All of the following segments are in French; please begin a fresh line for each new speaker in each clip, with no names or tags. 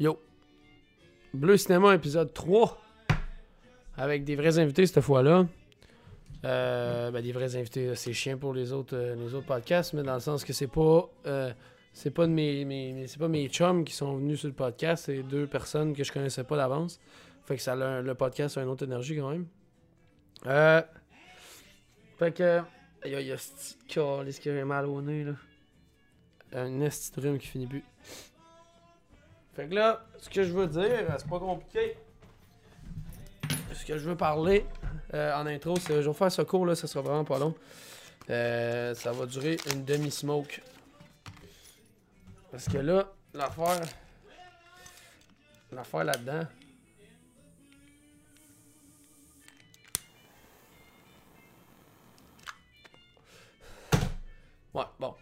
Yo. Bleu Cinéma épisode 3. Avec des vrais invités cette fois-là. Euh, ben, des vrais invités, c'est chiant pour les autres, euh, les autres podcasts, mais dans le sens que c'est pas. euh, c'est pas de mes, c'est pas mes chums qui sont venus sur le podcast, c'est deux personnes que je connaissais pas d'avance. Fait que ça le podcast a une autre énergie quand même. Euh, fait que. Il y a, y a ce mal au nez là? Un esti qui finit plus. Fait que là, ce que je veux dire, c'est pas compliqué. Ce que je veux parler euh, en intro, c'est je vais faire ce cours là, ça sera vraiment pas long. Euh, ça va durer une demi-smoke. Parce que là, l'affaire. L'affaire là-dedans. Ouais, bon.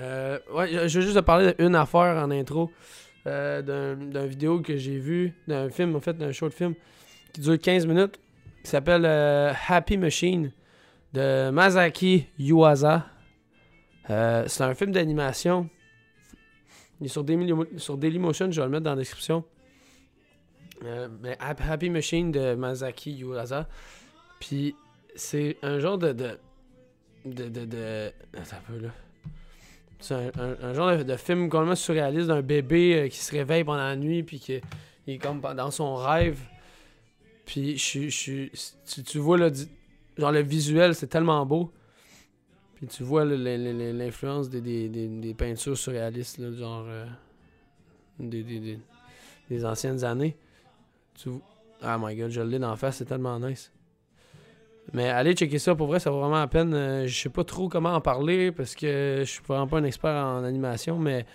Euh, ouais, je veux juste te parler d'une affaire en intro. euh, d'un vidéo que j'ai vu, d'un film, en fait, d'un short film qui dure 15 minutes, qui s'appelle euh, Happy Machine de Masaki Yuasa. Euh, c'est un film d'animation. Il est sur, Daily- sur Dailymotion, je vais le mettre dans la description. Mais Happy Happy Machine de Masaki Yuasa. Puis c'est un genre de. de. de. de. de- Attends un peu là. C'est un, genre de, film complètement surréaliste d'un bébé euh, qui se réveille pendant la nuit puis qui est comme dans son rêve. Puis je, tu, vois le, genre le visuel, c'est tellement beau. Puis tu vois l'influence des, des, des, peintures surréalistes, là, genre euh, des, anciennes années. Ah my god, je l'ai la face, c'est tellement nice. Mais allez checker ça, pour vrai, ça vaut vraiment la peine. Euh, je sais pas trop comment en parler parce que je suis vraiment pas un expert en animation, mais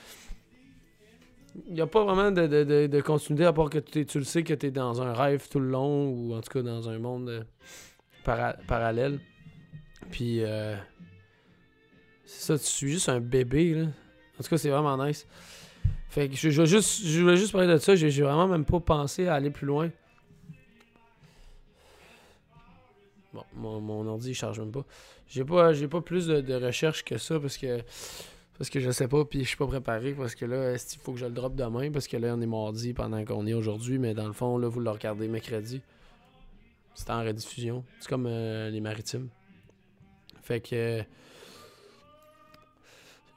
il n'y a pas vraiment de, de, de, continuité à part que tu, tu le sais que tu es dans un rêve tout le long ou en tout cas dans un monde euh, para- parallèle. Puis euh, c'est ça, tu suis juste un bébé là. En tout cas, c'est vraiment nice. Fait que je, je, juste, je juste parler de ça, j'ai vraiment même pas pensé à aller plus loin. Bon, mon, ordi il charge même pas. J'ai pas, j'ai pas plus de, recherche que ça parce que parce que je sais pas puis je suis pas préparé parce que là il faut que je le drop demain? Parce que là on est mardi pendant qu'on est aujourd'hui mais dans le fond là vous le regardez mercredi. C'est en rediffusion. C'est comme euh, les maritimes. Fait que euh,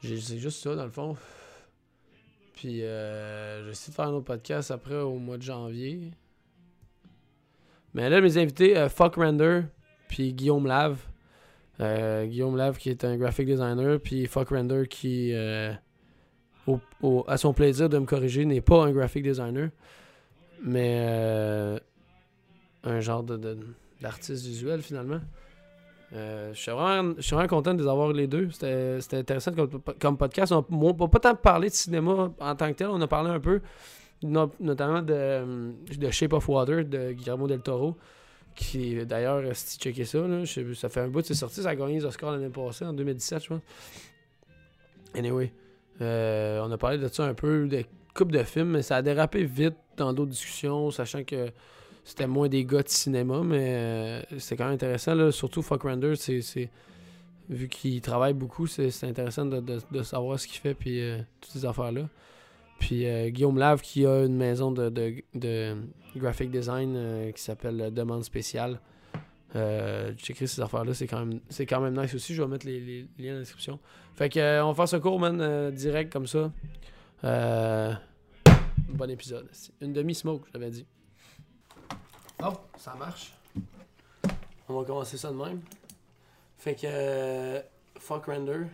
c'est juste ça dans le fond. Puis euh, j'ai essayé de faire un autre podcast après au mois de janvier. Mais là mes invités euh, Fuck Render puis Guillaume Lave. Euh, Guillaume Lave qui est un graphic designer, puis Fuck Render qui, euh, au- à son plaisir de me corriger, n'est pas un graphic designer, mais euh, un genre de, d'artiste visuel finalement. Je suis vraiment, vraiment content de les avoir les deux. C'était, intéressant comme, comme podcast. On n'a pas tant parlé de cinéma en tant que tel, on a parlé un peu, no- notamment de Shape of Water de Guillermo del Toro qui d'ailleurs si tu checker ça là, je ça fait un bout c'est sorti ça a gagné les Oscars l'année passée en 2017 je pense. Anyway euh, on a parlé de ça un peu de coupe de films mais ça a dérapé vite dans d'autres discussions sachant que c'était moins des gars de cinéma mais euh, c'était quand même intéressant là, surtout Fuck Render c'est, c'est- vu qu'il travaille beaucoup c'est, c'est intéressant de, de- de savoir ce qu'il fait puis euh, toutes ces affaires là puis euh, Guillaume Lave qui a une maison de, graphic design euh, qui s'appelle euh, Demande spéciale. Euh, J'écris ces affaires-là, c'est quand, même, quand même nice aussi. Je vais mettre les, liens dans la description. Fait que on va faire ce cours, man, direct comme ça. Bon épisode. Une demi-smoke, j'avais dit. Oh, ça marche. On va commencer ça de même. Fait que Fuck Render,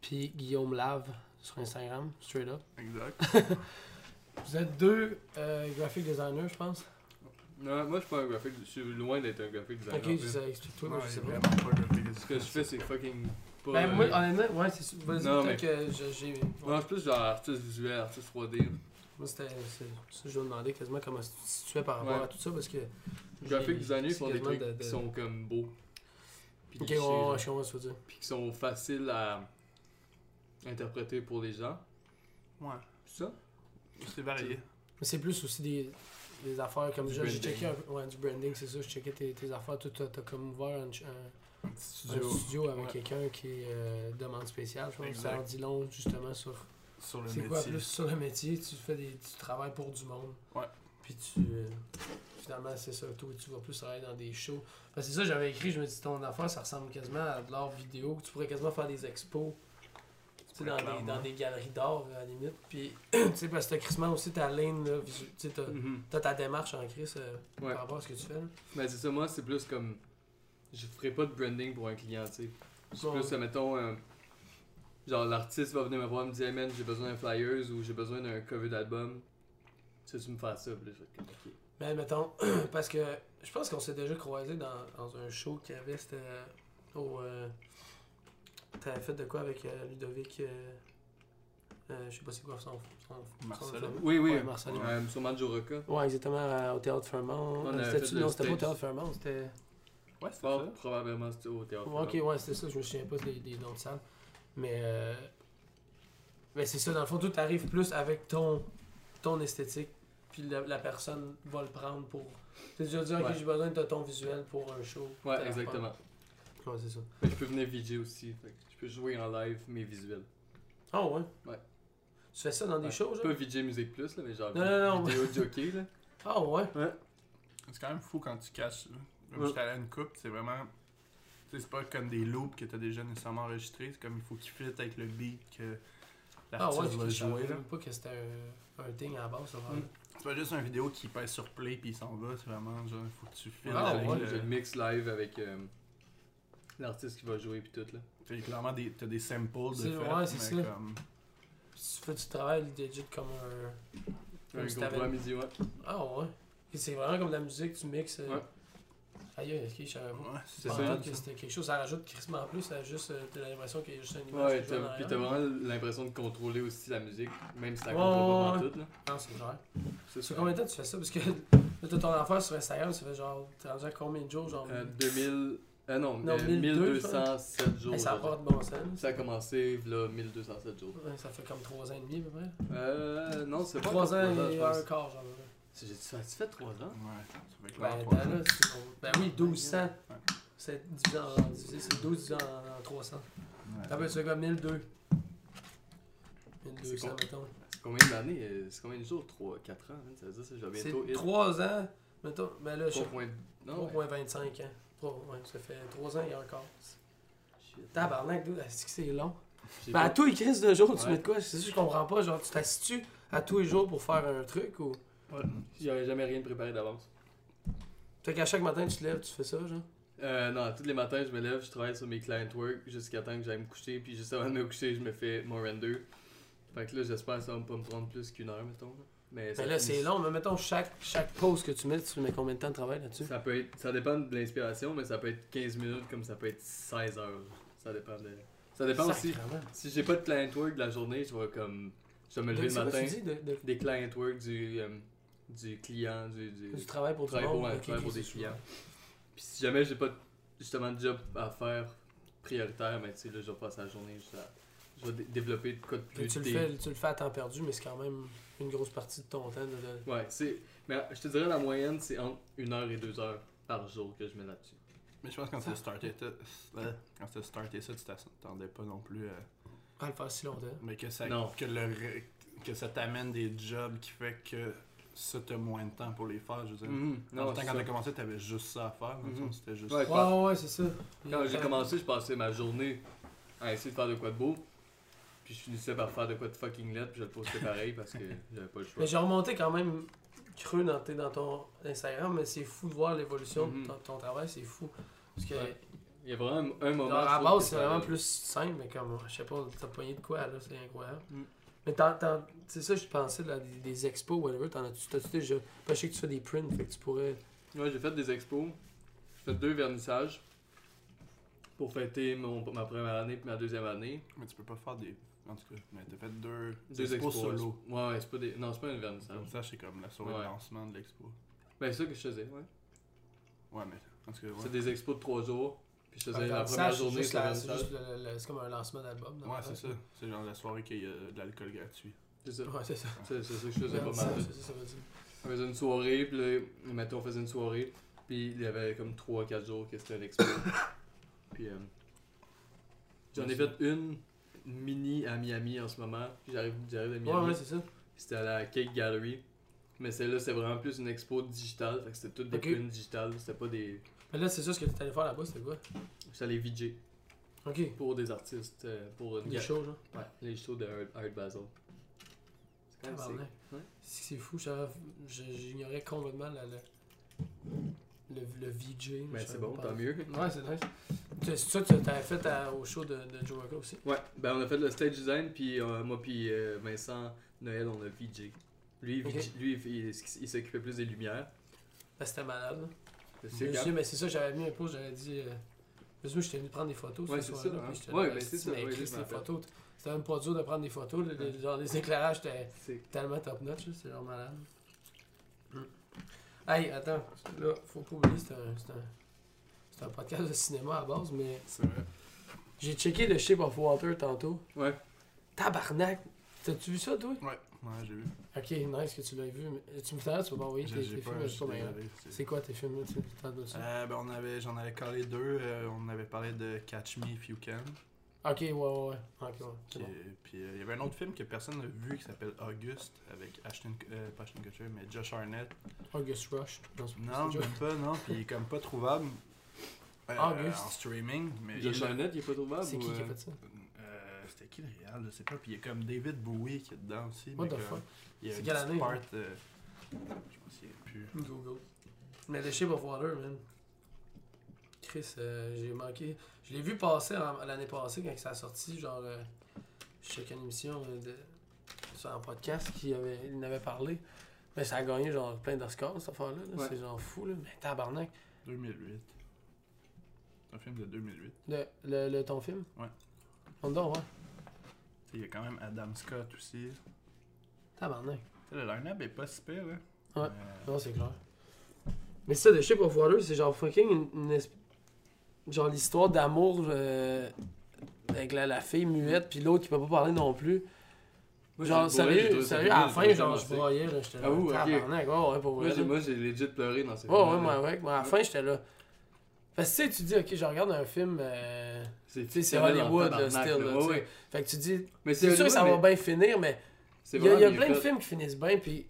puis Guillaume Lave sur Instagram, straight up.
Exact.
Vous êtes deux euh, graphic designers, je pense?
Non, moi je suis pas un graphic, je suis loin d'être un graphic designer.
Ok, je sais, explique-toi, moi
Ouais,
je sais pas.
vraiment pas graphique
Ce que je fais c'est fucking pas.
Ben,
euh,
moi, honnêtement, ouais, c'est sûr. Vas-y,
Non,
peut-être que j'ai.
Moi je suis plus genre artiste visuel, artiste 3D.
Moi, c'était. c'est- Ça, je vais demander quasiment comment tu fais par rapport
Ouais.
à tout ça parce que.
Graphic designer
c'est
font des trucs
de- de-
qui sont comme beaux. Puis
Ok, ouais, ouais,
genre.
je comprends ce que tu veux dire.
Puis qui sont faciles à interpréter pour les gens.
Ouais,
C'est ça?
c'est varié.
Mais c'est plus aussi des, des affaires comme
Du
j'ai j'ai
branding.
checké un peu. Ouais, du branding, c'est ça. Je checkais tes, tes affaires. T'as t'as comme ouvert un, un-
Un petit
un
studio.
avec
Ouais.
quelqu'un qui euh, demande spéciale. Je pense ça en dit long justement sur.
Sur le
C'est
métier.
quoi plus sur le métier? Tu fais des. Tu travailles pour du monde.
Ouais.
Puis tu. euh, finalement, c'est ça. Toi, tu vas plus travailler dans des shows. Parce que c'est ça, j'avais écrit, je me dis, ton affaire, ça ressemble quasiment à de l'art vidéo. Tu pourrais quasiment faire des expos. Tu sais, dans, des, dans des galeries d'art, à la limite. Puis, tu sais, parce que t'as crissement aussi ta lane, là, Tu sais, t'as
Mhm.
t'as ta démarche en crise euh,
Ouais.
par rapport à ce que tu fais. là.
Ben c'est ça, moi c'est plus comme. Je ferai pas de branding pour un client, tu sais. C'est plus, mettons, euh, genre l'artiste va venir me voir, me dire, hey man, j'ai besoin d'un flyers ou j'ai besoin d'un cover d'album. Tu sais, tu me fais ça, puis là, je vais ok.
Mais mettons, parce que je pense qu'on s'est déjà croisé dans, dans un show qu'il y avait, c'était euh, au. Euh, T'avais fait de quoi avec euh, Ludovic euh, euh, Je sais pas c'est quoi son. son, son famille.
Oui, oui,
Ouais, Marcelo.
euh, sûrement.
Ouais, exactement, euh, au Théâtre Fairmont.
On avait fait
non, c'était pas au. Théâtre Fairmont, c'était.
Ouais, c'est
Fort
ça.
probablement c'était au théâtre.
Ouais, ok, ouais, c'était ça, je me souviens pas des, des noms de salles. Mais. Euh... Mais c'est ça, dans le fond, tout arrive plus avec ton, ton esthétique, puis la, la personne va le prendre pour. Tu vas dire, ok,
Ouais.
j'ai besoin de ton visuel pour un show.
Ouais, exactement.
Ouais, c'est ça.
Mais je peux venir VJ aussi, fait que je peux jouer en live mes visuels.
Ah ouais?
Ouais.
Tu fais ça dans des
Ouais.
shows, genre?
Pas VJ Music Plus, là, mais genre
Non, non, non.
vidéo jockey, là.
Ah ouais?
C'est quand même fou quand tu caches. là. Comme
Ouais.
j'étais allé à une coupe, c'est vraiment. C'est pas comme des loops que t'as déjà nécessairement enregistrés. C'est comme il faut qu'ils fit avec le beat que
Ah
l'artiste
ouais,
va
je savais
jouer. là.
même pas que c'était un, un thing à la base, ça.
Mm.
C'est pas juste une vidéo qui pèse sur play puis il s'en va. C'est vraiment genre, il faut que tu files
Ah,
avec
ouais,
le-
J'ai le mix live avec euh, l'artiste qui va jouer puis tout, là.
T'as clairement des, t'as des samples de
C'est-
fait,
ouais, c'est
mais
ça.
comme.
Tu fais du travail legit comme un.
Un
Comme si
gros
t'avais-
droit à midi, ouais.
Ah ouais? Et c'est vraiment comme de la musique, tu mixes. euh,
Ouais.
Aïe, aïe, ok, je savais pas.
Ouais,
C'est ça.
que c'était quelque chose, ça rajoute crissement en plus, ça juste, euh, t'as l'impression qu'il y a juste un image
Ouais,
qui joue en
t'as- puis
arrière.
vraiment l'impression de contrôler aussi la musique, même si t'as
Ouais,
contrôles pas
ouais,
tout, là.
Non, c'est vrai.
C'est
Sur combien de temps tu fais ça? Parce que là, t'as ton affaire sur Instagram, ça fait genre, t'es rendu à combien de jours? Genre,
Euh, 2000. Euh, non,
Non,
euh,
1200,
1207 jours.
Hey, ça n'a pas de bon sens.
Ça a commencé, là, 1207 jours.
Ouais, ça fait comme 3 ans et demi à peu près.
Euh, non, c'est pas
3
encore
ans
trois
et un quart, genre.
Ça a-tu fait 3 ans?
Ouais, ça fait
Ben,
clair.
dans là, c'est bon. Ben oui, 1200.
Ouais.
C'est divisé en, divisé, c'est 12 divisé en, en 300.
Ouais.
T'as peu, c'est comme 1002. 1200,
C'est con.
mettons.
C'est combien d'années euh, C'est combien de jours? 3, 4 ans, hein? Ça veut dire ça, je vais bientôt
C'est
hit
3 ans, mettons. Ben là, je sais
3 points. Non, ouais.
3.25 ans. 3, ouais, ça fait 3 ans et encore. Tabarnak, est-ce que c'est long? Ben à tous les crises de jour, tu
Ouais.
mets de quoi? C'est ça, je comprends pas. Genre, tu t'assieds-tu à tous les jours pour faire un truc ou?
J'avais jamais rien préparé d'avance.
Fait qu'à chaque matin, tu te lèves, tu fais ça, genre?
Euh, non, tous les matins, je me lève, je travaille sur mes client work jusqu'à temps que j'aille me coucher, puis juste avant de me coucher, je me fais mon render. Fait que là, j'espère que ça va pas me prendre plus qu'une heure, mettons. là. Mais,
Mais là, c'est long, mais mettons, chaque, chaque pause que tu mets, tu mets combien de temps de travail là-dessus?
Ça peut être, ça dépend de l'inspiration, mais ça peut être 15 minutes comme ça peut être 16 heures. Ça dépend de. Ça dépend aussi. Si j'ai pas de client work de la journée, je vais comme. Je vais me lever le matin.
dis de, de-
Des client work du, euh, du client, du. du,
du travail pour du
travail
monde?
pour, travail des clients. Puis si jamais j'ai pas justement de job à faire prioritaire, ben tu sais, là, je vais passer la journée. Je vais dé- développer de quoi de plus
tu, le fais, tu le fais à temps perdu, mais c'est quand même une grosse partie de ton temps. De,
Ouais, c'est. Mais je te dirais la moyenne, c'est entre une heure et deux heures par jour que je mets là-dessus.
Mais je pense que quand t'as starté, ça- euh, quand t'as starté ça, tu t'attendais pas non plus. euh,
à le faire si longtemps.
mais que ça,
Non.
que, le, que ça t'amène des jobs qui fait que ça t'as moins de temps pour les faire. Je veux dire.
Mhm.
Dans
Non,
temps, quand t'as commencé, t'avais juste ça à faire.
Mhm.
fond, C'était juste.
Ouais,
Ouais, c'est ça.
Quand j'ai commencé, je passais ma journée à essayer de faire de quoi de beau. Puis je finissais par faire de quoi de fucking lettre, puis je le postais pareil parce que j'avais pas le choix.
Mais j'ai remonté quand même creux dans, tes- dans ton Instagram, mais c'est fou de voir l'évolution
Mhm.
de ton, ton travail, c'est fou. Parce que
Ouais. Il y a vraiment un moment.
genre, à la base, c'est vraiment plus simple, mais comme, je sais pas, t'as pogné de quoi là, c'est incroyable.
Mm.
Mais t'en- t'en- c'est ça, je pensais, là, des, des expos, whatever, t'en as-tu t'as-tu déjà. Je sais que tu fais des prints, fait que tu pourrais.
Ouais, j'ai fait des expos. J'ai fait deux vernissages pour fêter mon, ma première année puis ma deuxième année.
Mais tu peux pas faire des. En tout cas, mais t'as fait deux,
Deux
expos
expos.
solo.
Ouais, ouais, c'est pas des. Non, c'est pas un vernissage.
Comme ça, c'est comme la soirée
Ouais.
de lancement de l'expo.
Ben, c'est ça que je faisais, ouais.
Ouais, mais en tout cas, ouais.
C'est des expos de trois jours. Puis je
Un
faisais la
vernissage,
première
c'est
journée, c'est
la- c'est
vernissage.
juste le- le- c'est comme un lancement d'album.
Ouais, c'est ça. C'est genre la soirée qu'il y a de l'alcool gratuit.
C'est ça.
Ouais, c'est ça.
C'est c'est ça que je faisais pas mal.
c'est ça, ça veut dire.
On faisait une soirée, puis là, mettons, on faisait une soirée, puis il y avait comme 3-4 jours que c'était l'expo. puis euh, j'en ai fait une mini à Miami en ce moment. J'arrive j'arrive de Miami.
ouais, c'est ça.
C'était à la Cake Gallery. Mais celle-là, c'était vraiment plus une expo digitale. Fait que c'était toutes des
Ok.
prints digitales. C'était pas des.
Mais là, c'est ça ce que tu allé faire là-bas, c'était quoi?
Les VJ.
Ok.
Pour des artistes. euh, pour une
Des shows, genre?
Ouais, les shows de Art, Basel. C'est quand même. Ouais.
C'est c'est fou, j'ignorais complètement la- le, le VJ.
Ben, c'est bon, tant mieux.
Ouais, c'est nice. C'est ça que tu avais fait à- au show de, de Joe Rocca aussi.
Ouais, ben on a fait le stage design, puis euh, moi puis euh, Vincent Noël, on a VJ. Lui. VJ lui il, il- il s'occupait plus des lumières.
Ben, c'était malade. là.
C'est
Je me
quand-
souviens, mais c'est ça, j'avais mis un post, j'avais dit. Euh, je me souviens, j'étais venu prendre des photos.
Ouais,
ce soir-là,
hein?
puis
Ouais, ben, c'est ça,
mais
ouais,
les photos? C'était même pas dur de prendre des photos. les, genre, les éclairages, étaient tellement top notch, là, c'est genre malade. Hey, attends, là, faut pas oublier, c'est un, c'est un, un podcast de cinéma à la base, mais
C'est vrai.
j'ai checké le Shape of Water tantôt.
Ouais.
Tabarnak! T'as-tu vu ça, toi?
Ouais, ouais, j'ai vu.
Ok, nice que tu l'as vu. Mais tu me fais tu vas pas envoyer tes, tes
pas,
films,
c'est-
quoi tes films, là, tu t'en donnes ça?
Euh, ben on avait, j'en avais collé deux. euh, on avait parlé de Catch Me If You Can.
Ok, ouais, ouais, ouais. Ok, ouais.
Puis,
bon.
puis, euh, il y avait un autre film que personne n'a vu qui s'appelle August avec Ashton, euh, pas Ashton Kutcher, mais Josh Arnett.
August Rush. Non,
même pas, non. Puis il est comme pas trouvable euh,
August.
en streaming. Mais
Josh
il-
Arnett, il est pas trouvable
C'est qui qui a fait ça?
Euh, C'était qui le réal, je sais pas. Puis il y a comme David Bowie qui est dedans aussi.
What the fuck?
Il y a
C'est
une
quelle année,
part,
hein?
euh, je m'en souviens plus.
Google. Mais The Shape of Water, man. Chris, euh, j'ai manqué. Je l'ai vu passer l'année passée quand ça a sorti, genre. Euh, je checkais une émission euh, de, sur un podcast qui avait, il en avait parlé. Mais ça a gagné genre plein d'Oscars cette affaire-là. là.
Ouais.
C'est genre fou, là. Mais tabarnak.
2008. C'est un film de 2008.
Le, le, le- ton film?
Ouais.
On donc, ouais.
Sais, Il y a quand même Adam Scott aussi.
Tabarnak.
Tu sais, le line-up est pas si pire, là.
Ouais.
Mais,
Non, c'est clair. Mais ça, The Shape of Water, c'est genre fucking une, une esp- Genre l'histoire d'amour euh, avec la, la fille muette, puis l'autre qui peut pas parler non plus.
Moi,
genre,
j'ai
sérieux, sérieux, à la fin, genre, je broyais, là, j'étais là.
Ah, ouh, ok.
tabarnak, ouais, ouais, pour vrai.
Moi, j'ai- moi, j'ai legit pleuré dans ces
Ouais, ouais,
là.
ouais. Mais à la fin, j'étais là. Parce que tu sais, tu dis, ok, je regarde un film. euh,
C'est
Tu sais, c'est Hollywood,
tabarnak,
still,
là. Ouais, ouais.
Fait que tu dis,
Mais
c'est sûr que ça va bien finir, mais il y a, y plein de films qui finissent bien, puis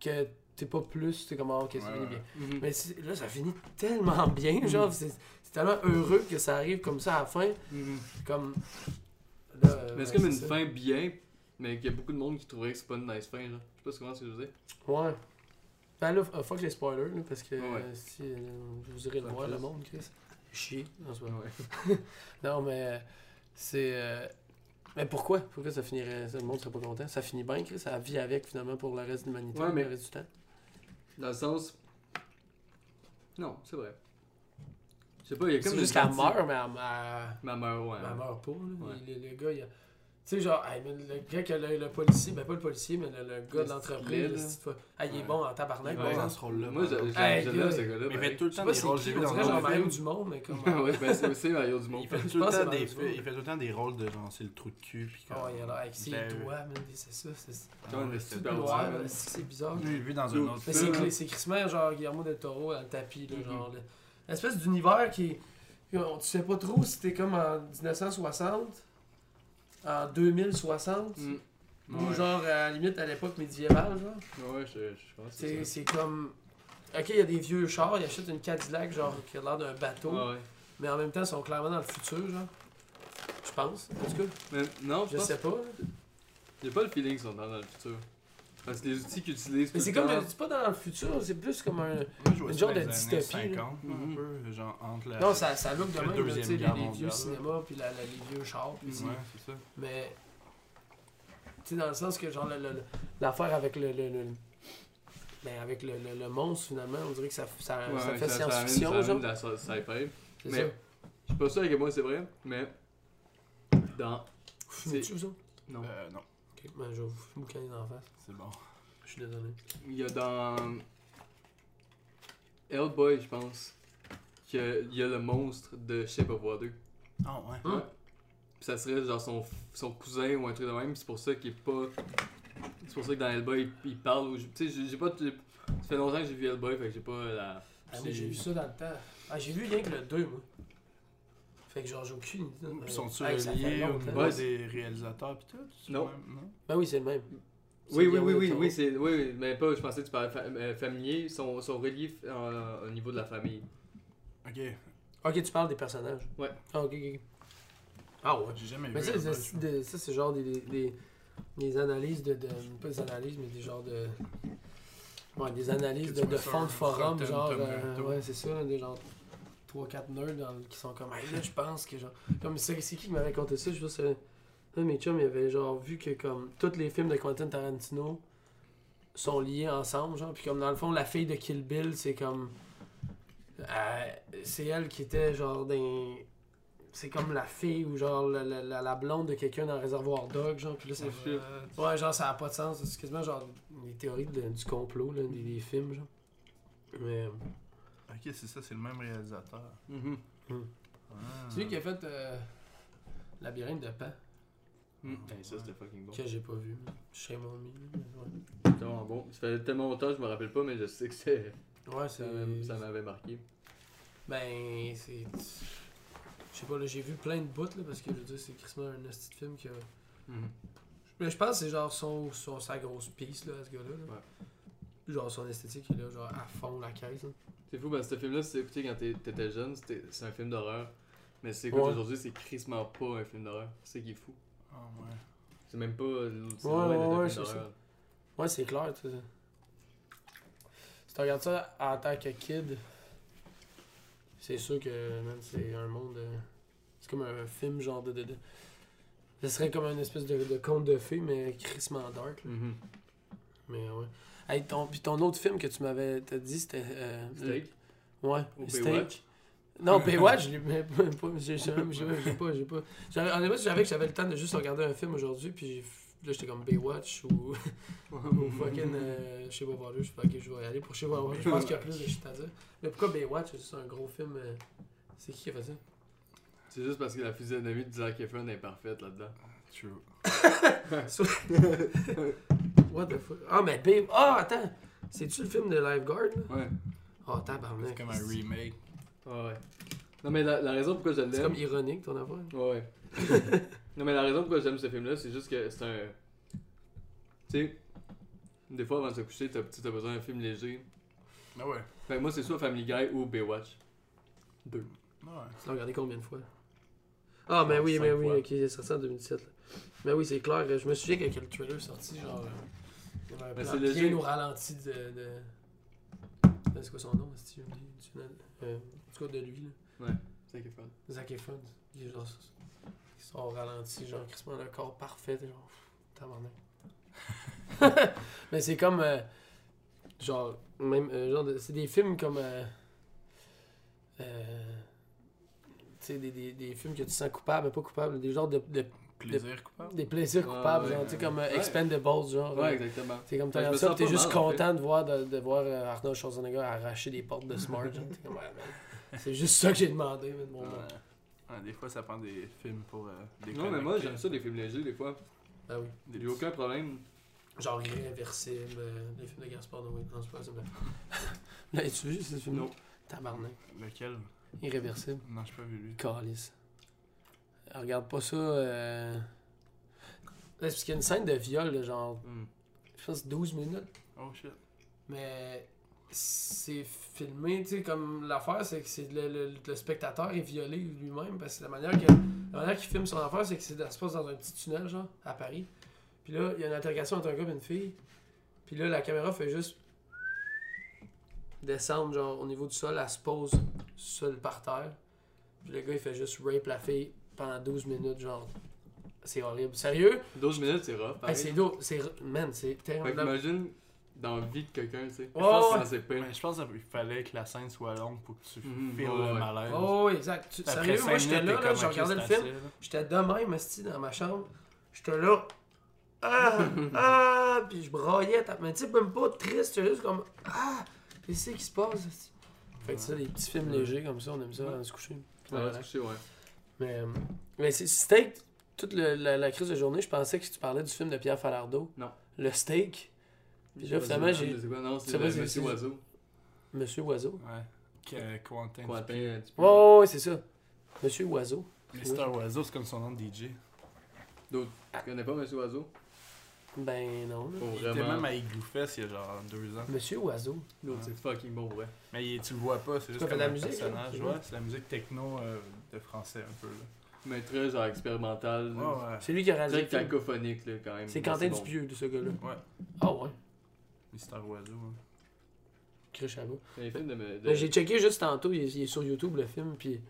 que t'es pas plus, t'es comme, ah, ok, ça
Ouais,
finit
ouais.
bien.
Mhm.
Mais là, ça finit tellement bien, genre, c'est c'est tellement heureux que ça arrive comme ça à la fin.
Mhm.
Comme. Là, euh,
Mais c'est
ouais,
comme une
ça.
fin bien, mais qu'il y a beaucoup de monde qui trouverait que c'est pas une nice fin, là. Je sais pas comment c'est dire.
Ouais. Ben là, euh, fuck les spoilers, là, parce que euh, si euh, vous irez le voir, le monde, Chris. Chier.
Ouais.
Non, mais c'est. euh, Mais pourquoi? Pourquoi ça finirait. ça, Le monde serait pas content? Ça finit bien, Chris. Ça vit avec finalement pour le reste de l'humanité,
Ouais, mais-
le reste du temps.
Dans le sens. Non, c'est vrai. Je sais pas, il y a comme
C'est juste qu'elle meurt, mais elle, elle-
Ma mère, ouais.
elle meurt pas. là.
Ouais.
Le, le gars, il a. Tu sais, genre, hey, le gars qui a le, le policier, ben pas le policier, mais le, le gars de l'entreprise, le. Ah, il est
Ouais.
bon en tabarnak,
bon dans ce rôle-là.
Moi, j'aime ce gars-là.
Mais il fait tout le temps
pas
des
c'est
rôles. J'ai vu dans
genre Mario. Dumont, mais comme.
ouais, ben c'est c'est Mario Dumont.
Il fait, tout le temps
que
des,
c'est dans le
il fait tout le temps des rôles de genre c'est le trou de cul. Puis
Oh, il a l'air avec ses doigts, c'est ça. C'est
ouais,
c'est
bizarre.
ouais.
J'ai vu dans un
Yo,
autre
Mais
Ça,
c'est Christmas, genre Guillermo del Toro dans le tapis, là, genre. le- L'espèce d'univers qui. Tu sais pas trop si t'es comme en 1960, en 2060,
Mm.
ou
Ouais.
genre à la limite à l'époque médiévale, genre.
Ouais, je, je pense que
C'est
c'est
comme. Ok, il y a des vieux chars, ils achètent une Cadillac, genre, qui a l'air d'un bateau,
Ouais, ouais.
mais en même temps, ils sont clairement dans le futur, genre. Je pense, en tout cas.
Mais non, je
Je
pense
sais pas.
J'ai pas le feeling qu'ils sont dans le futur. Parce que les outils qu'ils utilisent.
Mais c'est comme. C'est pas dans le futur, c'est plus comme un.
Moi, je vois
Une
ça
genre de dystopie,
50,
là.
un
Mhm.
peu, genre entre la.
Non, ça, ça look de
la
même, tu sais, les, les vieux cinémas, puis la- la- les vieux chars, puis
Ouais, c'est ça.
Mais. Tu sais, dans le sens que, genre, l'affaire avec le. le, le- ben, avec le, le, le monstre, finalement, on dirait que ça, ça,
Ouais,
ça fait
ça
science-fiction,
ça
genre.
de la sci- sci-fi.
C'est
mais-
ça.
Je suis pas sûr à quel point c'est vrai, mais. Dans.
Fumez-tu, vous autres?
Non.
Euh, non,
Ok, ben, je vais vous boucaner dans la face.
c'est bon.
Je suis désolé.
Il y a dans. Hellboy, je pense. qu'il y a le monstre de Shape of Water.
Ah ouais.
Hum.
Puis ça serait genre son, son cousin ou un truc de même. C'est pour ça qu'il est pas. C'est pour ça que dans Hellboy, il, il parle. ou- Tu sais, j'ai- pas. Ça fait longtemps que j'ai vu Hellboy, fait que j'ai pas la.
Ah, mais j'ai vu ça dans le temps. Ah, j'ai vu rien que le 2, moi. Fait que genre, j'ai aucune idée.
Ils
Euh,
sont-ils
hey, ça fait
reliés au
longtemps.
niveau
Ouais,
des réalisateurs pis tout? C'est
Non.
même?
Ben oui, c'est le même.
Oui,
C'est
oui,
Guillermo
oui,
del
oui,
Toro.
oui, c'est, oui, oui, mais pas, je pensais que tu parlais fa- euh, familier, ils sont, sont reliés euh, au niveau de la famille.
Ok.
Ok, tu parles des personnages.
Ouais.
Ah, ok, ok. Ah ouais.
J'ai jamais
Mais
vu.
ça, c'est- des- ça, c'est genre des, des, des, des analyses de, de. Pas des analyses, mais des genres de. Ouais, des analyses
Que
de, de
sur
fonds de
un
forum,
Rotten
genre. euh,
Tomato.
ouais, c'est ça, des genre 3-4 nerds dans le- qui sont comme. Hey, là, je pense que genre. Comme c'est c'est qui qui m'avait conté ça? Je sais pas, mes chums, il avait genre vu que comme tous les films de Quentin Tarantino sont liés ensemble, genre. Puis comme dans le fond, la fille de Kill Bill, c'est comme. euh, c'est elle qui était genre dans. C'est comme la fille ou genre la, la, la- la blonde de quelqu'un dans Réservoir Dog, genre. Puis là.
Euh,
Ouais, genre, ça a pas de sens. C'est quasiment genre des théories de- du complot, là, des, des films, genre. Mais.
Ok, c'est ça, c'est le même réalisateur.
Mhm.
Ah.
C'est lui qui a fait euh, Labyrinthe de Pan,
Mhm. Hey, ça, c'était fucking bon.
que j'ai pas vu. Shame on me. mais Ouais,
C'était vraiment bon. Ça fait tellement longtemps, je me rappelle pas, mais je sais que c'est,
ouais
ça, m'avait- ça m'avait marqué.
Ben, c'est. Je sais pas, là, j'ai vu plein de bouts, là, parce que je veux dire, c'est Christmas un petit film qui a.
Mhm.
Mais je pense que c'est genre son, son, sa grosse piste, là, à ce gars-là. là.
Ouais.
Genre, son esthétique, il est là, genre, à fond, la caisse. là.
C'est fou, parce que ce film-là, si écouté quand t'es- t'étais jeune, c'était- c'est un film d'horreur. Mais si t'écoutes
Ouais.
aujourd'hui, c'est crissement pas un film d'horreur. C'est ça qui est fou.
Ah ouais.
C'est même pas. C'est
Ouais, ouais, ouais,
film
c'est
d'horreur.
Ouais, c'est clair, tu sais. Si tu regardes ça en tant que kid, c'est sûr que, man, c'est un monde. euh, c'est comme un film, genre de. de, de- Ce serait comme une espèce de, de conte de fées, mais crissement dark. là.
Mhm.
Mais ouais. Hey, ton, puis ton autre film que tu m'avais t'as dit, c'était. euh,
Steak.
Ouais,
Ou
Steak.
Baywatch.
Non, Baywatch, je l'ai mais pas. J'ai pas. J'ai pas. J'avais- Honnêtement, je savais que j'avais le temps de juste regarder un film aujourd'hui, puis là, j'étais comme Baywatch ou. ou fucking. Euh, chez Water. Je fais, ok, je vais y aller pour chez Water. Je pense qu'il y a plus de shit à dire. Mais pourquoi Baywatch C'est juste un gros film. euh, C'est qui qui a fait ça?
C'est juste parce que la physionomie de Zac Efron est parfaite là-dedans.
True.
What the fuck? Ah, mais Bay. Ah, attends C'est-tu le film de Lifeguard là?
Ouais.
Oh, tabarnak.
C'est comme un remake.
Ah ouais. Non, mais la, la raison pourquoi je
C'est
l'aime.
comme ironique ton affaire.
Ouais, ouais. non, mais la raison pourquoi j'aime ce film-là, c'est juste que c'est un. Tu sais, des fois avant de se coucher, t'as tu as besoin d'un film léger.
Ah ouais.
Fait que moi, c'est soit Family Guy ou Baywatch. Deux.
Ouais.
Tu l'as regardé combien de fois? Ah, mais oui, mais oui,
fois.
ok, c'est sorti en 2017. là. Mais oui, c'est clair. Je me souviens que quand le trailer est sorti, genre. euh,
Mais
plan
c'est
bien
léger.
au ralenti de. de... de- C'est quoi son nom, c'est euh, En tout cas, de lui, là.
Zac Efron.
Zac Efron. Il est genre. Ils sont au ralenti, genre, Crispin le corps parfait, genre. Tabarnak. mais c'est comme. euh, genre. Même. euh, genre de- c'est des films comme. euh, euh, tu sais, des, des, des films que tu sens coupables, mais pas coupables, des genres de, de-
Plaisir coupable.
des plaisirs
Ouais,
coupables,
ouais,
genre, tu sais,
ouais.
comme euh,
Ouais.
Expendables, genre.
Ouais,
euh,
exactement.
c'est comme t'as ça, t'es juste
mal, en
content de voir, de, de voir euh, Arnold Schwarzenegger arracher des portes de Smart. genre. T'es comme, ouais, c'est juste ça que j'ai demandé, mais de
Ouais. des fois, ça prend des films pour euh,
Non, mais moi, j'aime ça, des films légers, des fois.
Ben oui.
J'ai aucun problème.
Genre Irréversible, euh, les films de Gaspard Noé. Non, c'est pas ça. mais- Là, tu vu ce film?
Non.
Tabarnak.
Lequel?
Irréversible.
Non, j'ai pas vu lui.
Calice. Regarde pas ça. Euh... Parce qu'il y a une scène de viol, de genre,
Hmm.
je pense 12 minutes.
Oh shit.
Mais c'est filmé, tu sais, comme l'affaire, c'est que c'est le, le- le spectateur est violé lui-même parce que la manière que la manière qu'il filme son affaire, c'est que c'est- ça se passe dans un petit tunnel, genre, à Paris. Puis là, il y a une interrogation entre un gars et une fille. Puis là, la caméra fait juste descendre, genre, au niveau du sol, elle se pose seule par terre. Puis le gars, il fait juste rape la fille pendant 12 minutes, genre. C'est horrible. Sérieux?
12 minutes, c'est rough.
Hey, c'est lourd. C'est... Man, c'est
Fait
terrible.
qu'imagine dans la vie de quelqu'un, tu sais.
Ouais,
je pense
ouais.
que c'est pire.
Mais je pense qu'il fallait que la scène soit longue pour que tu
Mhm,
files
ouais,
le malaise.
Oh, oui, exact. Tu- Sérieux, moi, j'étais là, là, je regardais le film. J'étais de même, dans ma chambre. J'étais là. Ah! ah! Puis je braillais. Mais tu sais, même pas triste. J'étais juste comme. Ah! Qu'est-ce qui se passe? Fait que ça, les petits films
Ouais.
légers comme ça, on aime ça,
Ouais.
on se coucher. Voilà.
se coucher, ouais.
Mais, euh, mais c'est steak, toute le- la, la crise de journée, je pensais que tu parlais du film de Pierre Falardeau.
Non.
Le steak. Puis là, finalement, j'ai-
non, c'est Monsieur Oiseau.
Monsieur Oiseau.
Ouais. Que- Quentin.
Quentin.
Ouais, ouais, ouais, c'est ça. Monsieur Oiseau.
Mister Oiseau, c'est comme son nom de DJ.
D'autres. Tu connais pas Monsieur Oiseau?
Ben non. là.
Il était même à Igloo Fest il y a genre deux ans.
Monsieur Oiseau.
L'autre, c'est fucking bon, ouais.
Mais il- tu le vois pas, c'est juste comme
la
un
musique,
personnage.
là?
Ouais, c'est la musique techno euh, de français un peu. Là.
Mais très genre expérimental.
Ouais, ouais.
C'est lui qui a réalisé.
Très cacophonique, là, quand même.
C'est Quentin
bon.
Dupieux de ce gars-là.
Ouais,
Ah ouais.
Mister Oiseau. hein.
Un film de.
Ben, J'ai checké juste tantôt, il est, il est sur YouTube le film, puis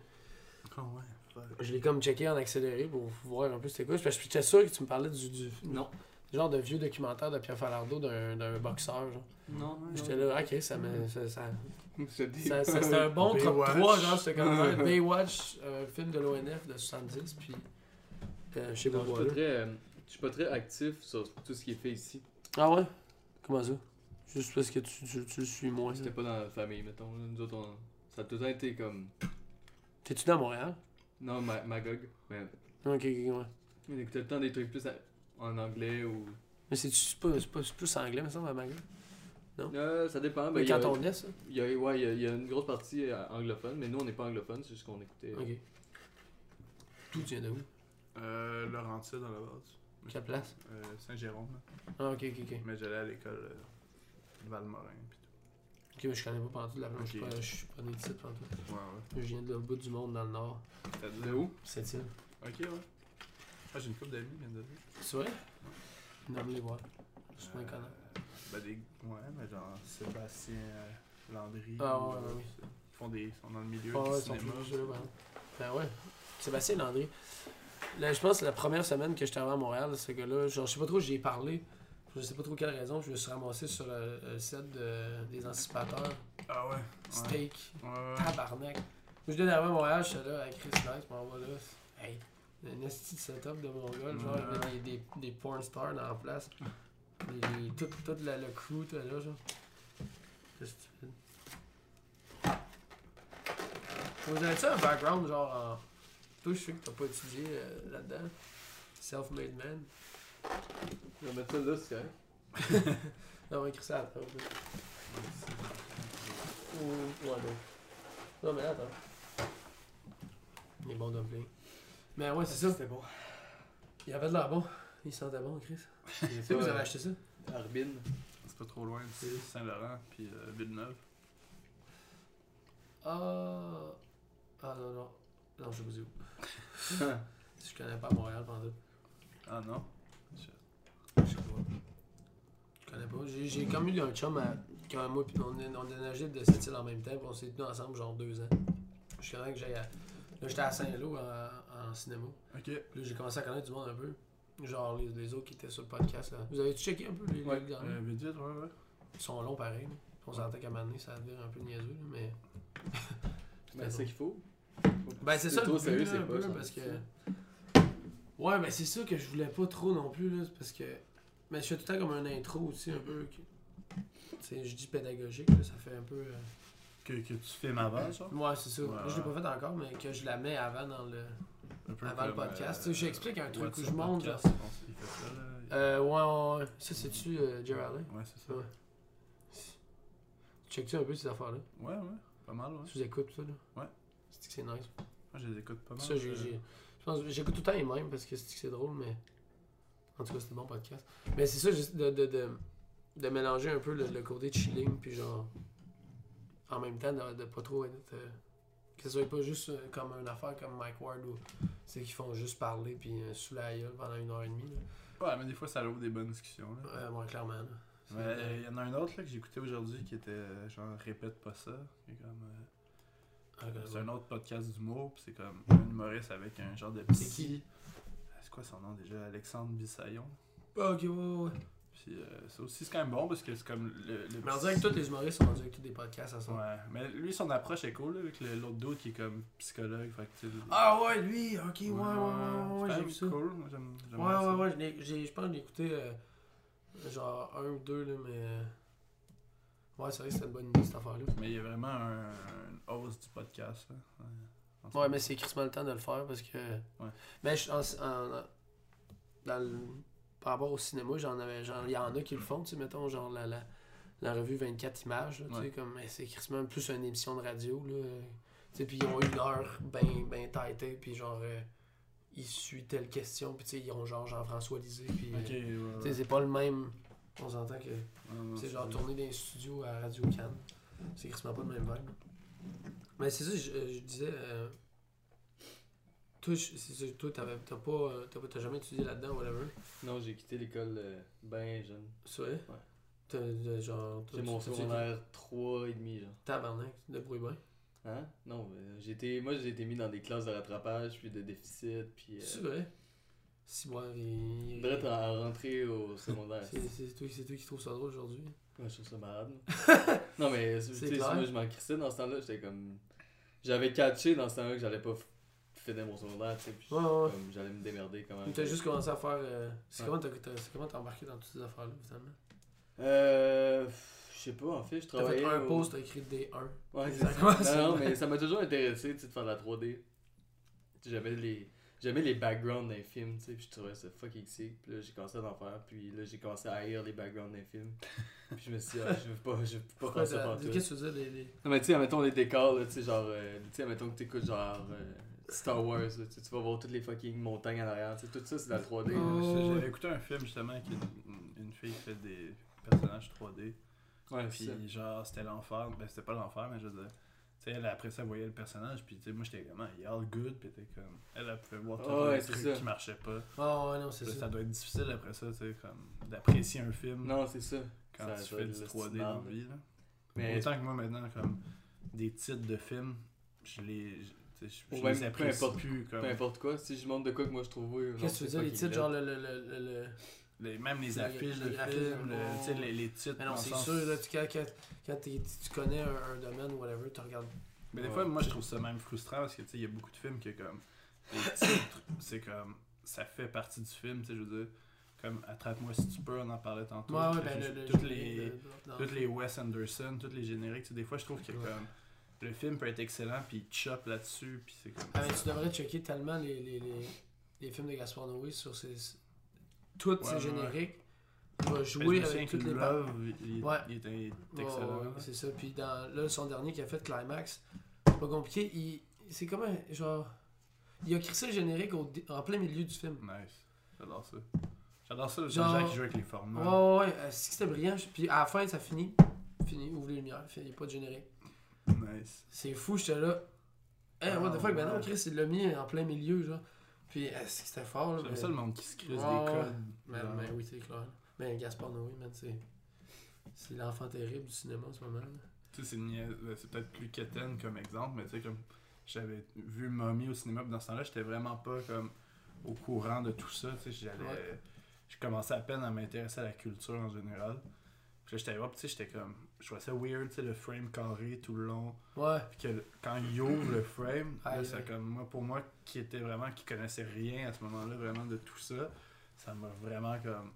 Ah ouais, fuck.
je l'ai comme checké en accéléré pour voir un peu c'était quoi. Parce que j'étais sûr que tu me parlais du, du
Non.
Genre de vieux documentaire de Pierre Falardeau d'un d'un boxeur. genre.
Non,
J'étais là, ok, ça me. Ça, ça,
C'est des-
ça- ça- c'était un bon top
Baywatch.
3, genre, c'était comme ouais, Baywatch, un film de l'ONF de 70, puis. Euh, je sais pas
Non, je suis très, euh, je suis pas très actif sur tout ce qui est fait ici.
Ah ouais? Comment ça? Juste parce que tu, tu, tu le suis moins.
C'était pas dans la famille, mettons. Nous autres, on- ça a tout le temps été comme.
T'es-tu dans Montréal?
Non, Ma- Magog. Mais
Ok, ok, ouais.
on écoutait tout le temps des trucs plus à- en anglais ou.
Mais c'est c'est pas, c'est pas c'est plus anglais, mais ça, ma gueule.
Euh, ça dépend. Ben,
quand on est, ça?
il y a, ouais, il y a, il y a une grosse partie euh, anglophone, mais nous on n'est pas anglophone, c'est juste qu'on écoutait.
Ok. Tout vient de où?
Euh, Laurentide à la base.
Quelle place?
Euh, Saint-Jérôme.
Ah, ok, ok, ok.
Mais j'allais à l'école euh, Valmorin. Pis
Ok, mais je connais pas pantoute la place. Je suis pas- je suis pas né de site pantoute.
tout. Ouais, ouais.
Je viens de l'autre bout du monde dans le nord.
T'as dit
De où?
C'est île.
Ok, ouais. Ah, j'ai une couple d'amis qui viennent de là.
C'est vrai? Non, mais les voir. Je suis pas
Euh,
connais.
Ben, des. Ouais, mais genre Sébastien euh, Landry.
Ah,
ou,
ouais,
euh,
ouais,
Ils font des. Ils sont dans le milieu
Ah
du
ouais, ils sont
cinéma.
ouais. Ben ouais. Sébastien Landry. Là, je pense que la première semaine que j'étais arrivé à Montréal, ce gars-là, genre, je sais pas trop, j'y ai parlé. Je sais pas trop quelle raison, je me suis ramassé sur le, le set de- des anticipateurs.
Ah ouais. ouais.
Steak.
Ouais, ouais.
Tabarnak. Moi, je viens d'arriver à Montréal, j'étais là avec Chris Nice, m'en va là. Hey, un esti de setup de mon gars, genre, il y avait des, des, des porn stars dans la place. Les- tout, tout le, le crew était là, genre. C'est stupide. Vous avez-tu un background, genre, en. Toi, je sais que t'as pas étudié euh, là-dedans. Self-made man.
Je vais mettre ça là, c'est correct.
Non, on va écrire ça à la table. Ou. Ouais, non. Non, mais là, attends. Il est bon dumpling. Mais ouais, c'est ça.
C'était bon.
Il avait de l'air bon. Il sentait bon, Chris. Tu sais, vous avez acheté ça?
Arbin.
C'est pas trop loin d'ici. Saint-Laurent, puis euh, Villeneuve.
Ah. Ah non, non. Non, je sais pas c'est où. Je connais pas Montréal pendant tout.
Ah non?
Je sais pas. Je connais pas. J'ai, j'ai comme eu un chum à, quand moi puis on, on déménageait de cette île en même temps, puis on s'est tenus ensemble genre deux ans. Je connais que j'aille à. Là j'étais à Saint-Lô en, en cinéma.
Ok.
Puis là j'ai commencé à connaître du monde un peu. Genre les, les autres qui étaient sur le podcast là. Vous avez checké un peu les,
Ouais.
les derniers?
Euh, vite, vite, ouais, ouais.
Ils sont longs pareil. là. On s'entend qu'à un moment donné, ça devient un peu niaiseux, là, mais.
Ben, c'est ça qu'il faut.
Ben c'est ça le
trop
but,
sérieux,
là,
c'est
un
pas
peu,
ça.
parce que. Ouais, ben c'est ça que je voulais pas trop non plus, là, c'est parce que. Mais je fais tout le temps comme un intro aussi, un peu. que- Tu sais, je dis pédagogique, là, ça fait un peu. euh,
Que, que tu filmes avant, ça?
Ouais, c'est ça.
Ouais,
Moi, je l'ai pas fait encore, mais que je la mets avant dans le. Avant le podcast,
euh,
j'explique un truc où je monte,
qu'il fait ça, là.
Euh, ouais. Ça, c'est-tu euh, Jerry Allen?
Ouais, c'est ça.
Ouais. Check-tu un peu ces affaires-là?
Ouais, ouais. Pas mal, ouais.
Tu les écoutes, ça, là?
Ouais.
C'est que c'est nice?
Moi, je les écoute pas mal.
Ça, j'ai.
euh,
j'écoute tout le temps les mêmes parce que c'est que c'est drôle, mais. En tout cas, c'est un bon podcast. Mais c'est ça, juste de, de, de, de mélanger un peu le, le côté chilling, puis genre. En même temps, de, de pas trop être. euh, que ce soit pas juste euh, comme une affaire comme Mike Ward où c'est qu'ils font juste parler puis euh, sous la gueule pendant une heure et demie. Là.
Ouais, mais des fois, ça ouvre des bonnes discussions, là.
Euh, moi, clairement.
il y en a un autre là, que j'ai écouté aujourd'hui qui était genre répète pas ça. qui est comme, euh,
Ah, ben,
c'est
ouais.
un autre podcast d'humour, puis c'est comme un humoriste avec un genre de petit.
C'est qui?
C'est quoi son nom déjà? Alexandre Bissaillon.
Ah, ok, ouais, ouais, ouais.
Puis euh, ça aussi, c'est quand même bon parce que c'est comme le. le
Mais on dirait que tous les humoristes sont rendus avec tous des podcasts à ça.
Ouais, mais lui, son approche est cool là, avec l'autre dude qui est comme psychologue. Fait que,
Ah, ouais, lui, ok, ouais, ouais, ouais,
c'est
ouais,
quand
j'ai vu ça.
cool. Moi,
Ouais, ouais,
ça.
ouais, je, j'ai- pense que je l'ai écouté euh, genre un ou deux, là, mais. euh, Ouais, c'est vrai que c'était une bonne idée cette affaire-là.
Mais il y a vraiment un, une hausse du podcast. Là, ouais,
Ouais, mais c'est crissement le temps de le faire parce que.
Ouais.
Mais je, en, en- dans le- par rapport au cinéma, j'en avais. genre, Il y en a qui le font, tu sais, mettons, genre la, la, la revue 24 images, là, tu sais,
Ouais.
comme. mais c'est crissement plus une émission de radio, là. sais, puis ils ont une heure ben, ben puis genre, euh, ils suivent telle question, puis tu sais, ils ont genre Jean-François Lisée, puis.
Ok,
euh,
ouais,
tu sais,
ouais.
c'est pas le même. On s'entend que
Ouais,
c'est genre tourner dans les studios à Radio Cannes. C'est quasiment pas le même vibe. Mais c'est ça, je, je disais. euh, toi, c'est ça, toi, t'avais- t'as pas, euh, t'as pas- t'as jamais étudié là-dedans, whatever?
Non, j'ai quitté l'école euh, ben jeune.
C'est vrai?
Ouais.
T'as, genre.
J'ai mon secondaire 3 et demi, genre.
Tabarnak, de bruit bien.
Hein? Non, euh, j'ai été, moi j'ai été mis dans des classes de rattrapage, puis de déficit, puis...
C'est
Euh,
vrai? Si moi, il.
Brett à rentrer au secondaire.
C'est, c'est, toi, c'est toi qui trouve ça drôle aujourd'hui.
Ouais, je trouve ça malade. non, mais tu
C'est
sais, moi je m'en crissais dans ce temps-là, j'étais comme. J'avais catché dans ce temps-là que j'allais pas f- finir mon secondaire, tu sais, puis
Ouais, ouais.
comme j'allais me démerder quand même.
T'as juste commencé à faire. euh, c'est
Ouais.
comment t'as, t'as- c'est comment t'as embarqué dans toutes ces affaires-là, finalement?
Euh. Je sais pas, en fait, je
T'as fait
travaillais.
un
au-
post, t'as écrit D1.
Ouais, c'est
Ça
Non, non, mais ça m'a toujours intéressé, tu sais, de faire de la 3D. J'aimais les. J'aimais les backgrounds d'un film, tu sais, puis je trouvais ça fucking sick. Puis là, j'ai commencé à en faire, puis là, j'ai commencé à haïr les backgrounds d'un film. Puis je me suis dit, ah, je veux pas, je veux pas faire ça partout.
Qu'est-ce que tu dire, les. les-
Non, mais tu sais, admettons les décors, là, tu sais, genre, euh, tu sais, admettons que t'écoutes genre euh, Star Wars, là, tu vas voir toutes les fucking montagnes en arrière, tu sais, tout ça c'est de la 3D. là.
Oh.
J'avais écouté un film justement qui une, une fille qui fait des personnages 3D.
Ouais, c'est ça.
Puis genre c'était l'enfer. Ben c'était pas l'enfer, mais je veux dire. Tu sais, elle après ça voyait le personnage, puis tu sais, moi j'étais comme, ah, il est all good, puis t'es comme. Elle, elle pouvait voir tous
Ah ouais,
trucs
ça.
qui marchaient pas.
Ah ouais, non, c'est ça.
ça doit être difficile après ça, tu sais, comme d'apprécier un film
Non, c'est ça.
quand
ça
tu fais du
le
3D
style
dans la vie. Là.
Mais
Autant que moi maintenant, comme des titres de films, je les. Je- Je,
Ou même
les
peu importe-
plus. Comme,
peu importe quoi, si je montre de quoi que moi je trouve oui,
Qu'est-ce que tu veux dire, les titres, genre le. le, le, le, le-
les- même les
Le-
affiches
le
films, le- les, les titres.
Mais non, c'est
sens-
sûr, là, tu, quand, quand, quand tu connais un, un domaine ou whatever, tu regardes.
Mais des
Ouais.
fois, moi, je trouve ça même frustrant parce que, tu sais, il y a beaucoup de films que, comme, les titres, c'est comme, ça fait partie du film, tu sais, je veux dire, comme, Attrape-moi si tu peux, on en parlait tantôt.
Ouais, ouais, ben le.
toutes les, toutes les Wes Anderson, toutes les génériques, tu sais, des fois, je trouve que,
Ouais.
comme, le film peut être excellent, puis il chope là-dessus, puis c'est comme.
Ah, mais tu devrais checker tellement les, les, les, les films de Gaspard Noé sur ses. Tous
Ouais,
ses
ouais,
génériques. Il va jouer avec toutes les
Love, il, il-
Ouais.
il était
Ouais,
excellent.
ouais,
là.
c'est ça. Puis dans là, son dernier qui a fait Climax, c'est pas compliqué. Il, c'est comme un genre. Il a crissé le générique au en plein milieu du film.
Nice. J'adore ça. J'adore ça, les
Genre-
gens qui jouent avec les formats.
Ouais, ouais, ouais. euh, c'est que c'était brillant? Puis à la fin, ça finit. Fini, ouvre les lumières. Il n'y a pas de générique.
Nice.
C'est fou, j'étais là. Hey, what the
Ah,
fuck, ben non. Chris, il l'a mis en plein milieu, genre. Puis euh, c'est que c'était fort, là.
J'aime ça le monde qui se crise des codes.
Mais,
genre.
mais oui, c'est clair. Mais Gaspard Noé, man, c'est. C'est l'enfant terrible du cinéma en ce moment. là.
Tu sais, c'est euh, c'est peut-être plus quétaine comme exemple, mais tu sais, comme j'avais vu Mommy au cinéma, puis dans ce temps-là, j'étais vraiment pas comme au courant de tout ça. Tu sais, j'allais. Je commençais à peine à m'intéresser à la culture en général. Puis là, j'étais là, puis tu sais, j'étais comme. Je trouvais ça weird, tu sais, le frame carré tout le long.
Ouais.
Puis que quand il ouvre le frame, là, comme moi, pour moi, qui était vraiment, qui connaissait rien à ce moment-là, vraiment de tout ça, ça m'a vraiment comme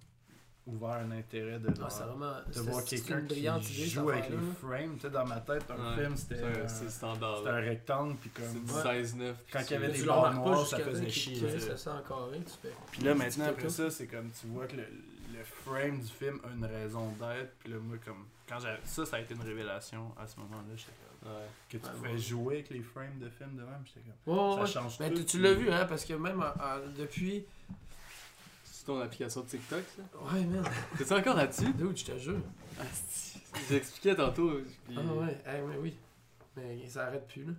ouvert un intérêt de
Ah, vraiment.
de voir quelqu'un qui
idée,
joue avec les frames. Tu sais, dans ma tête, un
Ouais,
film, c'était
c'est un-
un,
standard.
rectangle, puis
C'est
comme...
du
Ouais.
16-9.
Quand il y avait des barres noires, ça faisait chier,
crée
tu sais.
700 en carré, tu fais.
Puis là, maintenant, après ça, c'est comme tu vois que le, le frame du film a une raison d'être. Puis là, moi, comme. Quand ça, ça a été une révélation à ce moment-là. J'étais comme.
Ouais.
Que tu
Ouais,
pouvais
ouais.
jouer avec les frames de films de même. J'étais comme.
Ouais, ouais,
Ça
ouais.
change
Mais
tout.
tu, l'as vu, hein, parce que même euh, euh, depuis.
C'est ton application de TikTok, ça?
Ouais, man.
T'es-tu encore là-dessus?
Dude, je te jure.
Ah. J'expliquais tantôt. puis-
Ah, ouais, hey, mais oui. Mais ça arrête plus, là.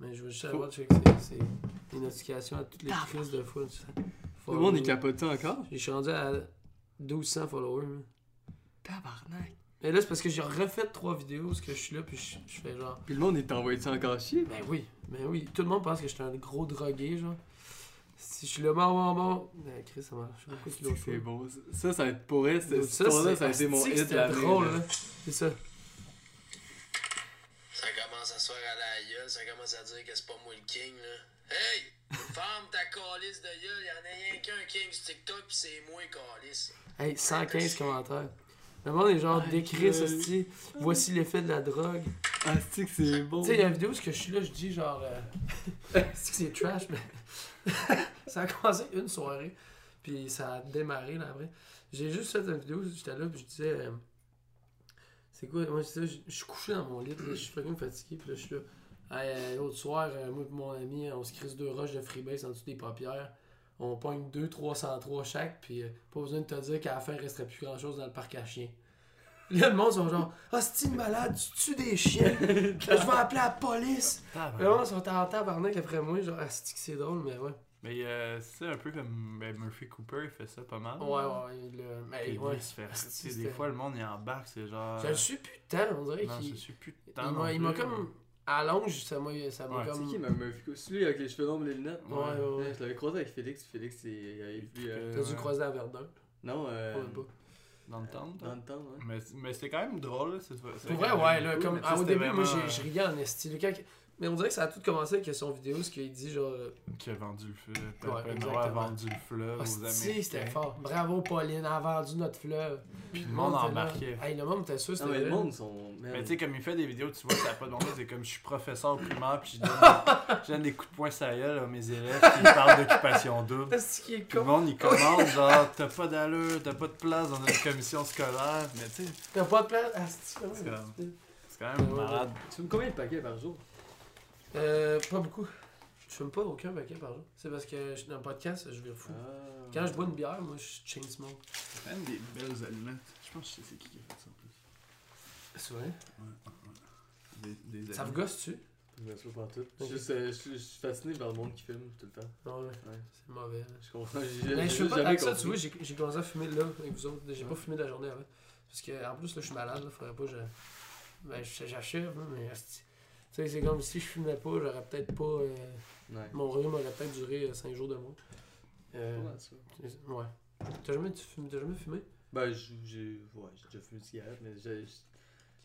Mais je veux juste check, c'est- c'est des notifications à toutes les crises de fois. tu sais.
Le monde est capoté encore
Je suis rendu à 1200 followers, man.
Tabarnak.
Mais là, c'est parce que j'ai refait trois vidéos, parce que je suis là, puis je, je fais genre.
Puis le monde, il t'envoie ça encore chier
Ben oui, ben oui. Tout le monde pense que je suis un gros drogué, genre. Si je suis le bon, bon, bon. Ben, Chris, ça marche. Je sais pas pourquoi tu l'as
C'est bon. Ça, ça a été pour elle, cette
Ça,
histoire-là,
c'est
ça a été mon hit l'année.
drôle,
là.
là. C'est ça.
Ça commence à se faire à la gueule, ça commence à dire que c'est pas moi le king, là. Hey! Ferme ta calice de gueule, y'en a rien qu'un king sur TikTok, pis c'est moi, calice.
Hey, 115 commentaires. Le monde est genre décrit,
God.
hostie. Voici l'effet de la drogue.
Ah, c'est que c'est bon.
Tu sais, il y a une vidéo où je suis là, je dis genre. euh, c'est que c'est trash, mais. ça a commencé une soirée, puis ça a démarré là après. J'ai juste fait une vidéo, j'étais là, puis je disais. euh, c'est quoi Moi, c'est ça, je je suis couché dans mon lit, je suis fucking fatigué, puis là, je suis là. Hey, euh, L'autre soir, euh, moi et mon ami, on se crise deux roches de freebase en dessous des paupières. On pogne 2 303 chaque, puis euh, pas besoin de te dire qu'à la fin, il resterait plus grand chose dans le parc à chiens. Là, le monde sont genre, ah, c'est malade, tu tues des chiens? je vais appeler la police. Le monde sont en tabarnak après moi, genre, ah, c'est que c'est drôle, mais ouais.
Mais euh, c'est un peu comme ben, Murphy Cooper, il fait ça pas mal.
Ouais, ouais, il, euh, mais ouais.
il se fait arrêter. Des fois, le monde il embarque, c'est genre.
Je le suis plus de temps, on dirait
Non, je suis plus de
Il
temps.
m'a il comme. À longe, ça m'a ça m'a
Ouais,
C'est
comme.
qui, même Murphy Cooper Celui avec les cheveux longs et les lunettes
Ouais, ouais, ouais.
Ouais, Je l'avais croisé avec Félix. Félix, il avait vu. euh,
T'as dû
Ouais.
croiser à Verdun.
Non, euh.
Pas.
Dans le temps, toi?
Dans le temps, ouais.
Mais, mais c'était quand même drôle, là. c'est- c'est
Pour
vrai
ouais, là, comme, ah, au début, moi,
vraiment,
je riais en esti. Le quand- Mais on dirait que ça a tout commencé avec son vidéo, ce qu'il dit, genre.
euh, Qui a vendu le fleuve.
Ouais,
a vendu le fleuve aux Américains.
c'était fort. Bravo, Pauline, elle a vendu notre fleuve.
Puis le monde
était là.
embarquait.
Hey, le monde était sûr, c'était
mais le monde sont.
Mais tu sais, comme il fait des vidéos, tu vois, ça n'a pas de bon. C'est comme je suis professeur au primaire, puis je donne, je donne des coups de poing gueule à mes élèves, puis ils parlent d'occupation double.
Est-ce qu'il est
Puis le monde, il commande, genre, t'as pas d'allure, t'as pas de place dans notre commission scolaire. Mais tu sais,
T'as pas de place? Asti,
C'est comme- c'est quand même malade.
Tu fumes combien de paquets par jour?
Euh, pas beaucoup. Je fume pas aucun paquet par jour. C'est parce que je suis dans le podcast, je vais fou.
Ah.
Quand je bois une bière, moi, je chain smoke.
C'est quand même des belles allumettes. Je pense que c'est qui qui a fait ça en plus.
C'est vrai?
Ouais, ouais. Des, des
Ça vous gosse-tu?
Je pas en tout. Suis juste, euh, je suis- je suis fasciné par le monde qui filme tout le temps.
Non, ouais.
Ouais.
C'est mauvais. là.
Je comprends. J'ai
Mais je fais pas avec ça, tu vois, j'ai commencé à fumer là avec vous autres. J'ai
Ouais.
pas fumé de la journée avant. Parce que en plus là je suis malade, là, faudrait pas que je. Ben je- j'achève, mais asti. Tu sais, c'est comme si je fumais pas, j'aurais peut-être pas. euh,
Ouais.
Mon rhume aurait peut-être duré 5 jours de moins. Euh,
Ouais, ça.
c'est- ouais. T'as jamais, tu fumes- t'as jamais fumé?
Ben, j'ai ouais, j'ai déjà fumé une cigarette, mais j'ai- j'ai-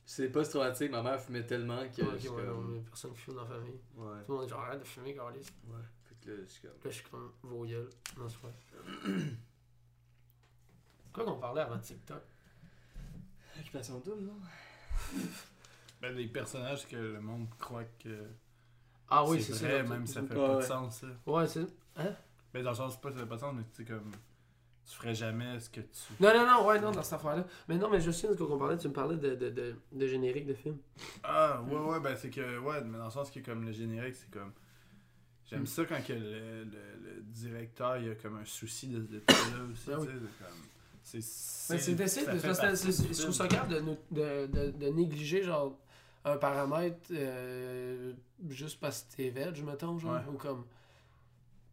c'est pas traumatique. Ma mère fumait tellement que
ok, ouais,
comme.
personne qui fume dans la famille.
Ouais,
Tout le monde est genre arrête de fumer, Carlis.
ouais. Fait que là, je suis comme.
Là je suis comme vos gueules. Non, c'est pas. Quoi qu'on parlait avant TikTok?
Occupation double, non?
Ben, des personnages que le monde croit que
Ah oui,
c'est vrai,
ça.
même ça fait pas
ouais.
de sens. Ça.
Ouais, c'est. Hein?
Ben, dans le sens, pas ça fait pas de sens, mais tu sais, comme. Tu ferais jamais ce que tu.
Non, non, non, ouais, non, dans cette affaire-là. Mais non, mais je sais de quoi qu'on parlait, tu me parlais de, de, de, de générique de film.
Ah, ouais, ouais, ben c'est que, ouais, mais dans le sens que comme le générique, c'est comme. J'aime ça quand que le, le, le directeur, il a comme un souci de ce détail-là aussi,
Ben
tu
oui.
sais, c'est comme. C'est.
Mais c'est d'essayer de. Je trouve ça grave de, de, de, de négliger, genre, un paramètre euh, juste parce que t'es veg, mettons, genre.
Ouais.
Ou comme.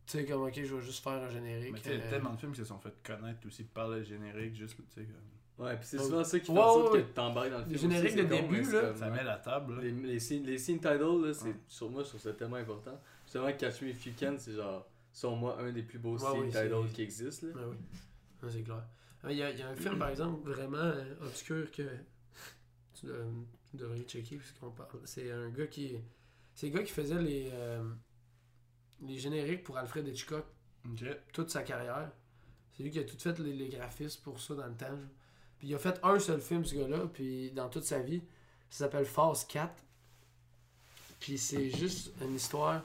Tu sais, comme, ok, je vais juste faire un générique.
Mais tu sais, il y a
euh,
tellement de films qui se sont fait connaître aussi par le générique, juste, tu sais, comme.
Ouais, pis c'est souvent ça qui fait en sorte que t'embarques dans le film.
génériques
aussi,
de début, là,
comme,
Ça met la table, là.
Les, les, scene, les scene titles, là, c'est,
Ouais.
sur moi, je trouve ça tellement important. Justement, Catch Me If You Can, c'est genre, sur moi, un des plus beaux
Ouais,
scene
oui, c'est-
titles qui existent. Là.
Ouais, oui. C'est clair. Il y, a, il y a un film, par exemple, vraiment euh, obscur que tu, dois- tu devrais checker parce qu'on parle. C'est un gars qui. C'est le gars qui faisait les, euh, les génériques pour Alfred Hitchcock toute sa carrière. C'est lui qui a tout fait les, les graphismes pour ça dans le temps. Puis il a fait un seul film, ce gars-là, puis dans toute sa vie. Ça s'appelle Phase 4. Puis c'est juste une histoire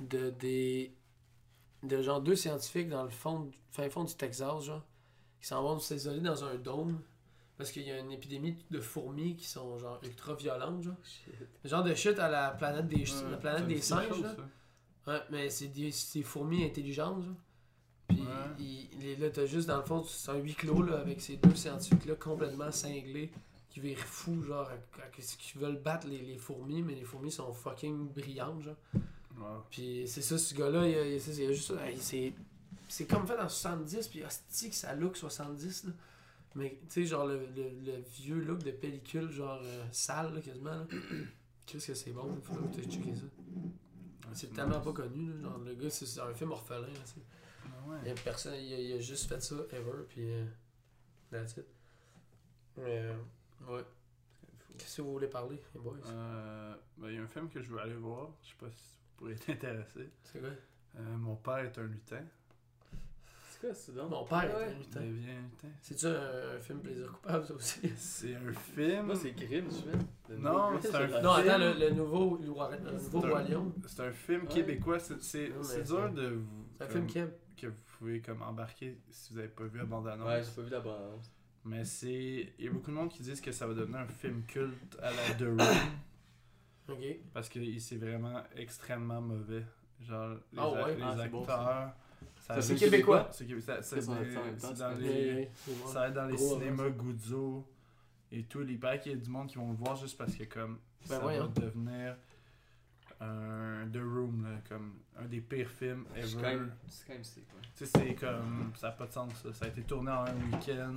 de des. de genre deux scientifiques dans le fond, fin fond du Texas, genre, qui s'en vont s'isoler dans un dôme. Parce qu'il y a une épidémie de fourmis qui sont genre ultra violentes, genre.
Shit.
Genre de shit à la planète des,
Ouais,
la planète des singes,
chose,
là.
ça.
Ouais, mais c'est des, fourmis intelligentes, genre. Puis
Ouais.
il, il- là, t'as juste dans le fond, c'est un huis clos là, avec ces deux scientifiques-là complètement cinglés qui virent fous, genre, à- à- qui veulent battre les, les fourmis, mais les fourmis sont fucking brillantes, genre.
Wow.
Puis c'est ça, ce gars-là, il, il- c'est il a juste ça. hey, C'est, c'est comme fait dans 70, puis hostie que ça look 70, là. Mais tu sais, genre le, le, le vieux look de pellicule, genre euh, sale, là, quasiment, là. Qu'est-ce que c'est bon, il faut peut-être checker ça? C'est tellement pas connu, là. Genre, le gars, c'est c'est un film orphelin, là, tu.
Ah
Il y a personne, il a, il a juste fait ça, ever, puis euh, that's it. Mais, euh, ouais. Qu'est-ce que vous voulez parler, les boys?
Euh, ben, il y a un film que je veux aller voir. Je sais pas si vous pourriez t'intéresser.
C'est quoi?
Euh, Mon père est un lutin.
Donc?
Mon père
Ouais.
est un lutin.
Devient un lutin.
C'est-tu un, un film plaisir coupable, ça aussi?
C'est un film.
Moi, c'est Grimm, fais. Le
Non, c'est un-
la-
Non, attends,
film.
le, le nouveau, le, roi- le nouveau
C'est un-
Roi Lion.
C'est un film
Ouais.
québécois. C'est c'est-
Non, mais
c'est
c'est-
dur de vous.
C'est un film qui aime.
que vous pouvez comme embarquer si vous avez pas vu la bande annonce.
Ouais, j'ai pas vu la bande
Mais c'est. Il y a beaucoup de monde qui disent que ça va devenir un film culte à la The Room.
Ok.
Parce que il- c'est vraiment extrêmement mauvais. Genre, les,
Ah
a-
ouais?
les
Ah,
acteurs. Ça-
c'est québécois.
C'est québé- ça- va être dans les cinémas Guzzo et tout. Il paraît qu'il y a du monde qui vont le voir juste parce que comme
Ben
ça
voyons.
va devenir un The Room, là, comme un des pires films
C'est
ever.
quand même, c'est quand même sick, ouais.
Tu sais, c'est comme. Ça n'a pas de sens, ça. Ça a été tourné en un week-end.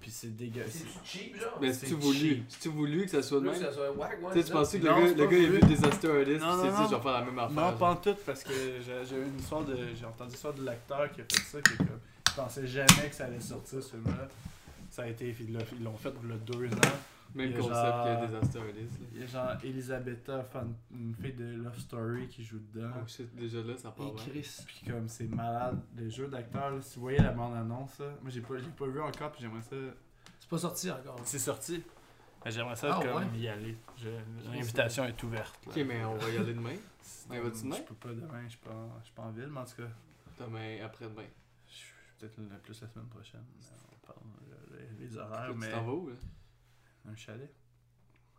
Puis c'est dégueulasse.
cheap, genre?
Mais
c'est
si tu voulu,
cheap.
si tu voulu que ça soit de
Plus que
même.
ça soit whack, ouais,
Tu sais, tu
c'est
pensais que
Non,
le
c'est
gars, le gars il a vu. Disaster Artist,
Non,
puis s'est dit,
non.
je vais faire la même affaire.
Non, pas en tout, parce que j'ai eu une histoire de. J'ai entendu l'histoire de l'acteur qui a fait ça, qui est comme. Je pensais jamais que ça allait sortir ce film-là. Ça a été. Ils l'ont- ils l'ont fait il y a deux ans.
Même
y a
concept
genre-
que Disaster Artist. là.
Il y a genre Elisabetta, fan- une fille de Love Story qui joue dedans.
Oh shit, déjà là, ça part
Et
bien.
Chris, puis comme c'est malade, le jeu d'acteur, si vous voyez la bande-annonce, moi j'ai pas, j'ai pas vu encore, puis j'aimerais ça.
C'est pas sorti encore.
C'est sorti. Mais J'aimerais ça
Ah,
comme
ouais?
y aller. L'invitation est ouverte. là.
Ok, mais on va y aller demain? Ouais, vas-tu demain?
Je peux pas demain, je suis pas, en- je suis pas en ville, mais en tout cas,
Demain, après-demain.
je suis peut-être le plus la semaine prochaine. On parle les, les horaires,
Tu
mais
t'en vas où, là?
Un chalet,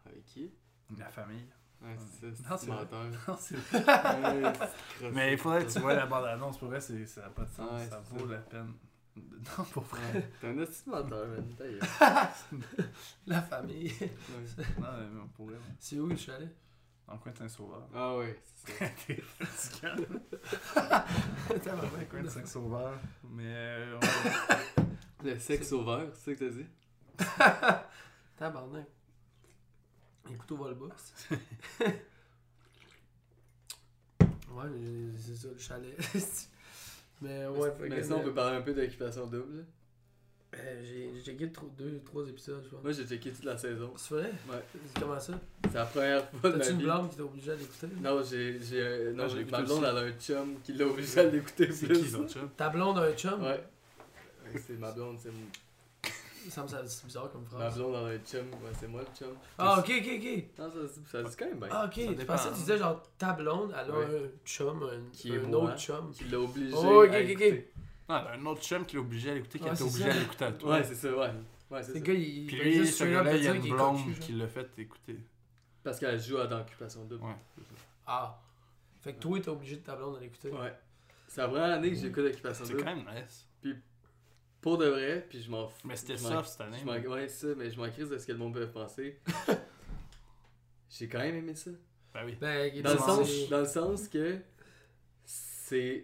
Avec qui?
La famille.
Ouais, c'est ça,
Non,
c'est
c'est vrai.
menteur.
Non, c'est
Ouais, c'est
Mais il faudrait que tu vois la bande-annonce, pour vrai, c'est- ça n'a pas de sens,
Ouais,
ça
c'est
vaut
ça.
la peine. Non, pour vrai.
T'es un man.
La famille.
Non, mais pour vrai, ouais.
C'est où le chalet?
dans le coin de Saint-Sauveur.
Ah ouais, c'est ça.
T'es fatigant.
Attends,
Dans
vraiment,
le coin de
quoi.
Saint-Sauveur. Mais euh, on-
Le sexe sauveur, c'est ça que t'as dit?
Tabarnak. Les couteaux volent bas. ouais, mais c'est ça, le chalet. mais ouais,
Mais sinon, on peut parler un peu d'occupation double.
euh, j'ai j'ai checké tro- deux, trois épisodes, je pense.
Moi, j'ai checké toute la saison.
C'est vrai?
Ouais.
Comment ça?
C'est la première fois de ma
T'as-tu une
vie.
blonde qui t'a obligé à l'écouter?
Non, j'ai. j'ai euh, non,
Ah, j'ai
ma blonde,
aussi.
elle a un chum qui l'a obligé à l'écouter
c'est
plus.
qui, l'autre chum?
Ta blonde a un chum?
Ouais. Ouais, C'est ma blonde, c'est mon-
Ça me semble c'est bizarre comme
ma
phrase.
blonde, elle a un chum. Ouais, c'est moi le chum.
Ah, ok, ok, ok.
Non, ça, ça dit quand même bien.
Ah, ok. Je pensais que tu disais genre ta blonde, elle a
Ouais.
un chum, un,
Qui est
un
moi.
autre chum.
Qui l'a obligé
Oh, ok,
à
ok, ok.
Non, elle a un autre chum qui l'a obligé à l'écouter, qui
Ouais,
a été
c'est
obligé
ça.
à l'écouter à toi.
Ouais, c'est ça, ouais. Ouais, c'est
gars, il.
Puis lui, ce gars-là, il y a une
qu'il est
blonde qui l'a fait écouter.
Parce qu'elle joue à d'occupation double.
Ouais, c'est ça.
Ah. Fait que toi, t'es obligé de ta blonde à l'écouter.
Ouais. C'est la première année que j'écoute Occupation
C'est
double.
quand même nice.
Pour de vrai, puis je m'en fous.
Mais c'était
je m'en-
soft cette année.
je m'en- Ouais, ça, mais je m'en crise de ce que le monde peut penser. J'ai quand même aimé ça.
Ben oui.
Ben, il
Dans le, sens, dans le sens que c'est.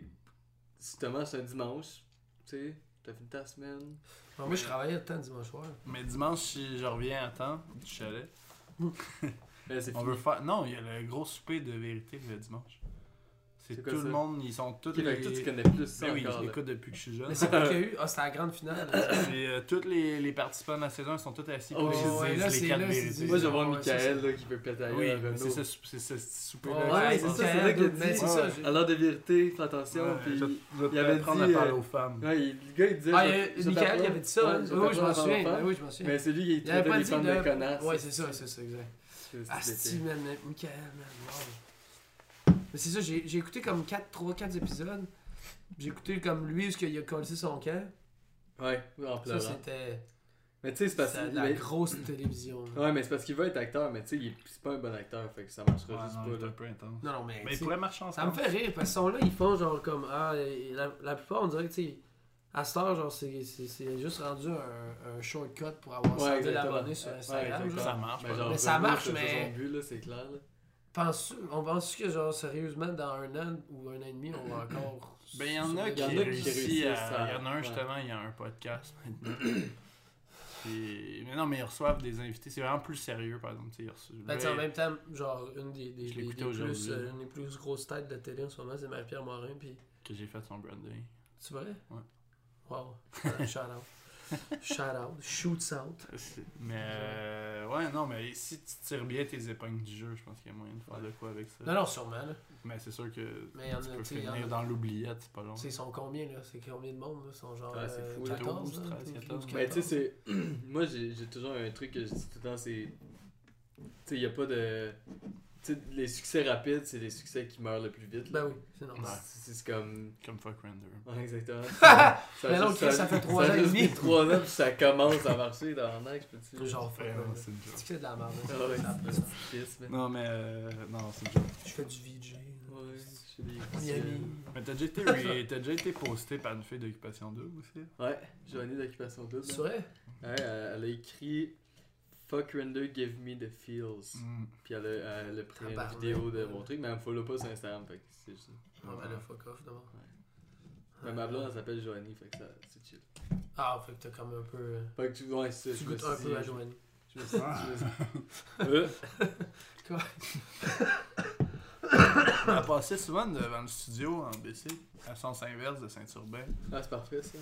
Justement, c'est un dimanche. Tu sais, t'as fini ta semaine.
Moi, je travaillais le temps dimanche soir.
Mais dimanche, si je reviens à temps du chalet,
Ben, c'est
on
fini.
veut faire. Non, il y a le gros souper de vérité le dimanche. C'est
C'est
tout le monde, ils sont tous les.
tu connais plus ça
Ben oui, je l'écoute depuis que je suis jeune.
Mais c'est quoi qu'il y a eu? Ah, c'était la grande finale.
Euh, tous les, les participants de la saison ils sont tous assis
Oh,
pour les
c'est-
quatre
c'est
vérités.
Moi, je vais voir
Ouais,
Michael là, qui peut péter à
Oui, c'est ce, c'est ce souper
Ouais,
là.
Ouais, c'est ça, c'est
c'est ça.
l'heure de vérité, fais attention. Il avait
apprendre
dit,
à parler
euh,
aux femmes.
Le gars, il disait.
Ah,
je-
il y a-
je
Michael, il avait dit ça. Oui, oui, je m'en souviens. Ben Oui, je m'en souviens.
Mais c'est lui qui traitait
pas
les
dit
femmes de connasses.
Ouais, c'est ça, c'est ça, exact.
C'est- c'est-
Ah,
c'est-
si, man, Michael, man. Mais c'est ça, j'ai j'ai écouté comme 4, 3, 4 épisodes. J'ai écouté comme lui, ce qu'il a collé son camp.
Ouais, oui, en
Ça,
pleurant.
c'était
Mais tu sais, c'est parce que.
la
mais-
grosse télévision. là.
Ouais, mais c'est parce qu'il veut être acteur, mais tu sais, il est- c'est pas un bon acteur, fait que ça marchera
Ouais,
juste
non,
pas.
c'est
Là.
un peu intense.
Non, non, mais.
Mais
sais,
pourraient marcher
Ça me
ensemble.
fait rire, parce qu'ils sont là, ils font genre comme. Ah, la, la plupart, on dirait que, tu sais, à cette heure, genre, c'est c'est- c'est juste rendu un, un shortcut pour avoir
Ouais,
100 000
exactement.
abonnés sur
Ouais,
Instagram. genre.
Ça marche.
Mais genre,
Mais ça marche,
c'est
mais-
son but, là, c'est clair. Là.
Pense, on pense que, genre, sérieusement, dans un an ou un an et demi, on va encore.
Ben, il y en a qui réussissent à... Il y en a un, justement, il y a un podcast maintenant. Puis- Mais non, mais ils reçoivent des invités. C'est vraiment plus sérieux, par exemple. ils reçoivent-
Ben, en même temps, genre, une des, des, plus, euh, une des plus grosses têtes de télé en ce moment, c'est Marie-Pierre Morin. Puis,
Que j'ai fait son branding.
tu vrai?
Ouais.
Wow. Shout out. Shout out. Shoots out.
Mais euh, ouais, non, mais si tu tires bien tes épingles du jeu, je pense qu'il y a moyen de faire de quoi avec ça.
Non, non, sûrement, là.
Mais c'est sûr que
Mais il y en a,
tu peux
y en
finir
a-
dans l'oubliette, c'est pas long.
Ils sont combien, là? C'est combien de monde, là? Ils sont genre
Ouais, c'est
euh,
fou, là.
14,
12,
là?
13,
12,
14.
Mais tu sais,
14.
c'est. Moi, j'ai toujours un truc que je dis tout le temps, c'est. Tu sais, il a pas de. Tu sais, les succès rapides, c'est les succès qui meurent le plus vite. là.
Ben oui, c'est normal.
C'est c'est comme.
Comme fuck render.
Ouais, exactement.
Mais non, Chris, ça fait trois
ça
ans
a
et demi.
mis trois ans, puis ça commence à marcher dans le neige, peux-tu?
Genre, fuck, man.
c'est une joke.
C'est de la merde. hein.
Ah
Ça.
Non, mais euh, non, c'est une joke.
Je fais du VJ.
Ouais, je fais des
Miami.
Mais t'as déjà été, re- t'as déjà été posté par une fille d'occupation 2 aussi?
Ouais, Joanie d'Occupation Double.
C'est vrai?
Ouais, elle a écrit Fuck Render, give me the feels.
Mm.
Puis elle a, elle a pris une
Tabarnak.
vidéo de mon truc, mais elle me follow pas sur Instagram, fait que c'est juste.
Ouais, ben là, fuck off d'abord.
Mais ma blonde, elle s'appelle Joanie, fait que ça, c'est chill.
Ah, fait que t'as comme un peu. euh,
Fait que tu ouais, c'est ça.
Tu goûtes un peu à
dit-
Joanie.
Je me suis je me suis- Euh,
Elle passait souvent devant le studio en BC, à sens inverse de Saint-Urbain.
Ah, c'est parfait ça.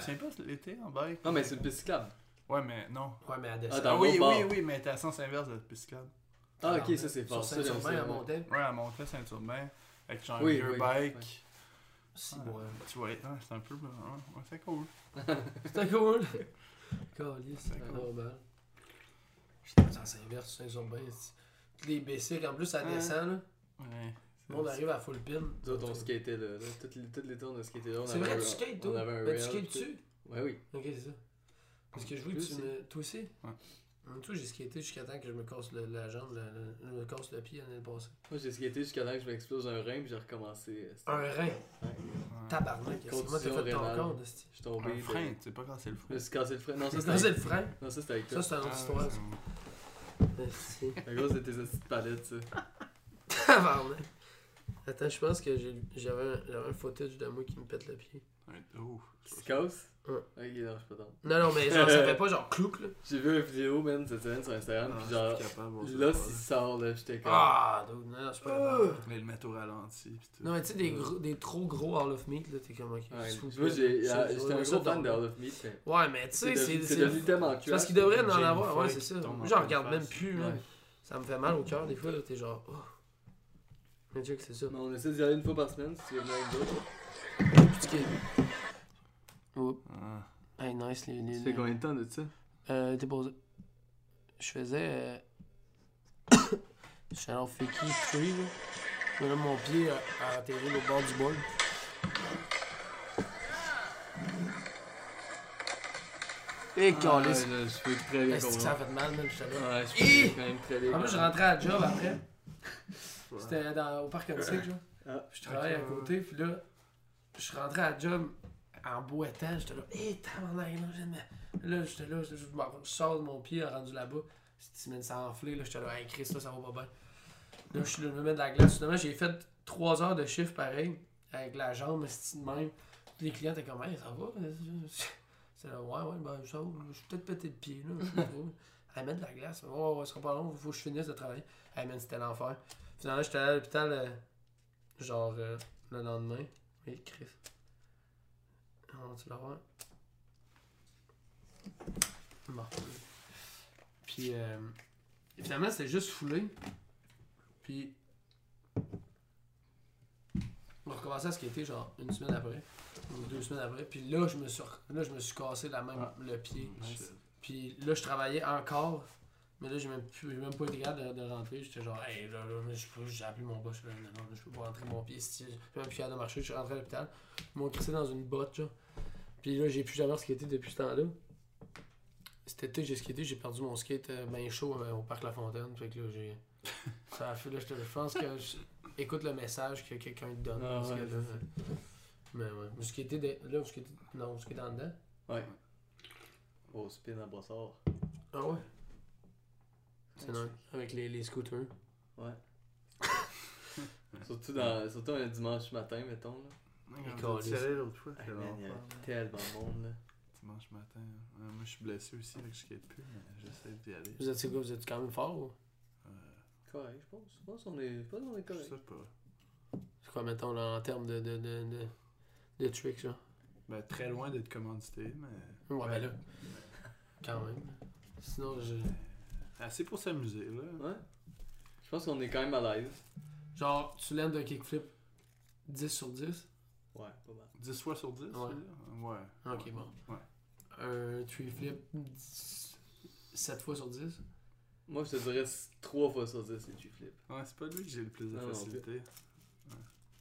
C'est pas l'été en bike?
Non, mais c'est une piste cyclable.
Ouais, mais non.
Ouais, mais à
Ah,
descendre.
dans
Ah
le
oui, oui, oui, mais t'es à sens inverse de la piste cyclable.
Ah, ok, ça c'est
Sur
fort. J'aime
Saint-Urbain, à Montagne.
Ouais, elle montait Saint-Urbain avec genre
Oui,
un vieux
oui,
bike.
Si,
Ouais,
ouais.
Tu vois, ouais, c'est un peu. Ouais, ouais, c'est cool.
C'était cool. Calice, c'est normal. Putain, ça s'inverse sur Saint-Urbain. Tous les bicycles, en plus, ça
Ouais.
descend, là.
Ouais.
Le monde arrive à full pin.
Nous autres, on skatait là. là. Toutes, les, toutes les tours, on a skaté là. On
C'est
avait
vrai, tu skates, toi?
On avait un
Ben, tu skates dessus?
Ouais, oui.
Ok, c'est ça. Parce que je vois que tu me. Toi aussi
Ouais.
Toi, j'ai skaté jusqu'à temps que je me casse le- la jambe, la- la- je me casse le pied l'année passée.
Moi, j'ai skaté jusqu'à temps que je m'explose un rein, puis j'ai recommencé. euh,
Un rein?
Ouais.
Tabarnak, c'est comment t'as fait ton Esti?
Je suis tombé.
Un
de-
frein, tu sais pas c'est le
Je
frein.
me suis cassé le frein. Non, ça
C'est
c'était
cassé
avec...
le frein?
Non, ça c'était avec
Ça,
toi.
c'est une autre
Ah,
histoire.
c'est-
Esti.
La grosse de tes petites palettes, ça.
Tabarnak. Attends, je pense que j'ai- j'avais un, j'avais un footage de moi qui me pète le pied.
Un- Ouf.
Tu te casses
Ouais.
Ok, non, je suis pas dans.
Non, non, mais genre, ça fait pas genre clouc, là.
J'ai vu une vidéo, man, cette semaine sur Instagram,
Ah,
puis
je
genre.
suis plus capable, bon,
Là,
c'est
s'il sort, là, j'étais comme.
Ah, dude, non, non, c'est pas grave.
Mais le mettre au ralenti. pis tout.
Non, mais tu sais, des, gros- des trop gros Hall of Meat, là, t'es comme ok.
Ouais,
s'il vous
moi,
plaît.
j'ai-
Ça,
ah,
je
j'étais un
ça
gros fan de Hall of Meat, mais.
Ouais, mais tu sais,
C'est
c'est.
devenu- c'est
c'est-
devenu tellement
c'est
trash.
parce qu'ils devraient en
Jamie
avoir, ouais,
Foxx
c'est ça.
tombe en
Moi, j'en
pleine
regarde même plus, là.
Ouais.
Ça me fait mal au cœur, des fois, là, t'es genre. Oh. Mais tu sais que c'est ça.
Mais on essaie d'y aller une fois par semaine, si tu veux venir avec d'autres.
Kid. Oups.
Ah.
Hey, nice, les. les,
Ça fait combien de temps de ça?
Euh, t'es posé. Je faisais. Euh... Je suis allé en Fiki Tree, là. Mais là, mon pied a, a atterri au bord du bol. Et
Ah,
calice.
ouais, Je peux très bien
Est-ce que ça a fait mal, man? J'étais là.
Ouais, je quand même très bien
En plus, je rentrais à la job après. C'était dans- au parc Antique, genre.
Ah,
je travaillais à côté, puis là, je suis rentré à la job en boitant. J'étais là, hé, tabarnak, là, j'aime. Là, j'étais là, je, sors de mon pied rendu là-bas. C'était ça a enflé, là, j'étais là, hey, Chris, ça va pas bien. Là, je suis là, je me mets de la glace. Finalement, j'ai fait 3 heures de chiffre pareil, avec la jambe, de même. Les clients étaient comme, hey, ça va? C'est là, ouais, ouais, ben, ça va. Je suis peut-être pété le pied, là. Je sais pas. Elle met de la glace. Ouais, ouais, ce sera pas long, faut que je finisse de travailler. Hey, man, c'était l'enfer. Finalement, j'étais allé à l'hôpital, euh, genre, euh, le lendemain. Et Chris. On va-tu l'avoir? Bon. Puis, euh, finalement, c'était juste foulé. Puis, on a recommencé à skater, genre, une semaine après. Ou deux semaines après. Puis là, je me suis, là, je me suis cassé la même,
Ah.
le pied.
Nice.
Puis là, je travaillais encore. Mais là, j'ai même, plus- même pas été capable de, de rentrer. J'étais genre, hey, là, là, je peux- j'ai appelé mon boss. Là, non, je peux pas rentrer mon pied. J'ai même plus capable de marcher. Je suis rentré à l'hôpital. Ils m'ont crissé dans une botte, genre. Puis là, j'ai plus jamais skaté depuis ce temps-là. Cet été, j'ai skaté. J'ai perdu mon skate euh, ben chaud euh, au parc La Fontaine. Fait que là, j'ai. Ça a fait, là, je pense que. je- Écoute le message que quelqu'un te donne.
Ah ouais,
là, mais ouais. Vous skatez de- là, vous skatez. Non, vous skatez en dedans?
Ouais. Au spin à brossard.
Ah ouais? C'est nice. Avec les, les scooters.
Ouais. surtout, dans, surtout un dimanche matin, mettons. Là.
Ouais,
Il
quand l'autre fois, c'était
il y a tellement de monde. Là.
Dimanche matin. Ouais, moi, je suis blessé aussi, donc je skate plus, mais j'essaie d'y aller.
Vous êtes, vous êtes quand même fort ou?
Euh,
Correct, je pense. Je pense qu'on est, je pense qu'on est
je
correct.
sais pas.
C'est quoi, mettons, là, en termes de, de, de, de, de tricks, genre?
Ben, très loin d'être commandité, mais.
Ouais, ben là. Quand même. Sinon, je.
Assez pour s'amuser, là.
Ouais. Je pense qu'on est quand même à l'aise.
Genre, tu l'aimes d'un kickflip 10 sur 10?
Ouais, pas mal.
10 fois sur 10
Ouais.
Ouais.
Ok,
Ouais.
bon.
Ouais.
Un tree flip 7 fois sur 10?
Moi, je te dirais 3 fois sur 10, c'est G-Flip.
Ouais, c'est pas lui que j'ai le plus de
Non, non,
facilité.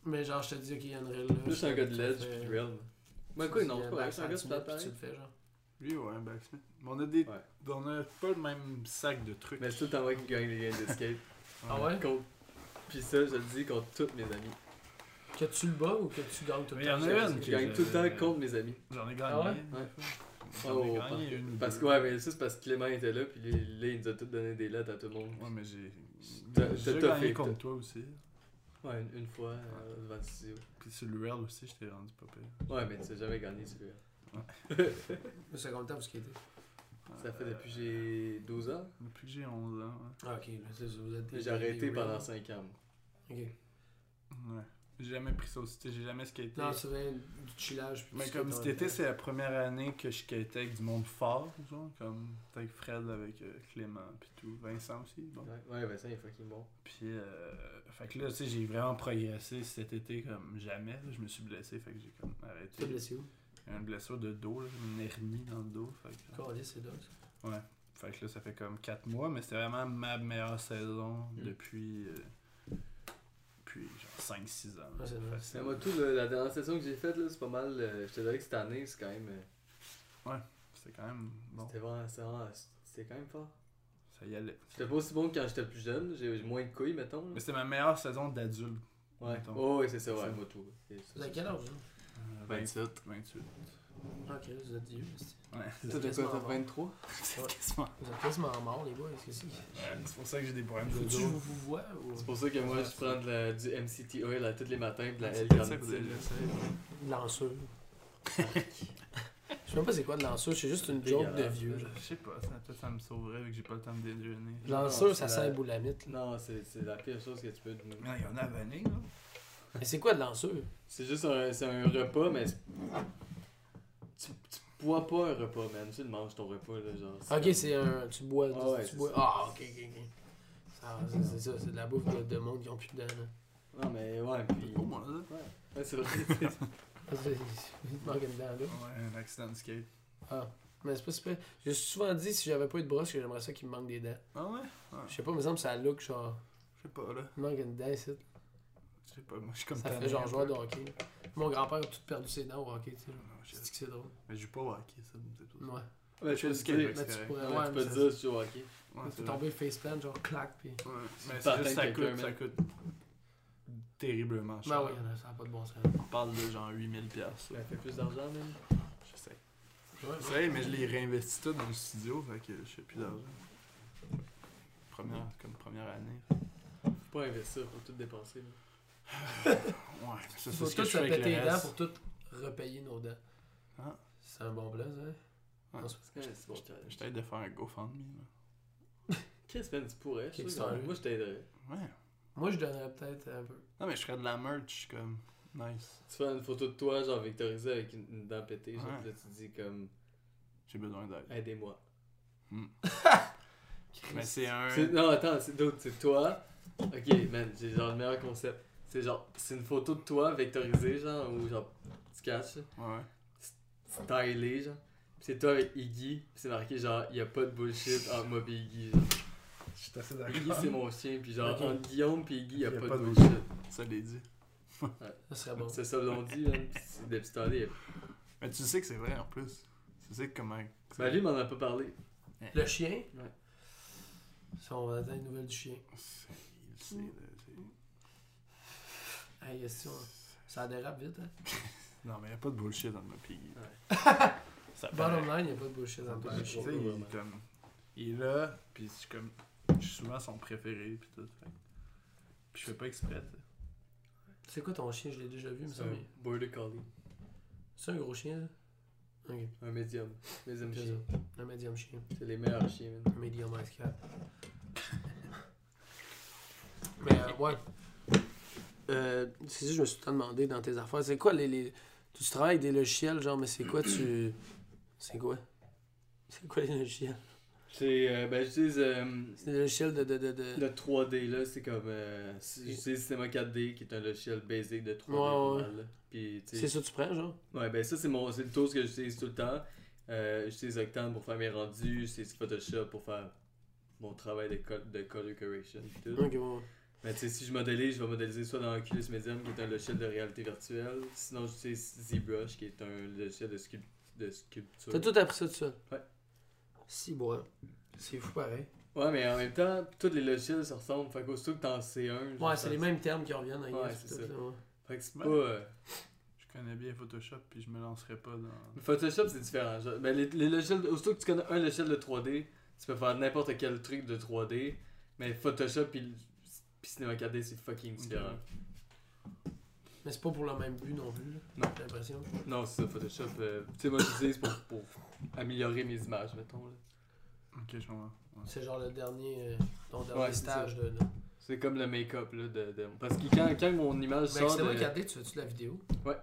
Mais genre, je te dis, ok, il y a une règle là.
Suis un gars de ledge, puis real. Moi,
tu
quoi, non,
euh,
c'est pas un gars de
tu le fais, genre.
Lui, ouais, un backsmith. Mais on a des.
Ouais.
On a pas le même sac de trucs.
Mais c'est tout le temps moi qui gagne les games de skate.
Ah ouais?
Contre- Puis ça, je le dis contre tous mes amis.
Que tu le bats ou que tu gagnes tout le
il y en a une
Je gagne tout le temps contre mes amis.
J'en ai
Ah
gagné.
ouais?
Ouais.
J'en ai
Oh,
gagné une
Parce que, ouais, mais ça, c'est parce que Clément était là, puis là, là, il nous a tous donné des lettres à tout le monde.
Ouais, mais j'ai. J'ai gagné contre toi aussi.
Ouais, une, une fois, euh, devant le studio.
Puis sur le Real aussi, je t'ai rendu pas pire.
Ouais, mais tu n'as jamais gagné celui-là.
Ça combien de temps vous skatez?
Ça fait depuis que j'ai 12 ans.
Depuis que j'ai 11 ans.
Ah, ok, vous êtes
J'ai arrêté pendant
real.
5 ans.
Ok.
Ouais. ouais. J'ai jamais pris ça aussi. J'ai jamais skaté.
Non, c'est vrai, du chillage. puis
Mais
du
comme cet été, c'est la première année que je skatais avec du monde fort, genre, comme avec Fred, avec euh, Clément, puis tout. Vincent aussi, bon.
Ouais, ouais, Vincent, il est fucking bon.
Puis, euh, fait que là, tu sais, j'ai vraiment progressé cet été comme jamais. Je me suis blessé, fait que j'ai comme arrêté.
T'es blessé où?
Une blessure de dos, là, une hernie dans le dos. Fait que,
c'est dingue. ça.
ouais. Fait que là, ça fait comme 4 mois, mais c'était vraiment ma meilleure saison
Mm.
depuis, euh, depuis genre 5-6 ans.
Ouais, c'est
moi, tout, le- la dernière session que j'ai faite, là, c'est pas mal. euh, je te dirais que cette année, c'est quand même. euh,
C'était quand même bon.
C'était vraiment. C'était vraiment- c'était quand même fort.
Ça y allait.
J'étais pas aussi bon que quand j'étais plus jeune. J'ai moins de couilles, mettons. là.
Mais c'était ma meilleure saison d'adulte.
Ouais.
mettons.
Oh, ouais, c'est ça, ouais,
C'est-
moi tout.
Vous avez quel âge, là?
Euh,
27.
28.
Ok, vous êtes vieux.
Ouais.
Vous
Toi,
êtes
t'as
quasiment
quoi,
mort.
t'as 23
C'est quasiment.
Vous êtes quasiment morts, les gars. Est-ce que c'est?
Ouais, C'est pour ça que j'ai des problèmes de dos.
vous, ou.
C'est pour ça que moi, je prends de la- du MCT oil tous les matins, de la
C'est
L
pour ça que vous avez
carnitine.
Lanceur. Je sais même pas c'est quoi de lanceur, c'est juste une joke de vieux. là.
Je sais pas, ça, peut-être ça me sauverait vu que j'ai pas le temps de déjeuner.
Lanceur,
Non,
ça sert
la-
boulamite.
Non, c'est la pire chose que tu peux.
Mais il y en a à Vanille, là.
Mais c'est quoi de lanceur?
C'est juste un, c'est un repas, mais c'est- tu, tu bois pas un repas, man. Tu le manges ton repas, là, genre. c'est
Ok,
comme-
c'est un. Tu bois.
Ah ouais,
tu bois. Ah, ok, ok, ok. Ça, c'est- c'est ça, c'est de la bouffe de, de monde qui ont plus de dents. là.
Non, mais ouais, puis.
Pour moi, là.
Ouais, ouais c'est vrai.
Ah, Il te manque une dent là.
Ouais, un accident de skate.
Ah. Mais c'est pas super. J'ai souvent dit si j'avais pas eu de brosse que j'aimerais ça qu'il me manque des dents.
Ah ouais? Ouais.
Je sais pas, il me semble que ça look genre.
Je sais pas, là.
Il me manque une dent ici.
Je sais pas, moi, je suis comme
Ça fait genre joueur de hockey. Mon grand-père a tout perdu ses dents au hockey, tu sais.
Non, je
Je dis que c'est drôle.
Mais je joue pas au hockey, ça, c'est tout.
Ouais.
Ouais, tu peux
le
le
skate,
dire.
mec.
Mais
c'est
tu
correct.
pourrais.
Ouais,
Ouais,
tu
mais
peux te dire si tu joues au hockey.
Ouais,
Tu
vrai.
tomber faceplant, genre clac, pis.
Ouais, mais
peux
c'est juste ça coûte, ça coûte terriblement cher.
Ben oui, ça n'a pas de bon sens.
On parle de genre 8000 piastres.
Ça fait plus d'argent, même.
Je sais.
Ouais,
C'est vrai, mais je les réinvestis tout dans le studio, fait que je fais plus d'argent. Première, comme première année.
Faut pas investir, faut tout dépenser. là.
Ouais, ça, c'est ce que
tout
je fais avec le
dents pour tout repayer nos dents.
Ah.
C'est un bon blaze, hein?
Ouais.
C'est-
bon.
Je t'aide de faire un GoFundMe. là.
Qu'est-ce que tu pourrais? je sais Moi, je t'aiderais.
Ouais.
Moi, je donnerais peut-être un peu.
Non, mais je ferais de la merch, comme. Nice.
Tu fais une photo de toi, genre vectorisée avec une, une dent pétée, genre,
Ouais.
là, tu dis comme,
J'ai besoin d'aide.
aidez-moi.
Mais c'est un.
Non, attends, c'est d'autres, c'est toi. Ok, man, j'ai genre le meilleur concept. C'est genre, c'est une photo de toi vectorisée, genre, ou genre, tu caches,
Ouais.
stylé, genre. Pis c'est toi avec Iggy, pis c'est marqué genre, y a pas de bullshit entre moi pis Iggy, genre.
Je suis assez
Iggy, c'est mon chien, pis genre, entre Guillaume pis Iggy, y a, pas, de
bullshit. Ça l'est dit.
Ça serait bon.
C'est ça l'on dit, pis C'est des petits
Mais tu sais que c'est vrai en plus. Tu sais comment.
Ben lui, il m'en a pas parlé.
Le chien?
Ouais.
Ça, on va attendre une nouvelle du chien.
Il sait,
Hey, question. Ça dérape vite, hein?
Non, mais y a pas de bullshit dans le Piggy.
Ouais.
Ça
Bottom line, il a pas de bullshit dans le
paraît.
Tu
chien.
sais, il est comme. Il est là, pis je suis comme. Je suis souvent son préféré, pis tout. fait. Pis je fais pas exprès, tu sais.
C'est quoi ton chien? Je l'ai déjà vu, mais
C'est
ça
un
mais...
border collie.
C'est un gros chien, ça? Ok,
Un médium. Médium
c'est
chien.
ça. Un médium chien.
C'est les meilleurs chiens, man.
Un medium ice cap. mais, euh, ouais. Euh, c'est ça, je me suis tout demandé dans tes affaires. C'est quoi les, les. Tu travailles des logiciels, genre, mais c'est quoi tu. C'est quoi? C'est quoi les logiciels?
C'est, euh, ben, j'utilise euh,
C'est des logiciels de. de, de, de...
le 3D, là. C'est comme. Euh, c'est- j'utilise Cinema 4D, qui est un logiciel basic de 3D.
Ouais,
mal. Puis,
C'est ça que tu prends, genre?
Ouais, ben ça, c'est mon c'est le tool que j'utilise tout le temps. Euh, j'utilise Octane pour faire mes rendus, j'utilise Photoshop pour faire mon travail de, col- de color correction. tout.
Ok, bon.
Mais tu sais, si je modélise, je vais modéliser soit dans Oculus Medium, qui est un logiciel de réalité virtuelle, sinon j'utilise ZBrush, qui est un logiciel de, sculp- de sculpture.
T'as tout appris ça tout seul?
Ouais.
Si, bon. C'est fou pareil.
Ouais, mais en même temps, tous les logiciels se ressemblent. Fait qu'aussitôt que t'en sais un.
Ouais, c'est les mêmes termes qui reviennent.
Ouais, c'est
tout
ça.
ouais.
Fait que c'est
Ouais.
pas. euh,
Je connais bien Photoshop, puis je me lancerai pas dans.
Photoshop, c'est différent. Genre, ben, les, les logiciels, aussitôt que tu connais un logiciel de 3D, tu peux faire n'importe quel truc de 3D. Mais Photoshop puis, puis Cinema 4D, c'est fucking différent.
Mais c'est pas pour le même but non plus. là.
Non.
J'ai l'impression.
Non, c'est ça, Photoshop. euh, tu sais, moi, j'utilise pour, pour améliorer mes images, mettons. là.
Ok, je comprends. Ouais.
C'est genre le dernier, euh, ton dernier
Ouais, c'est
stage de. de...
C'est comme le make-up, là. De, de- Parce que quand, quand mon image
Mais
sort.
Cinéma
De...
4D, tu fais-tu de la vidéo?
Ouais.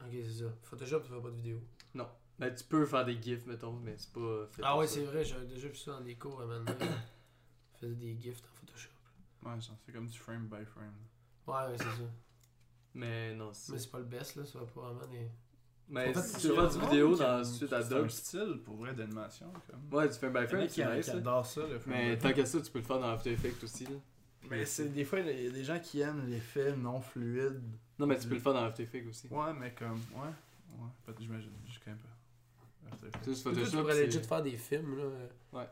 Ok, c'est ça. Photoshop, tu fais pas de vidéo?
Ben, tu peux faire des gifs, mettons, mais c'est pas fait
Ah
pour
ouais,
ça.
c'est vrai, j'avais déjà vu ça dans des cours à maintenant. Je faisais des gifs Photoshop.
Ouais, genre, c'est comme du frame by frame.
Ouais, ouais, c'est ça.
Mais non, c'est.
Mais c'est pas le best, là. Ça va pas vraiment des.
Mais
En fait,
si tu veux faire du vidéo dans suite
C'est un
Adobe.
style pour vrai d'animation. Comme.
Ouais, du frame by frame,
qui,
c'est nice. là.
adorent ça, le frame
Mais
by
tant qu'à ça, tu peux le faire dans After Effects aussi. Là.
Mais c'est des fois, il y a des gens qui aiment l'effet non fluide.
Non, mais tu peux le faire dans After Effects aussi.
Ouais, mais comme. Ouais. Ouais, j'imagine. Je connais pas.
C'est juste
tu pourrais legit faire des films, là.
Ouais.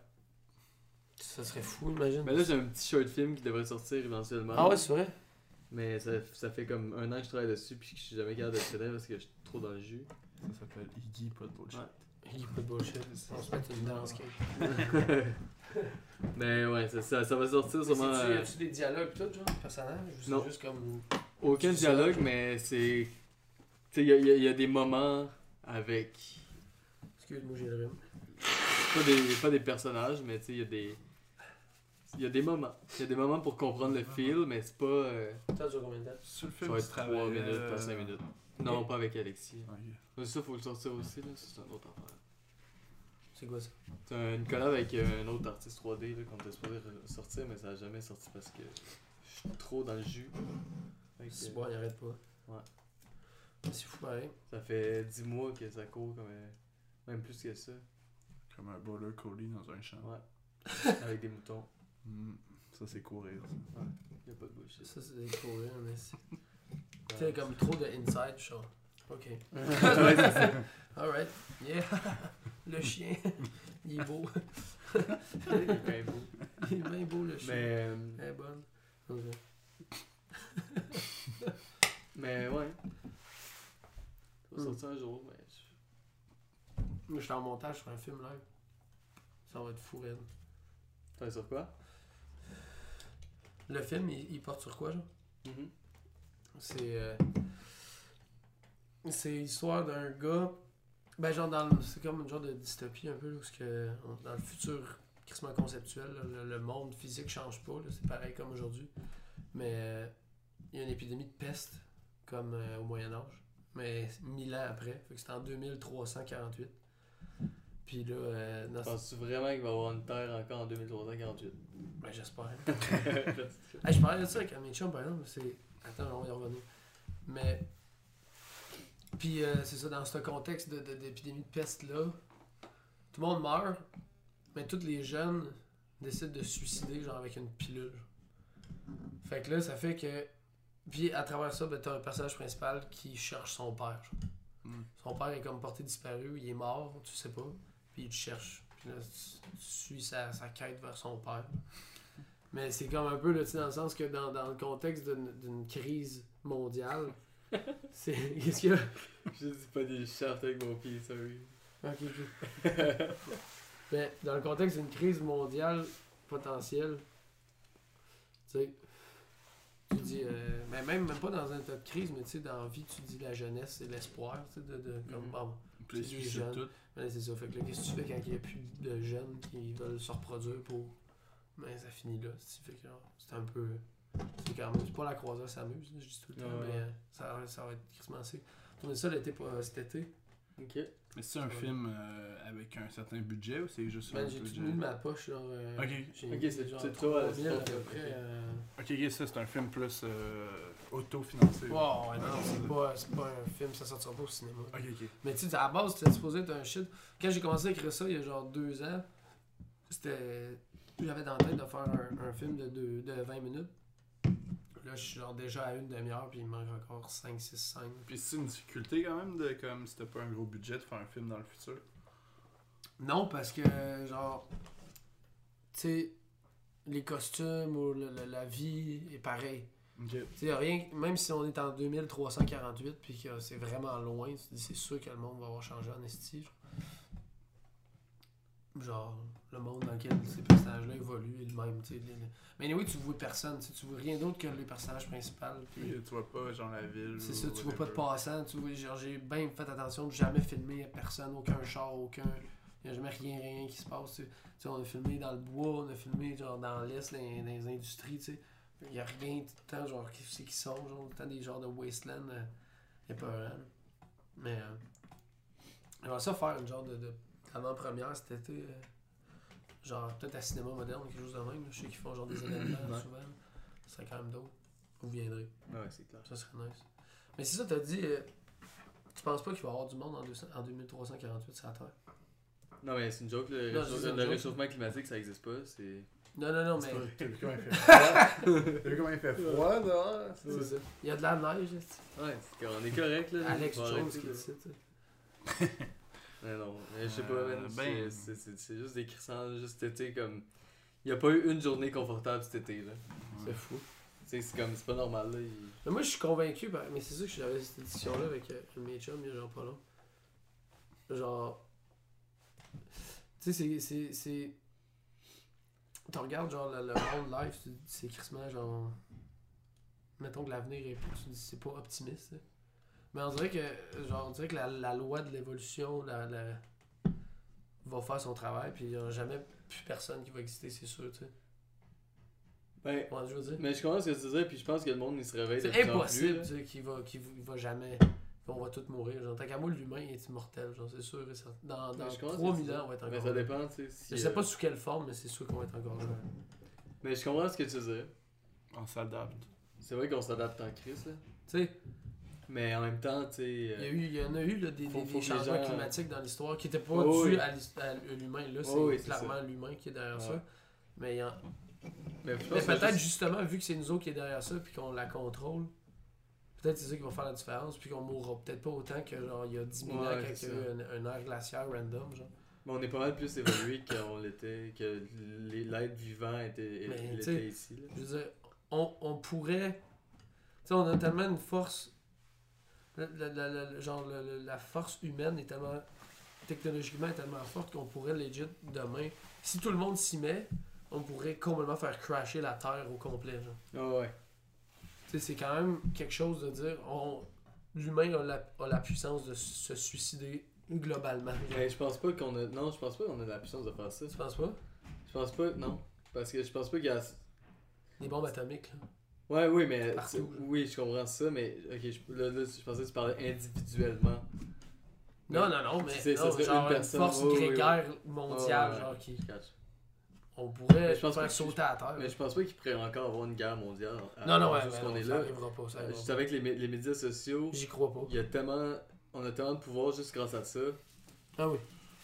Ça serait fou, imagine.
Mais là, j'ai un petit short film qui devrait sortir éventuellement.
Ah ouais, c'est vrai.
Mais ça, ça fait comme un an que je travaille dessus, puis que je suis jamais capable de le finir parce que je suis trop dans le jus.
Ça s'appelle Iggy, pas de bullshit.
Ouais.
Il pas de bullshit. On se met une danse.
Mais ouais, ça, ça, ça va sortir sûrement.
Mais
euh,
Y a-tu des dialogues tout, genre, personnages Ou c'est
Non.
juste comme.
aucun
ça?
dialogue, mais c'est. Tu sais, il y a, il y a- y des moments avec.
Excuse-moi, j'ai le.
Pas des, pas des personnages, mais tu sais, il y a des. Il y a des moments. Il y a des moments pour comprendre le feel, mais c'est pas. euh,
Ça dure combien de temps?
Sur le
ça
film,
va
tu
être 3
travaillais,
minutes, pas
euh,
5 minutes. Non, pas avec Alexis. Mais ça, faut le sortir aussi, là. ça, C'est un autre affaire.
C'est quoi ça?
C'est une collab avec euh, un autre artiste 3D là, qu'on était supposé re- sortir, mais ça a jamais sorti parce que je suis trop dans le jus. Fait que,
C'est bon, il arrête pas.
Ouais.
C'est fou, pareil.
ça fait 10 mois que ça court comme euh, même plus que ça.
Comme un border collie dans un champ.
Ouais. avec des moutons.
Ça, c'est courir. ça.
Y a pas de bullshit.
Ça, c'est des courriers, mais c'est. Tu sais, comme trop de inside, je sens. Ok. Alright. Yeah. Le chien. Il est beau.
Il est bien beau.
Il est bien beau, le chien.
Mais, euh,
est bonne. Ok.
mais ouais. Ça va
Hmm.
sortir un jour, mais. je-
Moi, je suis en montage sur un film live. Ça va être fou, raide.
T'as sur quoi?
Le film, il, il porte sur quoi, genre?
Mhm.
C'est. euh, C'est l'histoire d'un gars. Ben, genre, dans le- c'est comme une genre de dystopie un peu, là, où ce que, dans le futur crissement conceptuel, là, le, le monde physique change pas, c'est pareil comme aujourd'hui. Mais euh, il y a une épidémie de peste, comme euh, au Moyen-Âge, mais mille ans après. Fait que c'est en 2348. Puis là, euh, dans
Penses-tu vraiment qu'il va y avoir une terre encore en 2348
Ben, j'espère. Hey, je parlais de ça avec un chums, par exemple. C'est... Attends, on va y revenir. Mais. Puis, euh, c'est ça, dans ce contexte de, de- d'épidémie de peste-là, tout le monde meurt, mais tous les jeunes décident de se suicider, genre avec une pilule. Fait que là, ça fait que. Puis, à travers ça, ben, t'as un personnage principal qui cherche son père. genre.
Hmm.
Son père est comme porté disparu, il est mort, tu sais pas. Puis, il te cherche. Puis là, tu, tu suis sa, sa quête vers son père. Mais c'est comme un peu, là, dans le sens que dans, dans le contexte d'une, crise mondiale, c'est. Qu'est-ce qu'il y a?
Je dis pas des chartes avec mon pied, sorry.
Ok, ok. Mais dans le contexte d'une crise mondiale potentielle, tu sais, tu dis. euh, mais même, même pas dans un tas de crise, mais tu sais, dans la vie, tu dis la jeunesse et l'espoir, tu sais, de, de, comme,
Mhm.
bon,
Puis
C'est jeunes.
tout.
ben, ça. Fait que là, qu'est-ce que tu fais quand il n'y a plus de jeunes qui veulent se reproduire pour. Ben, ça finit là. c'est- Fait que, genre, c'est un peu. C'est quand même. C'est pas la croisière s'amuse, je dis tout le temps,
Ouais,
mais euh, ça, ça va être crissement assez. Tourner ça l'été, pas- cet été.
Ok.
Mais c'est un film euh, avec un certain budget ou c'est juste
Ben,
un
j'ai tout mis de ma poche, genre. euh,
Ok.
j'ai
Ok,
mis
c'est-
genre
c'est toi,
3 000 à
c'est
peu près.
ok.
euh,
Ok, ok, ça c'est un film plus euh, autofinancé.
Wow, ouais, non, c'est pas, c'est pas un film, ça sortira pas au cinéma.
Ok, ok.
Mais tu sais, à la base, c'était supposé être un shit. Quand j'ai commencé à écrire ça, il y a genre deux ans, c'était. J'avais dans la tête de faire un, un film de, deux- de 20 minutes. Là, je suis genre déjà à une demi-heure, puis il me manque encore 5-6 scènes.
Puis c'est une difficulté quand même de comme si t'as pas un gros budget de faire un film dans le futur.
Non, parce que, genre, tu sais, les costumes ou le- le- la vie est pareil. Tu sais, rien, même si on est en 2348 puis que c'est vraiment loin, tu te dis, c'est sûr que le monde va avoir changé en esti. Genre. Le monde dans lequel ces personnages-là évoluent est le même. tu sais, les- les- Mais oui, tu vois personne, tu vois rien d'autre que les personnages principaux. puis-
Puis tu vois pas genre la ville.
c'est ça, tu vois pas de
whatever.
passant, tu vois, genre j'ai bien fait attention de jamais filmer personne, aucun char, aucun. Y a jamais rien, rien qui se passe. Tu sais. Tu sais, on a filmé dans le bois, on a filmé genre dans l'Est, dans, les industries, tu sais. Y a rien tout le temps, genre, qui c'est qui sont, genre, tout le temps des genres de wasteland, euh, épeurants. Mais, euh, j'aimerais ça faire une genre de, de avant-première cet été, euh, genre peut-être à cinéma moderne, quelque chose de même. Je sais qu'ils font genre des événements
Ouais.
souvent. Ça serait quand même d'autres. Vous viendrez.
Ouais, c'est clair.
Ça serait nice. Mais c'est ça, t'as dit. euh, tu penses pas qu'il va y avoir du monde en, 200 en 2348 sur la Terre?
Non, mais c'est une joke, le,
Non,
réchauffe-
c'est une
le
joke.
réchauffement climatique, ça existe pas. C'est.
Non, non, non, mais.
T'as vu comment il fait froid? T'as vu comment il fait froid dehors?
C'est ça. Il y a de la neige,
Ouais, c'est qu'on est correct là.
Alex
On
Jones qui dit ça, tu sais.
Mais non, mais je sais pas,
Euh, ben-
c'est- c'est- c'est c'est juste des crissants, juste cet été comme. Il y a pas eu une journée confortable cet été là.
C'est fou.
C'est comme, c'est pas normal là. il-
Mais moi, je suis convaincu, par- mais c'est ça que j'avais cette discussion-là avec euh, mes chums il y a genre pas long. Genre. Tu sais, c'est- c'est. c'est- Tu regardes genre le, le monde live, c'est crissement genre. Mettons que l'avenir est. Tu dis c'est pas optimiste. là. Mais on dirait que. Genre, on dirait que la, la loi de l'évolution la, la- va faire son travail, puis il y aura jamais plus personne qui va exister, c'est sûr, tu sais.
Ben,
Ouais, je veux dire.
mais je comprends ce que tu disais, puis je pense que le monde il se réveille
C'est impossible tu sais, qu'il va, va- jamais. On va tous mourir. Genre, tant qu'à moi, l'humain est immortel. Genre, c'est sûr. Dans, dans
Mais je comprends ce que
3000
tu dis.
ans, on va être
Mais
encore
ça
là.
dépend, tu sais. si,
Je sais
euh,
pas sous quelle forme, mais c'est sûr qu'on va être encore là.
Mais je comprends ce que tu dis.
On s'adapte.
C'est vrai qu'on s'adapte en crise là.
Tu sais,
Mais en même temps, tu sais.
il y, a
euh,
eu- il y en a eu là, des,
Faut-
des-
faut
des
que les
changements
gens-
climatiques dans l'histoire qui n'étaient pas
Oh,
dus
oui.
à l'humain. Là, c'est
Oh, oui, c'est
clairement l'humain qui est derrière
Ouais.
ça. Mais, en-
Mais,
peut-être
juste-
justement, vu que c'est nous autres qui est derrière ça, puis qu'on la contrôle, peut-être c'est ça qui va faire la différence, puis qu'on mourra peut-être pas autant que genre il y a 10 000 ans
Ouais,
quand il y a eu un, un air glaciaire random. Genre.
Mais on est pas mal plus évolué qu'on l'était, que l'être vivant était,
Mais,
était ici. Là.
Je veux dire, on, on pourrait. Tu sais, on a tellement une force. La, la- la- la- genre, la, force humaine est tellement. technologiquement est tellement forte qu'on pourrait legit demain. Si tout le monde s'y met, on pourrait complètement faire crasher la Terre au complet. Genre.
Ah ouais.
Tu sais, c'est quand même quelque chose de dire. On, l'humain a la, a la puissance de se suicider globalement.
Mais je pense pas qu'on a. Non, je pense pas qu'on a la puissance de faire ça.
Tu penses pas?
Je pense pas. Non. Parce que je pense pas qu'il y a.
Des bombes atomiques, là.
Ouais, oui, mais.
Partout.
Oui, je comprends ça, mais. Ok, je, là, là, je pensais que tu parlais individuellement.
Non, non, non, mais
C'est- ça
non,
serait
genre
une
une,
personne,
force
ouais, ouais,
grégaire mondiale,
Ouais, ouais,
genre qui.
Catch.
On pourrait
je pense pas
faire
que-
sauter à terre.
Mais je pense pas qu'il pourrait encore avoir une guerre mondiale.
non, non, ouais, mais
qu'on
non,
est
ça
là.
arrivera pas. Ça
Euh,
arrivera
Juste avec les, les médias sociaux,
J'y crois pas.
il y a tellement. On a tellement de pouvoir juste grâce à ça
Ah oui.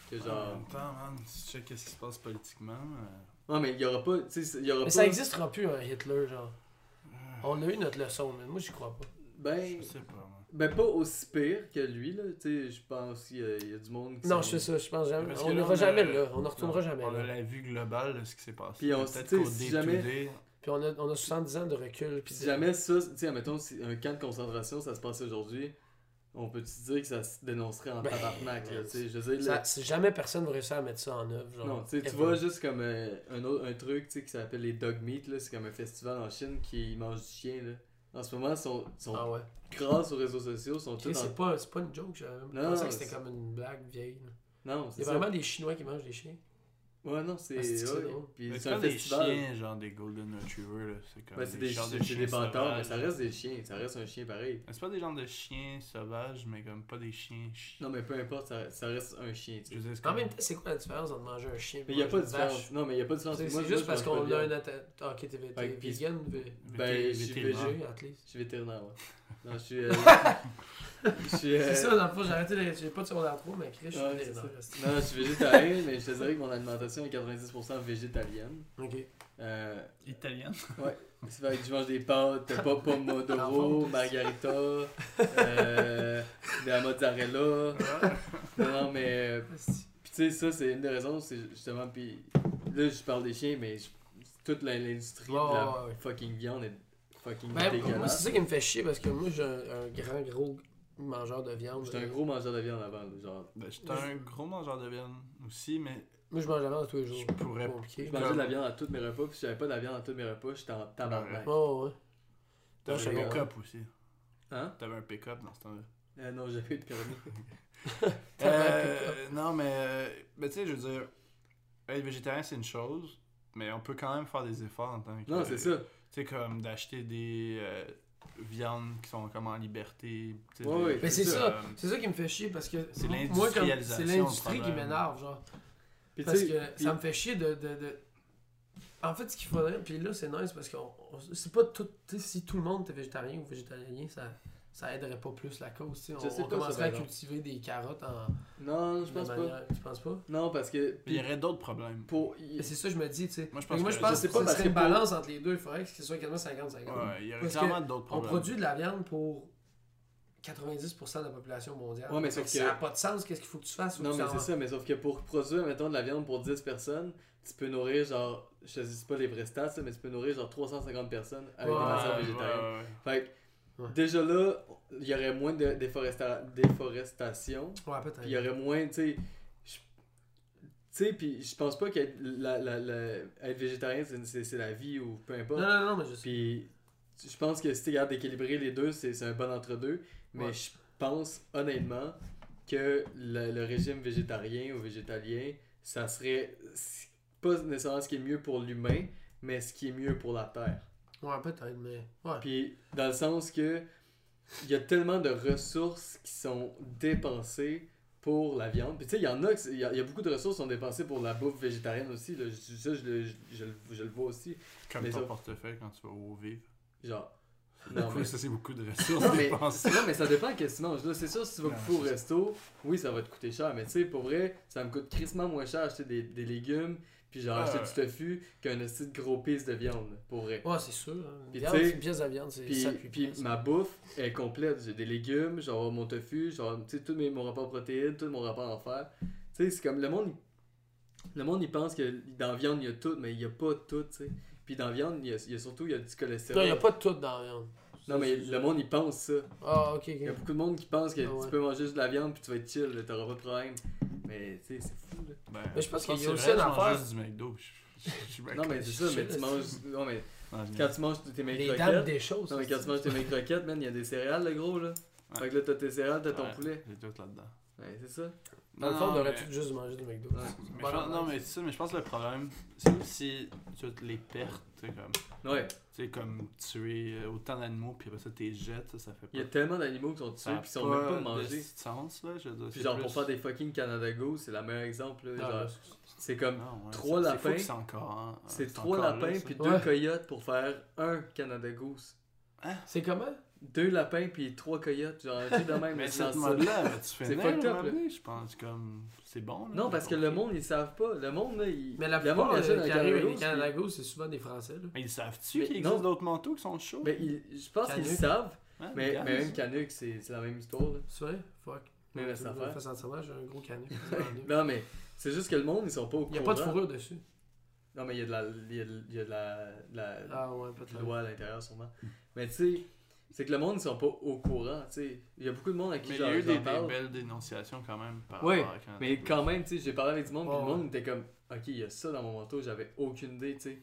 que
En même temps, man, si tu sais qu'est-ce qui se passe politiquement. euh,
Non, mais il y aura pas. Tu sais, il y aura
Mais
pas.
ça existera plus un Hitler, genre. On a eu notre leçon, mais moi j'y crois pas.
Ben.
Je sais pas, moi.
Ben, pas aussi pire que lui, là. Tu sais, je pense qu'il y, a- y a du monde qui
Non, je sais ça, je pense jamais.
Parce
On
que là,
n'ira
on a-
jamais là, on ne retournera
Non,
jamais
On a
là.
la vue globale de ce qui s'est passé.
Puis on-
Peut-être
si jamais-
Puis on a, on a 70 ans de recul. Puis
Si
de-
jamais ça, tu sais, admettons, si un camp de concentration, ça se passait aujourd'hui, on peut-tu dire que ça se dénoncerait en
Ben,
tabarnak, là, sais, je veux dire,
ça- jamais personne va réussir à mettre ça en œuvre. Genre,
non, tu vois juste comme euh, un, autre, un truc, tu sais, qui s'appelle les dog meat, là, c'est comme un festival en Chine qui mange du chien, là. En ce moment, sont, sont
Ah ouais.
grâce aux réseaux sociaux, sont
Ok,
tous
c'est
en...
pas, c'est pas une joke, j'avais pensé que c'était comme une blague vieille. là.
Non,
Il
c'est
y a vraiment des Chinois qui mangent des chiens?
Ouais, non, c'est...
Ah, c'est
ouais. Puis c'est
pas
un
des chiens, genre des Golden Retrievers, là. C'est comme
Ben, c'est des,
genres de
c'est des
chiens
bâtards, mais ça reste des chiens, ça reste un chien pareil.
C'est pas des genres de chiens sauvages, mais comme pas des chiens. chi-
Non, mais peu importe, ça, ça reste un chien, tu
Je
sais.
veux dire, c'est
En même temps, c'est quoi la différence entre manger un chien et
Mais il y a pas de
manger une vache?
différence. Non, mais il y a pas de différence.
C'est juste parce qu'on a un Ah, ok, t'es vegan, vé-
vété-
Ben, je suis
vétérinaire.
végé, at least.
Je suis vétérinaire, ouais. Non, je suis. euh, euh,
C'est ça, dans le fond, j'ai arrêté, j'ai pas de secondaire 3, mais Chris, je suis
ouais, ça. Non, je suis végétarien, mais je te dirais que mon alimentation est 90% végétalienne.
Ok.
Euh,
Italienne.
ouais. C'est fait que je mange des pâtes, pas pomodoro, margarita, euh, de la mozzarella. Non, non, mais. Puis tu sais, ça, c'est une des raisons, c'est justement. Puis là, je parle des chiens, mais je- toute l'industrie
Ouais,
de la
ouais, ouais.
fucking viande est fucking
Ben,
dégueulasse.
c'est ça qui me fait chier parce que moi, j'ai un, un grand, gros mangeur de viande.
J'étais un gros mangeur de viande avant, genre.
Ben, J'étais un gros mangeur de viande aussi, mais
Moi, je mange la viande tous les jours.
je pourrais.
Je mangeais de la viande à tous mes repas, puis si j'avais pas de la viande à tous mes repas, j'étais en tabarnak.
Oh, ouais.
T'avais un pick-up aussi.
Hein?
T'avais un pick-up dans ce temps-là.
Euh, non, j'avais eu de permis.
Euh, non, mais, euh, mais tu sais, je veux dire, être végétarien, c'est une chose, mais on peut quand même faire des efforts en tant que.
Non, c'est ça.
Tu sais, comme d'acheter des euh, viandes qui sont comme en liberté. des-
ouais.
Mais c'est ça, c'est ça qui me fait chier parce que
C'est l'industrialisation,
c'est l'industrie qui m'énerve, genre. Parce que ça me fait chier de. de, de- En fait, ce qu'il faudrait, puis là, c'est nice parce que c'est pas tout. si tout le monde était végétarien ou végétalien, ça, ça aiderait pas plus la cause. tu sais.
Je
On,
sais
on
pas,
commencerait à cultiver des carottes en.
Non, je pense pas.
Tu penses pas?
Non, parce que.
Il y aurait d'autres problèmes.
pour.
Mais c'est ça, je me dis, tu sais.
Moi, je pense
moi,
que-
je pense que une
que pour-
balance entre les deux. Il faudrait que ce soit quasiment 50-50.
Ouais, il y aurait clairement d'autres
On
problèmes.
produit de la viande pour 90% de la population mondiale.
Ouais, mais sauf
que ça n'a pas de sens. Qu'est-ce qu'il faut que tu fasses?
Non, mais c'est ça, mais sauf que pour produire, mettons, de la viande pour 10 personnes, tu peux nourrir genre. Je sais pas les vrais stats, mais tu peux nourrir genre 350 personnes avec
Ouais,
des matières végétariennes.
ouais, ouais.
Fait que,
Ouais.
déjà là, il y aurait moins de déforesta- déforestation.
Ouais, peut-être.
Puis il y aurait moins, tu sais. Tu sais, puis je pense pas qu'être la, la, la- être végétarien, c'est- la vie ou peu importe.
Non, non, non, mais je sais.
Puis je pense que si tu regardes d'équilibrer les deux, c'est un bon entre-deux. Mais
Ouais.
je pense honnêtement que le, le régime végétarien ou végétalien, ça serait pas nécessairement ce qui est mieux pour l'humain, mais ce qui est mieux pour la Terre.
Ouais, peut-être, mais. Ouais.
Puis dans le sens que il y a tellement de ressources qui sont dépensées pour la viande. Puis tu sais, il y en a, il y, a il y a beaucoup de ressources qui sont dépensées pour la bouffe végétarienne aussi. Là. Je- Ça, je, le- je, je le- je le vois aussi.
Comme
Mais
ton
ça-
portefeuille quand tu vas au vivre.
Genre. Non, mais,
ça, c'est beaucoup de ressources
Non, mais-
dépensées.
non, mais ça dépend qu'est-ce que tu c'est sûr, si tu vas au resto, oui, ça va te coûter cher. Mais tu sais, pour vrai, ça me coûte crissement moins cher acheter des, des légumes, puis genre
Ah,
acheter
ouais.
du tofu, qu'un petit gros piece de viande, pour vrai.
Ouais, c'est sûr. hein. Une
Puis
viande, une pièce de viande, c'est
Puis,
7
puis ma bouffe est complète. J'ai des légumes, genre mon tofu, genre, tu sais, tout mes, mon rapport protéines, tout mon rapport en fer. Tu sais, c'est comme le monde, il- le monde, il pense que dans la viande, il y a tout, mais il y a pas tout, tu sais. Puis dans la viande, il y a, il y a surtout, il y a du
Non,
cholestérol.
il n'y a pas de tout dans la viande.
Non, mais le monde, il pense ça.
Ah, ok,
Il y a
ok.
beaucoup de monde qui pense que
Ah ouais.
tu peux manger juste de la viande, puis tu vas être chill, t'auras pas de problème. Mais, tu sais, c'est fou, là.
Ben,
Mais je pense qu'il y a
c'est
aussi une affaire-
juste du McDo. Je-
Non, mais c'est ça, mais tu manges. Non, mais quand tu manges tes mecs
Les dames
croquettes.
des choses.
Non, mais quand tu manges tes mecs croquettes, man, il y a des céréales, le gros, là.
Ouais.
Fait que là, t'as tes céréales, t'as ton
Ouais,
poulet.
J'ai tout là-dedans.
Ouais, c'est ça.
Dans le fond, on
mais-
tout juste manger du McDo.
Ouais.
Mais
Bon,
je pense-
non,
mais c'est ça, mais je pense que le problème, c'est aussi toutes les pertes, tu sais, comme,
Ouais.
Tu sais, comme tuer euh, autant d'animaux, puis après ça, t'es jettes, ça, ça fait pas.
Il y a tellement d'animaux qui sont tués, puis qui sont même pas
de
mangés.
sens, là, je veux dire.
Puis
c'est
genre,
plus-
pour faire des fucking Canada Goose, c'est le meilleur exemple, là.
Ah,
genre, c'est comme.
Non, ouais,
trois lapins,
C'est encore. hein,
C'est trois
encore
lapins puis
Ouais.
deux coyotes pour faire un Canada Goose.
C'est comment?
Deux lapins puis trois coyotes, genre un truc de même.
Mais
mais
cette mode-là, tu fais
fucked up,
je pense, comme, c'est bon, là.
Non, parce que le monde, ils savent pas. Le monde, là, il.
Mais la
le monde
plupart
achète
euh,
un
qui
Canada
arrivent avec les
Goose,
Canada
puis-
Goose, c'est souvent des Français. Là.
Mais ils savent-tu
Mais
qu'il existe d'autres manteaux qui sont chauds?
Mais ils- je pense qu'ils
Canuck.
savent,
Hein,
mais, mais même. Canuck, c'est c'est la même histoire, là.
C'est vrai? Fuck. Tu me
affaire.
j'ai un gros canot.
Non, mais c'est juste que le monde, ils sont pas au
Il n'y a
courant.
pas de fourrure dessus.
Non, mais il y a de la, il y a de, la, de la,
Ah ouais,
loi à l'intérieur, sûrement. Mais tu sais, c'est que le monde, ils sont pas au courant, tu sais. Il y a beaucoup de monde à qui
Mais il y a eu des, belles dénonciations quand même par
Ouais,
rapport à Canada
Mais
Goose.
quand même, tu sais, j'ai parlé avec du monde, puis
Ouais,
le monde était comme, ok, il y a ça dans mon manteau, j'avais aucune idée, tu sais.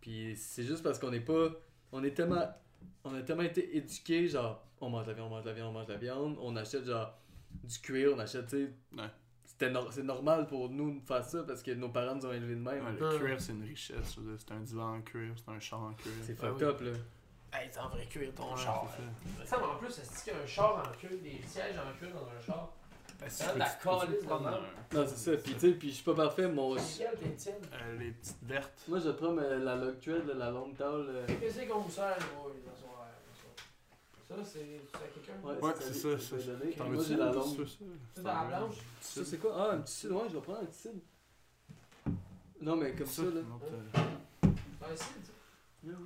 Puis c'est juste parce qu'on n'est pas, on est tellement, on a tellement été éduqués, genre, on mange la viande, on mange la viande, on mange la viande, on achète genre du cuir, on achète, tu sais.
Ouais.
C'était nor- c'est normal pour nous de faire ça parce que nos parents nous ont élevés de même.
Ouais, le cuir, c'est une richesse. C'est un divan en cuir, c'est un char en cuir.
C'est
Ah
fucked
oui.
up, là.
Hey, t'en vrai cuir ton
Ouais,
char.
c'est ça.
Ça, mais en plus, est-ce qu'il y a un char en cuir, des sièges en cuir dans un char?
Ben, si tu
la
peux- tu peux
calice
prendre
de
un-
Non, c'est ça. Puis tu sais, puis je suis pas parfait, mon.
C'est quelle t'es tienne
euh, les petites vertes.
Moi, je prends ma- la là, la longue towel. euh,
Qu'est-ce qu'on vous sert, les boys, dans son verre, ça? Ça, c'est c'est à quelqu'un?
Ouais, c'est ça,
je
ça.
vais donner.
T'en
Moi,
veux-tu
j'ai la longue.
C'est ça?
C'est dans la blanche?
Ça, c'est quoi? Ah, un petit cid. Ouais, je vais prendre un petit cid. Non, mais comme ça, là.
une autre, euh,
Ah, ici,
Ouais, ouais.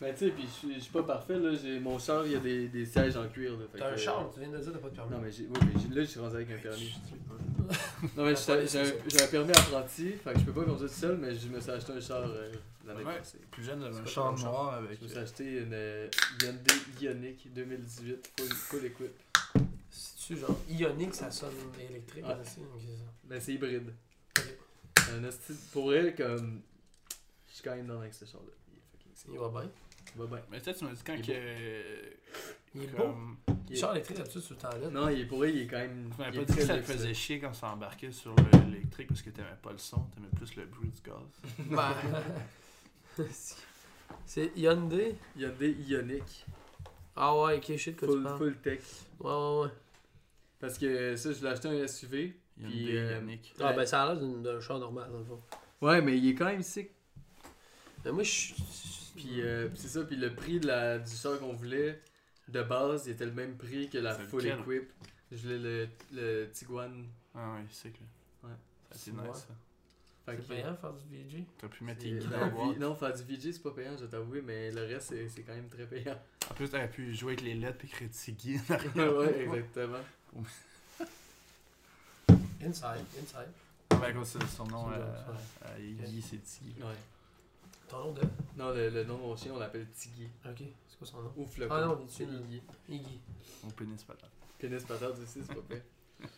Ben, tu sais, pis je suis- je suis pas parfait, là. J'ai mon char, il y a des, des sièges en cuir,
T'as un char, tu viens de dire t'as pas de permis.
Non, mais j'ai, oui, mais j'ai- là, je suis rendu avec un permis. Non, mais j'ai, j'ai, un, j'ai un permis apprenti, fait que je peux pas conduire tout seul, mais je me suis acheté un char euh, l'année
Ouais.
passée.
Plus jeune, j'avais un char noir avec.
Je me suis acheté une euh, Hyundai Ioniq 2018 full, full equip.
C'est-tu genre ionique, ça sonne électrique
Ouais.
aussi?
Ben, c'est hybride.
Ok.
Un esti- Pour elle, comme. Je suis quand même dans avec ce char-là. Il
va bien?
Il.
Mais peut-être tu m'as dit quand
Il est
que.
Il est beau.
comme-
Il
Le
est-
électrique là-dessus sur le temps là.
Non, il est pour elle, il est quand même.
Tu m'avais
il
pas dit que ça
là.
faisait chier quand ça embarquait sur l'électrique parce que t'aimais pas le son, t'aimais plus le bruit du gaz.
Ben, c'est Hyundai.
Hyundai Ioniq.
Ah ouais, ok, shit, quoi tu
Full,
parles.
full tech.
Ouais, ouais, ouais.
Parce que ça, je l'ai acheté un SUV.
Il une
euh,
Ioniq.
Ah ben ça a l'air d'un char normal dans le fond.
Ouais, mais il est quand même sick.
Mais moi je suis.
Puis euh, puis c'est ça, puis le prix de la, du char qu'on voulait, de base, il était le même prix que la
C'est
full
lequel?
equip. Je voulais le, le Tiguan.
Ah ouais, c'est que.
Ouais.
C'est nice ça.
Fait
C'est payant faire du VG.
T'as pu mettre
c'est-
tes guides
ben,
dans la
vi-
boîte.
Non, faire du VJ, c'est pas payant, je vais t'avouer, mais le reste, c'est c'est quand même très payant.
En plus, t'aurais pu jouer avec les lettres puis créer Tiggy.
ouais, exactement.
Inside, inside.
Ouais, à cause de son nom,
C'est
euh,
bon,
euh, c'est Tiggy.
Ouais.
Ton nom de?
Non, le, le nom de mon chien, on l'appelle Tiggy.
Ok, c'est quoi son nom?
Ou Flocon.
Ah non,
c'est
dessus.
Iggy.
Iggy.
Mon pénis patate.
Pénis patate aussi, c'est pas fait.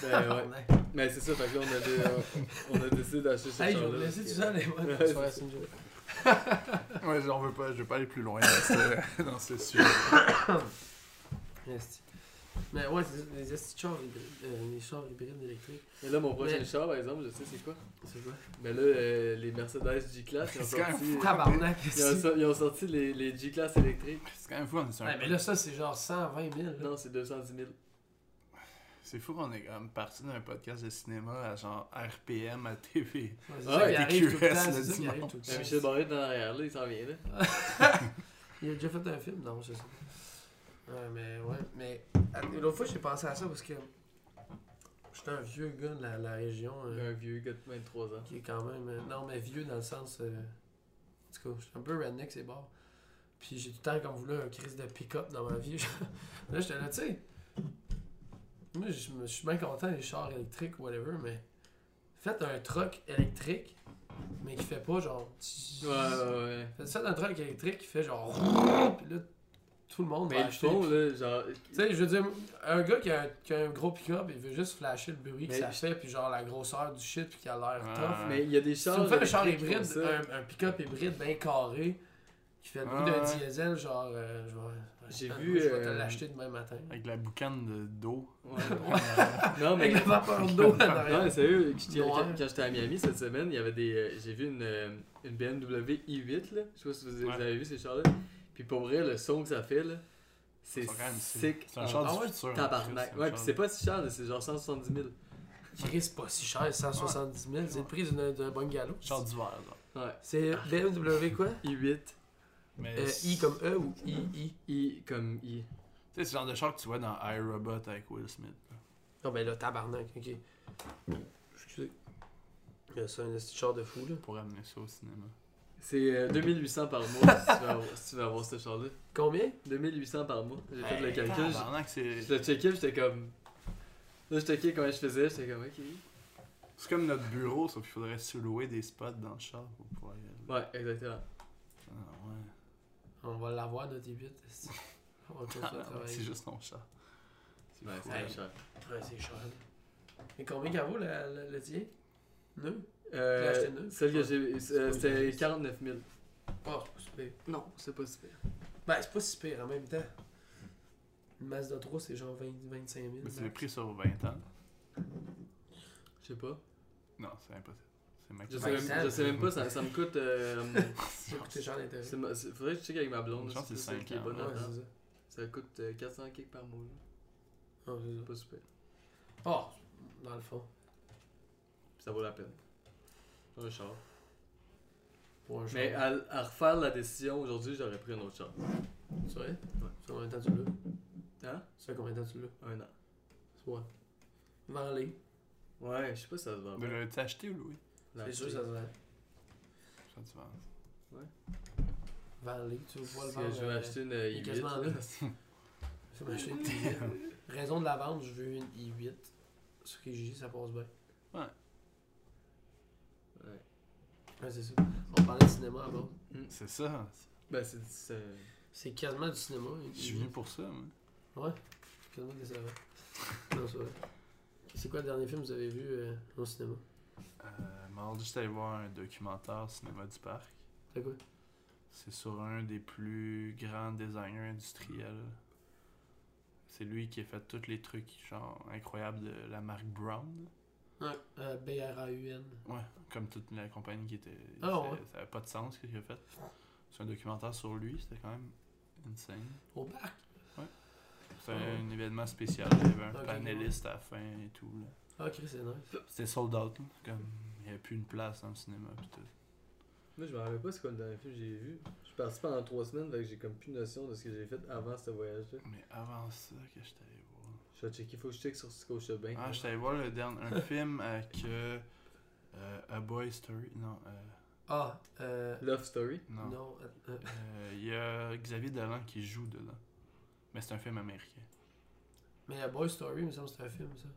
Ben ouais. Mais c'est ça, fait que là, on a, dé- euh, on a décidé d'acheter ce
Hey, je vais
char-là parce
tout ça les modes
Ouais,
on veut pas, je veux pas aller plus loin dans ce, dans ce sujet.
Esti. Mais ouais, c'est les esti chars hybrides, euh, les chars hybrides électriques.
Mais là, mon prochain
Mais-
char, par exemple, je sais c'est quoi?
C'est quoi?
Mais là, euh, les Mercedes G-Class, ils Ils ils ont sorti les, les G-Class électriques.
C'est quand même fou, on est sur
Ouais, mais là, ça, c'est genre 120 000. là.
Non, c'est 210 000.
C'est fou qu'on est comme parti d'un podcast de cinéma à genre RPM à TV.
Ouais,
Ah,
ça arrive tout le
QS
temps.
Michel Barrette dans l'arrière, là, il s'en vient, là.
Il a déjà fait un film? Non, c'est ça. Ouais, mais ouais. Mais l'autre fois, j'ai pensé à ça parce que j'étais un vieux gars de la, la région euh,
Un vieux gars de 23 ans.
qui est quand même. euh, non, mais vieux dans le sens. euh, en tout cas, j'étais un peu redneck, c'est bon. Puis j'ai tout le temps comme voulu un crise de pick-up dans ma vie. là, j'étais là, tu sais. Moi, je suis bien content des chars électriques ou whatever, mais faites un truck électrique, mais qui fait pas genre.
Ouais, ouais, ouais.
Faites ça un truck électrique qui fait genre. Puis là, tout le monde
Mais
va
le
acheter.
fond, là, genre.
Tu sais, je veux dire, un gars qui a, un- qui a un gros pick-up, il veut juste flasher le bruit que
Mais
ça fait, puis genre la grosseur du shit, puis qu'il a l'air tough.
Mais il y a des
Si tu
chars.
me fais un char
électriques qui
hybride,
font ça.
un, un pick-up hybride bien carré, qui fait le bruit d'un
ouais.
diesel, genre. euh, je vais-
J'ai vu,
Je vais te
euh,
l'acheter demain matin.
Avec la boucane de- d'eau.
Ouais. non, mais.
Avec la vapeur d'eau en
Non,
arrière.
mais sérieux, quand,
Noir.
quand- quand j'étais à Miami cette semaine, il y avait des. euh, J'ai vu une, euh, une BMW i8, là. Je sais pas si vous avez,
Ouais.
vous avez vu ces chars-là. Puis pour vrai, le son que ça fait, là, c'est sick.
C'est un char
Ah
du
ouais,
futur.
Tabarnak. Ouais, puis c'est pas si cher, là, c'est genre 170 000.
Chris, c'est pas si cher, 170 000. C'est le prix d'un bungalow.
Char d'hiver, genre.
Ouais.
C'est BMW quoi?
I8,
Mais
Euh, I comme E ou I, I?
I comme i.
Tu sais, c'est le genre de char que tu vois dans iRobot avec Will Smith. là.
Non, ben là, tabarnak, ok. Excusez. Il y a ça, un petit char de fou, là.
Pour amener ça au cinéma.
C'est euh, 2800 par mois si tu veux avoir, si tu veux avoir ce char-là.
Combien?
2800 par mois. J'ai fait le
Hey,
calcul. je-
tabarnak, c'est
Je le checkais, puis j'étais comme. Là, je checkais comment je faisais, j'étais comme, ok.
c'est comme notre bureau, sauf qu'il faudrait sous-louer des spots dans le char pour pouvoir y aller.
Ouais, exactement.
Ah, ouais.
On va l'avoir, notre I8. esti. On va continuer à
Ah,
travailler.
c'est juste ton char. C'est
Ouais,
fou.
c'est cher.
Ouais, c'est cher. Et combien qu'elle vaut, la- la- le tien? Neuf
Euh, celle que j'ai. euh, C'était
une
49 000.
Oh, c'est pas si pire.
Non, c'est pas super.
Ben, c'est pas si pire en même temps. Une Mazda 3, c'est genre 20, 25 000.
Mais c'est le prix sur 20 ans.
Je sais pas.
Non, c'est impossible. C'est max.
Je sais, même, je sais même pas, ça, ça me coûte. euh,
Ça coûte cher d'intérêt.
c'est ma- c'est- faudrait que je check avec ma blonde.
Je pense que
c'est
c'est
celle
cinq
qui est
ans,
bonne
Ouais,
là-dedans.
c'est ça.
Ça coûte euh, 400 kicks par mois. là.
Ah, c'est
pas super.
Oh, dans le fond.
Ça vaut la peine. Un char.
Pour un
Mais
char.
à, à refaire la décision aujourd'hui, j'aurais pris un autre char.
C'est vrai
Ouais.
Ça fait combien de temps tu l'as?
Hein?
Ça fait combien de temps tu l'as?
Un an.
C'est ouais. Vends-les.
Ouais, je sais pas si ça se vend.
Mais l'as-tu acheté ou loué?
C'est sûr, ça se vend.
Ça tu vends.
Vends-les, tu veux pas le vendre.
que je vais
euh,
acheter une
il est
i8.
quasiment
là.
là. Je vais m'acheter une i8. Raison de la vente, je veux une i8. Sur Kijiji, ça passe bien.
Ouais.
Ouais, c'est ça. On parlait de cinéma avant.
C'est ça.
Ben, c'est. c'est-
C'est quasiment du cinéma. une
Je suis
i8.
venu pour ça, moi.
Ouais, c'est quasiment décevant. non, c'est vrai. C'est quoi le dernier film que vous avez vu euh, au cinéma?
Euh, mardi, j'étais allé voir un documentaire cinéma du parc.
C'est quoi?
C'est sur un des plus grands designers industriels. C'est lui qui a fait tous les trucs genre incroyables de la marque Brown.
Ouais, euh, B-R-A-U-N.
Ouais, comme toute la compagnie qui était.
Ah
ça,
ouais.
ça avait pas de sens ce qu'il a fait. C'est un documentaire sur lui, c'était quand même insane.
Au parc
C'était
Ah ouais.
un événement spécial, il y avait un
Ok,
panéliste à la fin et tout. là.
Ah, ok, c'est nice.
C'était sold out, là. comme il n'y avait plus une place dans le cinéma pis tout.
Moi, je me rappelle pas c'est quoi le dernier film que j'ai vu. Je suis parti pendant trois semaines, donc j'ai comme plus notion de ce que j'ai fait avant ce voyage-là.
Mais avant ça, que j'étais allé voir?
Je vais checker, faut que je check sur Scotiabank.
Ah,
là.
j'étais allé voir le dernier, un film avec euh, euh, A Boy Story. Non, euh,
Ah, euh.
Love Story?
non.
Non, euh, euh,
Euh, Il y a Xavier Dolan qui joue dedans. Mais c'est un film américain.
mais A Boy Story, il me semble que c'est un film, ça.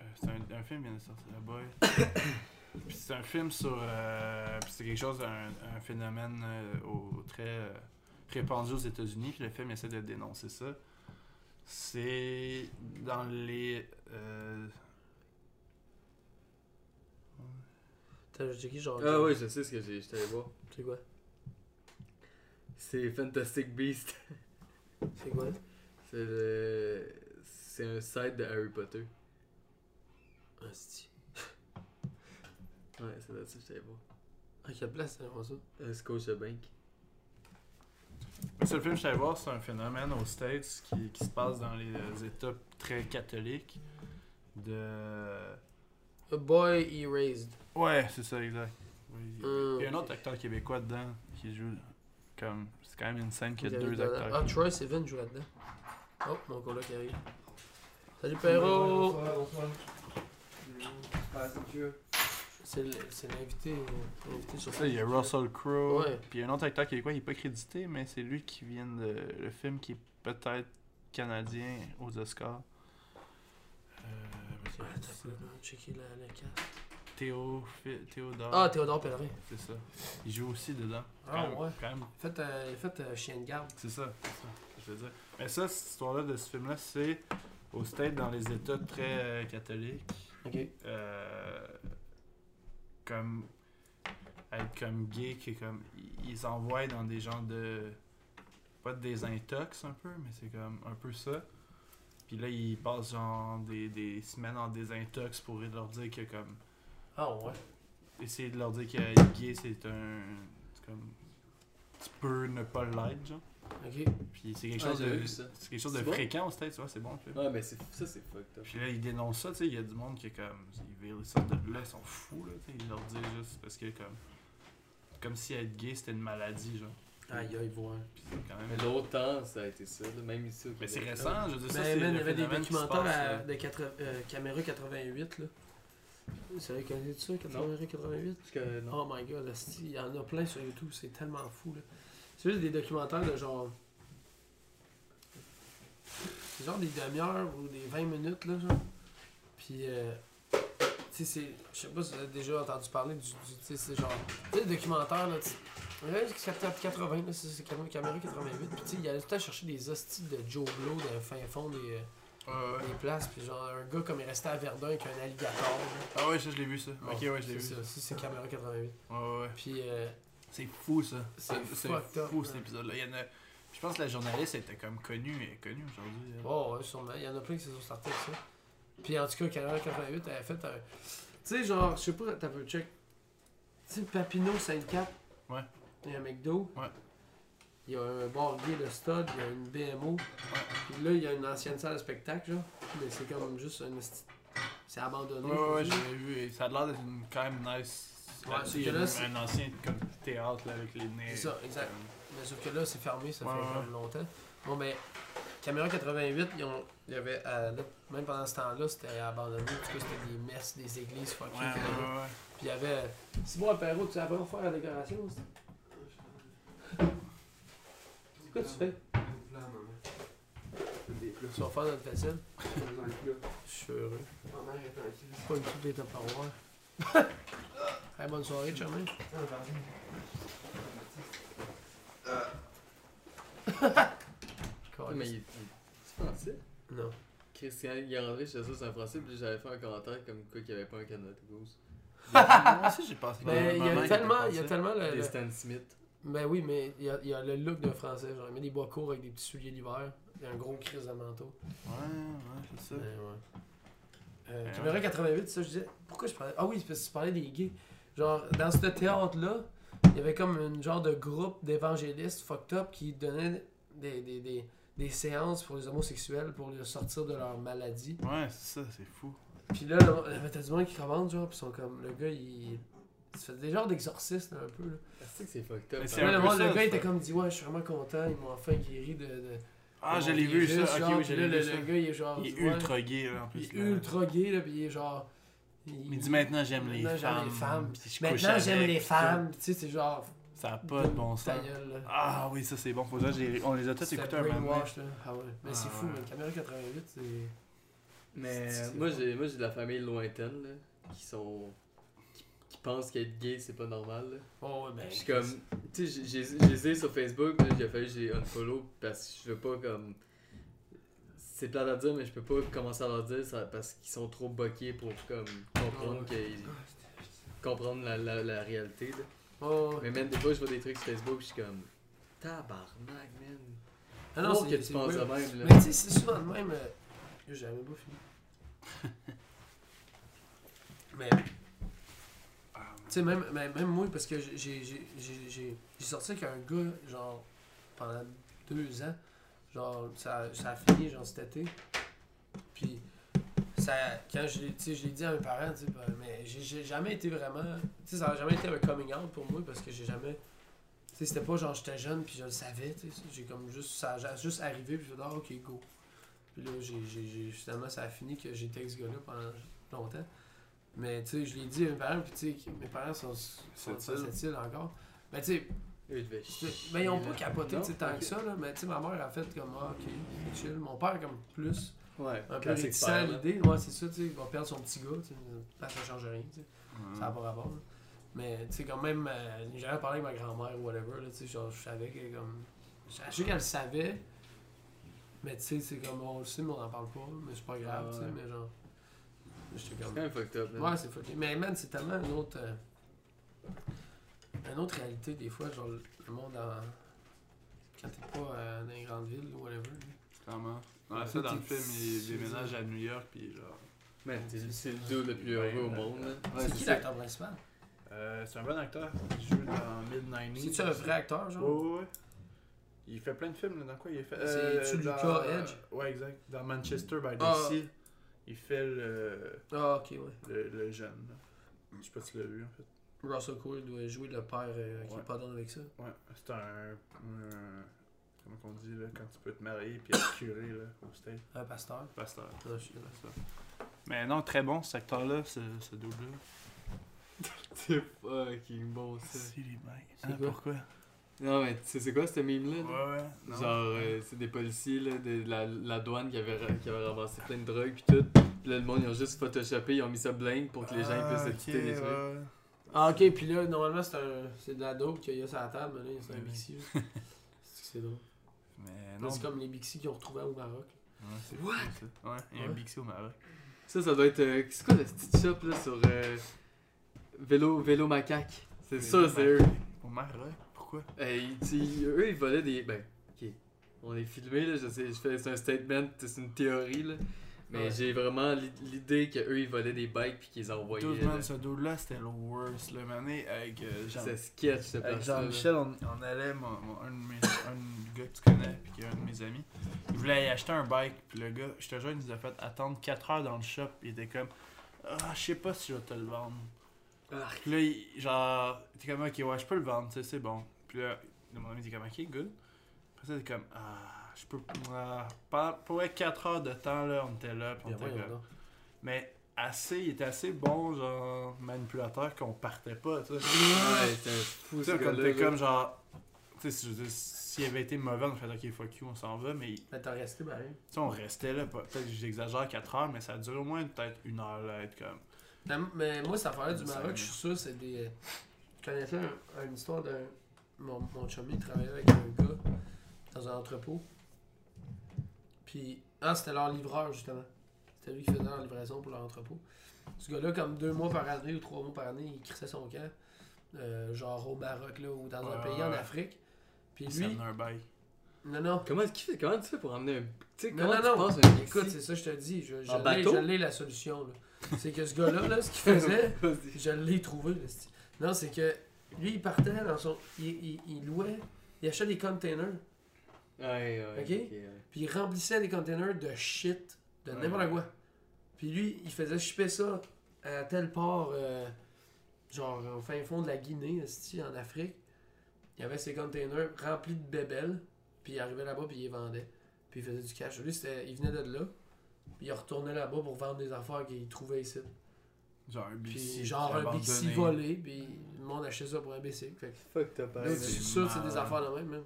Euh, c'est un, un film qui vient de sortir, A Boy. Puis c'est un film sur. euh, puis c'est quelque chose, un, un phénomène euh, au, très euh, répandu aux États-Unis. Puis le film essaie de dénoncer ça. C'est dans les. euh,
T'as checké genre.
Ah ouais, je sais ce que j'ai. J'étais allé voir.
C'est quoi?
C'est Fantastic Beast.
C'est quoi?
C'est le. C'est un site de Harry Potter.
Ah, c'est.
Ouais, c'est là ça que j'étais allé voir.
À quelle place t'as voir ça
Euh, Scotiabank.
Le seul film que je suis voir, c'est un phénomène aux States qui, qui se passe dans les États très catholiques. De.
A Boy Erased.
Ouais, c'est ça, exact. Oui.
Hum,
Il y a un autre acteur québécois dedans qui joue comme. C'est quand même une scène qu'il y a deux acteurs.
Ah, Troy Sivan joue là-dedans. Oh, mon coloc qui arrive. Salut Perrault C'est le- c'est l'invité sur
ça, il y a Russell Crowe.
Ouais.
Puis il y a un autre acteur québécois, il n'est pas crédité, mais c'est lui qui vient de. Le film qui est peut-être canadien aux Oscars. Euh,
Attends, on va checker la, la carte.
Théo, Théodore.
Ah, Théodore Pellerin.
C'est ça. Il joue aussi dedans.
Ah,
Quand
ouais.
Quand même
Faites, euh, faites euh, chien de garde.
C'est ça, c'est ça je veux dire. Mais ça, cette histoire-là de ce film-là, c'est au States, dans les États très euh, catholiques,
Ok.
euh, comme être comme gay, qui est comme ils- ils envoient dans des genres de pas de désintox un peu, mais c'est comme un peu ça. Puis là, ils passent genre des, des semaines en désintox pour leur dire que comme
Ah, ouais.
essayer de leur dire qu'être gay c'est un comme tu peux ne pas l'être genre.
Ok.
Puis c'est quelque
Ah,
chose de
ça.
c'est quelque chose de
C'est bon?
fréquent au States, ouais, c'est bon.
Ouais, mais c'est ça, c'est fucked up.
Puis là, ils dénoncent ça, tu sais, il y a du monde qui est comme. Ils ça de là, ils sont fous, là, tu sais. Ils leur disent juste parce que, comme. Comme si être gay c'était une maladie, genre.
Aïe, aïe, voir.
Puis c'est quand
Mais
même.
longtemps, ça a été ça, là, même ici au
Mais c'est récent, je veux dire, ça,
Ben,
c'est.
il y avait des documentaires
passe,
à,
là.
de 80, euh, caméra 88, là. Vous savez, connaissez ça, caméra 88
Parce que, non.
Oh my god, il y en a plein sur YouTube, c'est tellement fou là. C'est juste des documentaires de genre. C'est genre des demi-heures ou des 20 minutes là, genre? Puis, euh, tu sais, c'est. Je sais pas si vous avez déjà entendu parler du. du- tu sais, c'est genre. Tu sais, des documentaires là, tu Ouais, c'est 80, là, c'est c'est caméra caméra 88. Puis, tu sais, il allait tout le temps chercher des hosties de Joe Blow dans le fin fond des, euh, des places. Puis, genre, un gars comme il restait à Verdun avec un alligator. là.
Ah ouais, ça, je l'ai vu, ça. Ok, ouais, je l'ai vu.
ça, ça, c'est caméra 88.
Ouais, ouais, ouais.
Puis, euh,
C'est fou, ça.
c'est up.
fou, cet épisode-là. Je pense que la journaliste était comme connue, mais connue aujourd'hui. elle.
Oh, ouais, sûrement. Il y en a plein qui se sont sortis avec ça. Puis en tout cas, Caméra 88 elle a fait un. Tu sais, genre, je sais pas, t'as peu check. Tu sais, Papineau 54.
Ouais.
Il y a un McDo.
Ouais.
Il y a un bar de stud, il y a une BMO. Puis là, il y a une ancienne salle de spectacle, genre. Mais c'est comme juste un. C'est abandonné.
Ouais, ouais,
dire.
vu. et Ça a l'air d'être une- quand même nice.
Ouais, c'est que là,
un-
c'est-
un ancien comme théâtre là, avec les nez.
C'est ça, exact. Mais sauf que là, c'est fermé, ça
Ouais,
fait
ouais.
comme longtemps. Bon, ben, Caméra 88, ils ont, il y avait, euh, là, même pendant ce temps-là, c'était abandonné. En tout cas, c'était des messes, des églises fuckées.
Ouais, ouais, ouais.
Puis il y avait. C'est bon, Perrault, tu savais pas faire la décoration aussi? C'est quoi tu fais? Tu vas faire notre vaisselle? Je suis heureux. Pas une coupe d'état par voir. Hey, bonne soirée, Charmaine.
Mais il, il- c'est français?
Non.
Christian, il est rentré chez ça, c'est un français, puis j'avais fait un commentaire comme quoi qu'il n'y avait pas un Canada Goose.
Moi aussi, j'ai pensé
Mais il y a tellement, il y a tellement le.
Des
le-
Stan Smith.
Ben oui, mais il y a, il y a le look d'un français. Genre, il met des bois courts avec des petits souliers d'hiver. Il y a un gros crise de manteau.
Ouais, ouais, c'est ça.
Mais ouais. Euh,
Ben
caméra
ouais.
88, ça, je disais. Pourquoi je parlais? Ah oui, c'est parce que tu parlais des gays. Genre, dans ce théâtre-là, il y avait comme un genre de groupe d'évangélistes fucked up qui donnaient des, des, des, des séances pour les homosexuels pour les sortir de leur maladie.
Ouais, c'est ça, c'est fou.
Puis là, t'as du monde qui commande, genre, pis ils sont comme. Le gars, il. Il se fait des genres d'exorcistes, un peu. Là.
C'est que c'est fucked up?
Mais
hein.
c'est
Là,
un
le,
peu
monde-
ça,
le gars, il
c'est
était comme, dit, ouais, je suis vraiment content, ils m'ont enfin guéri de. de
Ah, je l'ai vu, ça.
genre,
Ok, oui,
puis
je
là, le,
vu, ça.
le gars, il est genre.
Il est ultra gay, là, en plus.
Il est
là.
ultra gay, là, pis il est genre.
Il dit maintenant, j'aime les femmes.
les femmes.
puis je couche
Maintenant, j'aime les femmes. Tu sais, c'est genre.
Ça a pas de bon sens.
gueule.
Ah oui, ça c'est bon. Faut on les a tous écoutés un moment.
Ah ouais. Mais c'est
Ah
fou,
ouais.
man. Caméra 88, c'est.
Mais moi j'ai moi j'ai de la famille lointaine là, qui sont qui, qui pensent qu'être gay c'est pas normal là.
Oh, ouais, ben.
Je suis comme tu sais j'ai sur Facebook j'ai fallu que j'ai unfollow parce que je veux pas comme c'est plate à dire mais je peux pas commencer à leur dire ça, parce qu'ils sont trop boqués pour comme comprendre
Ouais.
qu'ils comprendre la, la, la réalité là.
Oh, ouais.
Mais même des fois je vois des trucs sur Facebook je suis comme tabarnak man.
Ah non, c'est
que tu penses de même là.
Mais tu sais, c'est souvent de même. euh, J'ai jamais pas fini. Mais, tu
Ah,
sais, même, même, moi, parce que j'ai- j'ai j'ai- j'ai- j'ai sorti avec un gars, genre, pendant deux ans. Genre, ça, ça a fini, genre, cet été. Puis, ça, quand je l'ai je dit à mes parents, ben, mais j'ai- jamais été vraiment. Tu sais, ça a jamais été un coming out pour moi parce que j'ai jamais. Tu sais, c'était pas genre j'étais jeune puis je le savais, tu sais. J'ai comme juste. Ça a juste arrivé puis je dit, ah, ok, go. Puis là, j'ai, finalement, ça a fini que j'étais ce gars-là pendant longtemps. Mais tu sais, je l'ai dit à mes parents, puis tu sais, mes parents sont, sont, sont encore. Mais tu sais,
ils devaient
ben, ils ont pas
là.
capoté tu sais,
Non?
tant que ça, là. Mais tu sais, ma mère a fait comme, ah, ok, chill. Mon père, comme plus,
Ouais,
un peu réticent à
père, là.
l'idée. Ouais, c'est ça, tu sais, il va perdre son petit gars, tu sais. Ça, ça change rien, tu sais. Ça n'a pas rapport. là. Mais tu sais, quand même, euh, j'ai jamais parlé avec ma grand-mère ou whatever, là, tu sais, genre, je savais qu'elle comme. Je sais qu'elle le savait, mais tu sais, c'est comme, on le sait, mais on n'en parle pas, mais c'est pas grave,
Ah
tu sais,
ouais.
mais genre.
C'est
comme.
quand même fucked up. là.
Ouais, c'est fucké. Mais man, c'est tellement une autre. euh, une autre réalité, des fois, genre, le monde en. Quand t'es pas euh, dans les grandes villes ou whatever.
Clairement. Ouais, ça, dans le film, il déménage à New York, puis genre.
Man, c'est le dude le plus heureux au monde. là.
c'est qui l'acteur principal?
Euh, c'est un bon acteur. Il joue dans Mid-90s.
C'est-tu un vrai acteur, genre?
Ouais, ouais, ouais. Il fait plein de films, là. Dans quoi il a fait?
C'est-tu
dans-
Lucas Edge?
Ouais, exact. Dans Manchester by the
Ah.
Sea. Il fait le,
Ah, ok, ouais.
le, le jeune. là. Je sais pas si tu l'as vu, en fait.
Russell il doit jouer le père euh, qui
Ouais.
est pas dans avec ça.
Ouais, c'est un, un- Comment qu'on dit, là, quand tu peux te marier puis être curé, là, au state.
Un pasteur.
Pasteur.
Non, je suis là.
C'est ça. Mais non, très bon, cet acteur-là, ce, ce dude-là.
C'est fucking bon ça.
C'est les mecs.
C'est
Ah,
quoi?
pourquoi?
Non, mais tu sais, c'est quoi ce meme-là? là?
Ouais, ouais. non.
Genre, euh, c'est des policiers là, de la, la douane qui avait, qui avait ramassé plein de drogues pis tout. Pis là, le monde, ils ont juste photoshopé, ils ont mis ça blind pour que les gens ils
Ah,
puissent
ok,
écouter les trucs.
ouais.
Ah, ok, puis là, normalement, c'est un... c'est de la dope qu'il y a sur la table, mais là, c'est un
Ouais.
Bixi. c'est que c'est drôle.
Mais
Là,
non.
C'est comme les Bixi qu'ils ont retrouvés au Maroc.
Ouais, c'est
What?
ça. Ouais, il y a un. Bixi au Maroc.
Ça, ça doit être. euh, c'est quoi le petit shop là sur euh, Vélo, vélo Macaque? C'est ça, c'est eux.
Au Maroc? Pourquoi?
Tu sais, eux, ils volaient des. Ben, ok. On est filmé, là, je sais, je fais, c'est un statement, c'est une théorie, là. Mais
Ouais.
j'ai vraiment l'i- l'idée qu'eux, ils volaient des bikes puis qu'ils envoyaient.
Dude,
là.
man, ce dude-là, c'était le worst. Le mané avec euh, Jean-
C'est sketch, ce
Avec
place-là, là.
Jean-Michel, on, on allait, mon, mon- un, de mes, un gars que tu connais, puis qui est un de mes amis, il voulait y acheter un bike, puis le gars, je te jure, il nous a fait attendre 4 heures dans le shop, il était comme, ah, je sais pas si je vais te le vendre.
Ah.
Puis là, il- genre, t'es comme, ok, ouais, je peux le vendre, tu sais, c'est bon. Puis là, mon ami dit comme, ok, good. Après ça, t'es comme, ah, je peux. euh, pas pour être 4 heures de temps, là, on était là. puis on
Bien,
était
voyons
comme-
donc.
Mais assez, il était assez bon, genre, manipulateur, qu'on partait pas, tu sais.
Ouais, c'était fou
Tu
ce
comme t'es comme genre. Tu sais, si- je veux dire, s'il avait été mauvais, on fait ok, fuck you, on s'en va, mais tu
Mais t'as resté pareil.
sais, on restait là, peut-être que j'exagère 4 heures, mais ça a duré au moins peut-être une heure là, être comme.
Mais, mais moi, cette affaire-là du
Ça,
Maroc, je suis sûr, c'est des. Je connaissais un- une histoire d'un. Mon, mon chummy travaillait avec un gars dans un entrepôt. Puis. Ah, c'était leur livreur, justement. C'était lui qui faisait leur livraison pour leur entrepôt. Ce gars-là, comme deux mois par année ou trois mois par année, il crissait son camp. euh, genre au Maroc, là, ou dans un
Ouais,
pays en. Afrique. Puis
Ça
lui.
un bail.
Non, non.
Comment, est-ce qu'il fait- comment tu fais pour emmener un. Tu sais,
Non,
comment
non,
tu
non.
passes un
Écoute, c'est ça, je te dis. Je, l'ai- la solution. là. C'est que ce gars-là, là, ce qu'il faisait. Je l'ai trouvé. là. Non, c'est que lui, il partait dans son. Il, il, il louait. Il achetait des containers.
Ouais, ouais.
Ok?
ouais.
Puis il remplissait des containers de shit. De n'importe
ouais.
quoi. Puis lui, il faisait shipper ça à tel port. euh, genre au fin fond de la Guinée, en Afrique. Il y avait ses containers remplis de bébelles. Puis il arrivait là-bas, puis il les vendait. Puis il faisait du cash. Lui, c'était- il venait de là. Puis il retournait là-bas pour vendre des affaires qu'il trouvait ici.
Genre un
Puis
BC.
genre un Bixi volé, puis le monde achetait ça pour un BC. Fait que
Fuck, t'as pas
suis
c'est
sûr que c'est des affaires de même, même.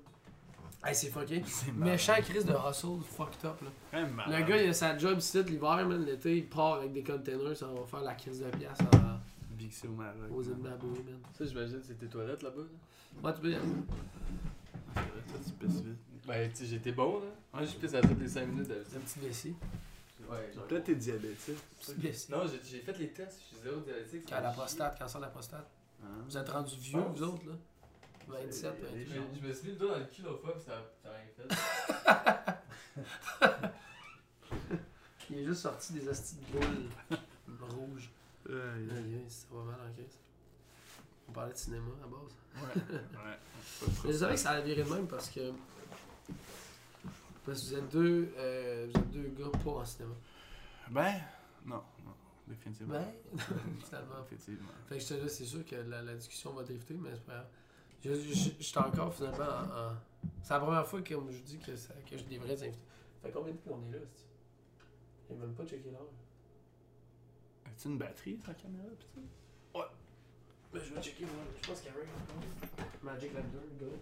Hey, c'est fucké. Méchant Chris de hustle, fucked up, là. Le gars, il a sa job ici l'hiver, man. L'été, il part avec des containers, ça va faire la crise de pièces en-
Bixi au Maroc.
au Zimbabwe, man.
Ça, j'imagine, c'est tes toilettes là-bas. Là.
Ouais, tu peux y aller.
C'est vrai, toi, tu pisses vite.
Ben, tu sais, j'étais bon, là. Ouais, je pisse à toutes les 5 minutes
un petit vessie.
Ouais.
Peut-être t'es diabétique.
Petit.
Non, j'ai fait les tests, je suis zéro diabétique.
À la prostate, cancer de la prostate.
Hein?
Vous êtes rendus vieux, vous autres, là 27,
Je
28.
me- je me suis mis le doigt dans le cul l'autre fois, pis ça ça a rien fait.
Il est juste sorti des de boules rouges.
Ouais,
Aïe, aïe, ça va mal en crise. On parlait de cinéma à base.
ouais.
Je savais que ça allait virer de même parce que. Parce que vous êtes deux, euh, vous êtes deux gars pas en cinéma.
Ben, non, non, définitivement.
Ben, finalement.
Effectivement.
Fait que j'étais là, c'est sûr que la, la discussion va drifter, mais c'est pas grave. Je- encore finalement en. en- C'est la première fois que comme je dis que, ça, que j'ai des vrais invités. Fait combien de temps qu'on est là, c'est J'ai même pas checké l'heure.
As-tu une batterie la caméra pis tout?
Ben, je vais checker, moi. Je pense qu'il y a Rec. Magic Lander, le gars.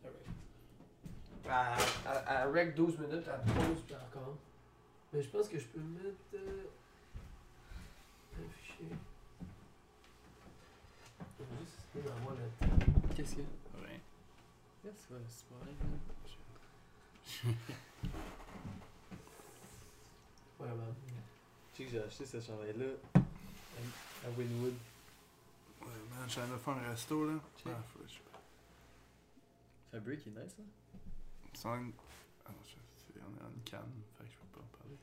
Il y a Rec. À, à, à Rec 12 minutes, à pause, puis encore. Mais je pense que je peux mettre. Euh, un fichier. Je vais juste essayer d'envoyer le.
Qu'est-ce qu'il y a?
Ouais.
Yeah, c'est pas, c'est pas rien.
Vraiment.
Tu sais que j'ai acheté ce chandail-là à Winwood.
Ouais, man, je suis allé faire un resto là. Ah, faut, je sais pas.
Fabric, est nice, hein?
Un- Ah non, je- c'est- on est en canne, fait que je peux pas en parler.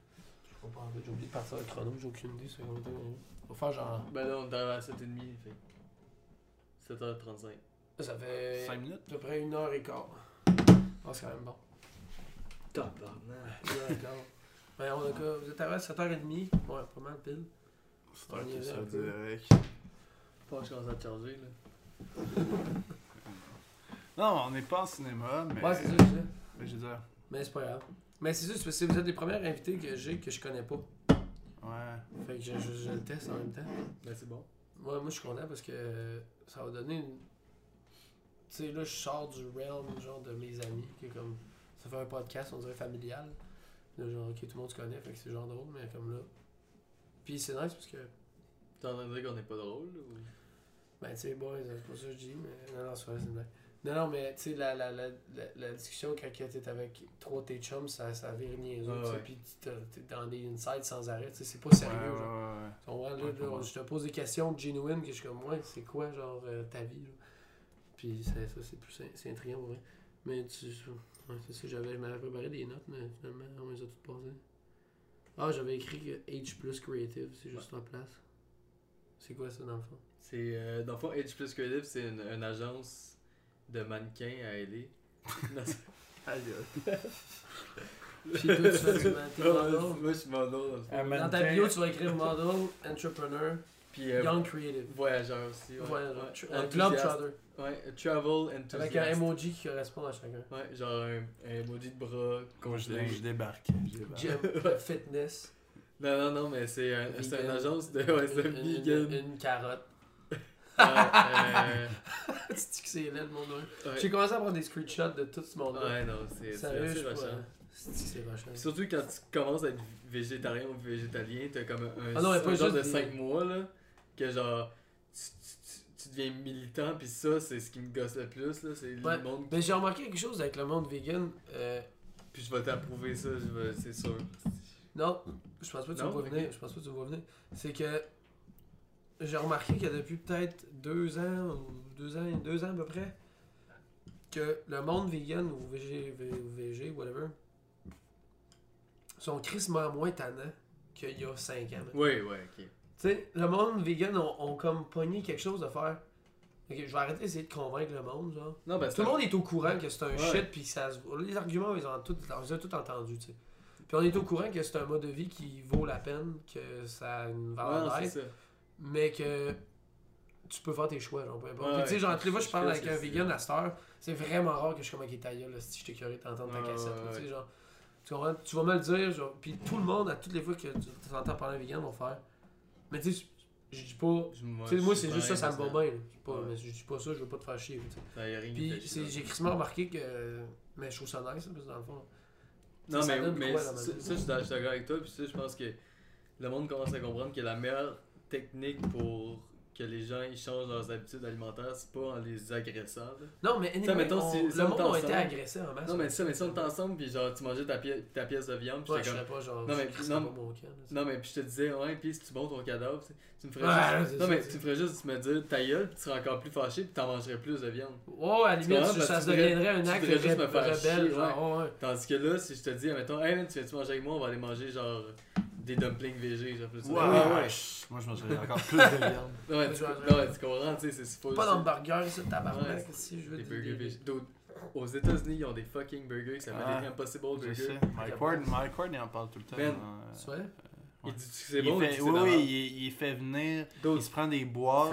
Je comprends pas, j'ai oublié de partir avec chrono, j'ai aucune idée. C'est de temps. On va faire genre.
Ben là, on est à 7h30, fait. 7h35.
Ça fait.
5 minutes?
à peu près une heure et quart. Ah, c'est quand même bon.
Tabarnak.
Une heure et quart. Ben, on a quoi, vous êtes arrivé à 7h30. Ouais, pas mal pile.
C'est un
un peu.
direct.
Pas commence à charger, là.
Non, on n'est pas en cinéma, mais.
Ouais, c'est ça, c'est ça.
Mais je veux dire,
Mais c'est pas grave. Mais c'est ça, c'est parce que vous êtes les premières invités que j'ai que je connais pas.
ouais.
Fait que je, je- je le teste en même temps.
Ben c'est bon.
Ouais, moi je suis content parce que ça va donner une. Tu sais, là, je sors du realm, genre, de mes amis, qui est comme. Ça fait un podcast, on dirait familial. Là, genre, ok, tout le monde se connaît, fait que c'est genre drôle, mais comme là. Puis c'est nice parce que.
T'es en train de dire qu'on n'est pas drôle, là, ou...
Ben, tu sais, boys, c'est pas ça que je dis, mais. Non, non, c'est vrai, c'est blague. Non, non, mais tu sais, la, la, la, la, la discussion quand t'es avec trop tes chums, ça, ça vire niaiseux,
Ah
tu sais,
ouais.
puis t'es dans des insights sans arrêt, tu sais, c'est pas sérieux,
Ouais, ouais,
genre.
ouais, ouais.
Tu comprends, là,
Ouais,
là,
ouais.
je te pose des questions genuine que je suis comme, ouais, c'est quoi, genre, euh, ta vie, là? Puis ça, ça c'est plus, c'est intriguant, pour vrai. Mais tu, ouais, c'est ça, j'avais, je m'avais préparé des notes, mais finalement, on les a toutes passées. Ah, j'avais écrit que H plus Creative, c'est juste la place. C'est quoi ça, dans le fond?
C'est, euh, dans le fond, H Plus Creative, c'est une, une agence de mannequins à LA.
Puis toi, tu fais du man- t'es
Ouais,
model.
Moi, je suis model, dans
ta
mannequin.
bio, tu vas écrire model, entrepreneur, puis
euh,
Young Creative.
voyageur aussi. Ouais,
Voilà,
ouais.
tr- un
Enthousiaste.
Globetrotter.
Ouais, travel
Avec
enthusiast.
un emoji qui correspond à chacun.
Ouais, genre un, un emoji de bras
Quand je,
congelé.
je débarque. je débarque.
Gym, fitness.
Non, non, non, mais c'est un- c'est une agence de. Ouais, c'est un
Une- une-
vegan.
Une, une carotte.
Euh,
C'est que c'est laid, le monde. ouais.
ouais.
J'ai commencé à prendre des screenshots de tout ce monde-là.
Ouais, non, c'est assez
crois. C'est
Surtout quand tu commences à être végétarien ou végétalien, t'as comme un,
Ah non,
un genre de
des-
5 mois là, que genre tu, tu- tu- deviens militant, puis ça c'est ce qui me gosse le plus là, c'est
Ouais,
le monde.
Mais j'ai remarqué quelque chose avec le monde vegan. Euh,
Puis je vais t'approuver ça, c'est sûr.
non, je pense pas que tu vas venir. Je pense pas que tu vas venir. C'est que j'ai remarqué que depuis peut-être deux ans ou deux ans, deux ans à peu près, que le monde vegan ou VG, ou VG, whatever, sont crissement moins tannants qu'il y a cinq ans.
Oui, ouais, ok.
Tu sais, le monde vegan ont, ont comme pogné quelque chose de faire. Ok, je vais arrêter d'essayer de convaincre le monde, genre.
Non, ben
Tout le monde est au courant que c'est un
Ouais.
shit, puis ça se... Les arguments, ils ont tout, on les a tout entendus, tu sais. Puis on est au courant que c'est un mode de vie qui vaut la peine, que ça a une
Ouais,
valeur
c'est
d'être, mais que tu peux faire tes choix, genre, peu importe.
Ouais,
tu sais, genre, toutes les fois que je parle avec un vegan à cette heure, c'est vraiment rare que je comme avec ta gueule, là, si je t'ai curieux d'entendre ta
Ouais,
cassette,
ouais,
tu sais,
ouais.
genre. Tu comprends? Tu vas me le dire, genre, puis tout le monde, à toutes les fois que tu t'entends parler à un vegan, vont faire. Mais tu sais, je dis pas.
Moi,
moi, c'est juste ça, ça me va bien. là. Je dis pas-
Ouais.
mais je dis pas ça, je veux pas te faire chier, Puis j'ai crissement remarqué que. Mais je trouve ça nice, parce que dans le fond.
Non, mais, mais ça, je suis d'accord avec toi. Puis ça, je pense que le monde commence à comprendre que la meilleure technique pour que les gens ils changent leurs habitudes alimentaires, c'est pas en les agressant. là.
Non, mais anyway,
mettons,
on-
si-
le
on
monde a été agressé en masse.
Non, mais ça, mais si on était ensemble, puis genre, tu mangeais ta, pi- ta pièce de viande, puis
Ouais, je
comme.
pas genre.
Non, mais-
je crisserais
non,
camp,
mais puis je te disais, ouais, puis si tu montes ton cadavre, tu tu me ferais
Ouais,
juste. Non, mais tu me ferais juste me dire ta gueule, puis tu serais encore plus fâché, puis t'en mangerais plus de viande.
Ouais, à la
Tu
limite,
comprends?
ça, se
tu
deviendrait un
tu
acte
devrais juste
ré-
me faire
rebelle.
Tandis que là, si je te dis, mettons, hey tu viens-tu manger avec moi, on va aller manger genre des dumplings végés, genre plus.
Ouais,
ouais, ouais.
Moi, je mangerais encore plus de viande.
Ouais, tu, non, ouais, tu comprends, tu sais, c'est c'est
Pas dans le burger, ça,
Ouais,
tabarnak,
c'est-
si je veux
Des burgers végés. D'autres- Aux États-Unis, ils ont des fucking burgers qui s'appellent
Ah,
des Impossible
Je
Burgers.
sais. Mike Ward, Mike Ward, il en parle tout le temps.
Ben,
euh,
Tu vois?
Il
Ouais.
dit que c'est bon,
fait- oui, il, il fait venir, il
D'autres,
se prend des boîtes,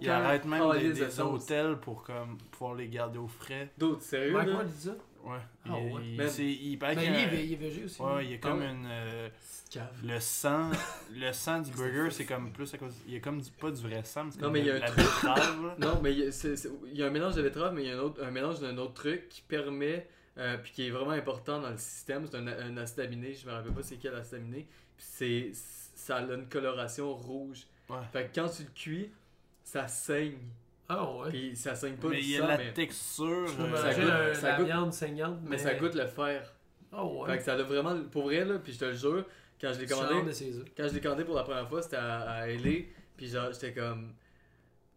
il arrête même des, des hôtels pour comme, pouvoir les garder au frais.
D'autres, sérieux,
Mike? Ward dit ça?
Ouais.
Ah,
il,
ouais.
il-
Ben,
c'est- il paraît
Mais
qu'il y
lui,
a-
il il est végé aussi.
Ouais, il y a comme
Ah ouais.
une. euh,
C'est cave.
le sang, le sang du burger, c'est comme plus à cause. Il y a comme du, pas du vrai sang, mais
Non,
comme
mais il y a un truc-. Non, mais il y, a, c'est- c'est- il y a un mélange de betterave, mais il y a un, autre, un mélange d'un autre truc qui permet, euh, puis qui est vraiment important dans le système. C'est un, un acide aminé, je me rappelle pas c'est quel acide aminé. Puis c'est, ça a une coloration rouge.
Ouais.
Fait que quand tu le cuis, ça saigne.
Ah ouais.
Puis ça saigne pas
Mais
du
il y a
sang,
la
mais,
texture.
Je peux
euh,
ça
manger
goûte-
un-
ça
la
goûte-
viande saignante,
mais ça goûte le fer.
Ah ouais.
Fait que ça a vraiment, pour vrai, là, puis je te le jure, quand je l'ai commandé,
de ses œufs.
quand je l'ai commandé pour la première fois, c'était à, à LA, puis genre, j'étais comme...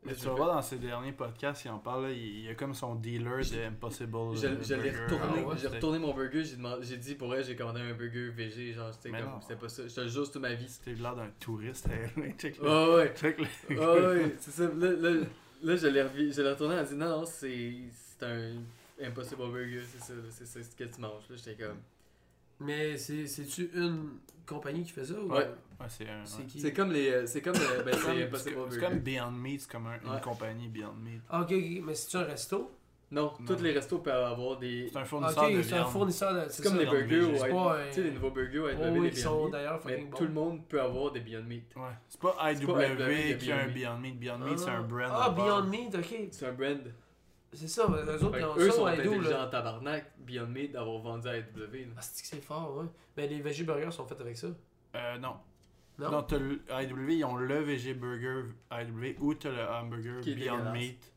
Mais tu vas voir dans ses derniers podcasts, il en parle, là, il il y a comme son dealer de Impossible.
Je,
euh,
je l'ai
Burger.
retourné,
Ah ouais,
j'ai retourné mon burger, j'ai demandé, j'ai dit pour elle, j'ai commandé un burger VG, genre c'était
Mais
comme,
non.
c'était pas ça, je te le jure, c'est toute ma vie.
C'était l'air d'un touriste. Check le.
Ouais, ouais,
Check le.
ouais, ouais, c'est ça, là, là, là, je l'ai revu, je l'ai retourné, elle a dit non, non, c'est, c'est un Impossible Burger, c'est ça, c'est ça ce que tu manges, là, j'étais comme.
Mais c'est- c'est-tu une compagnie qui fait ça ou
Ouais.
Ouais, c'est un.
c'est
ouais.
qui?
C'est comme les, euh, c'est comme, euh, ben,
C'est comme- Beyond Meat, c'est comme un- une compagnie Beyond Meat.
Ah, ok, ok, mais c'est-tu un resto?
Non,
Non.
tous les restos peuvent avoir des,
C'est un
Ah,
fournisseur de
c'est un
viande.
fournisseur de.
c'est comme
ça.
les burgers ou tu sais, les nouveaux burgers
Oh,
IW,
oui,
Beyond
sont d'ailleurs
mais
fucking bons.
tout le monde peut avoir des Beyond Meat.
Ouais. C'est pas IW qui a un
Beyond
Meat. Beyond Meat, c'est un brand.
Ah. Beyond Meat, ok.
C'est un brand.
C'est ça, eux autres, ils ont
eux
ça
sont intelligents en tabarnak, Beyond Meat, d'avoir vendu à IW.
Ah, c'est que c'est fort, ouais. Mais les veggie burgers sont faits avec ça.
Euh, non.
Non?
Non, t'as le IW, ils ont le VG Burger IW ou t'as le hamburger
Qui est
Beyond. Meat.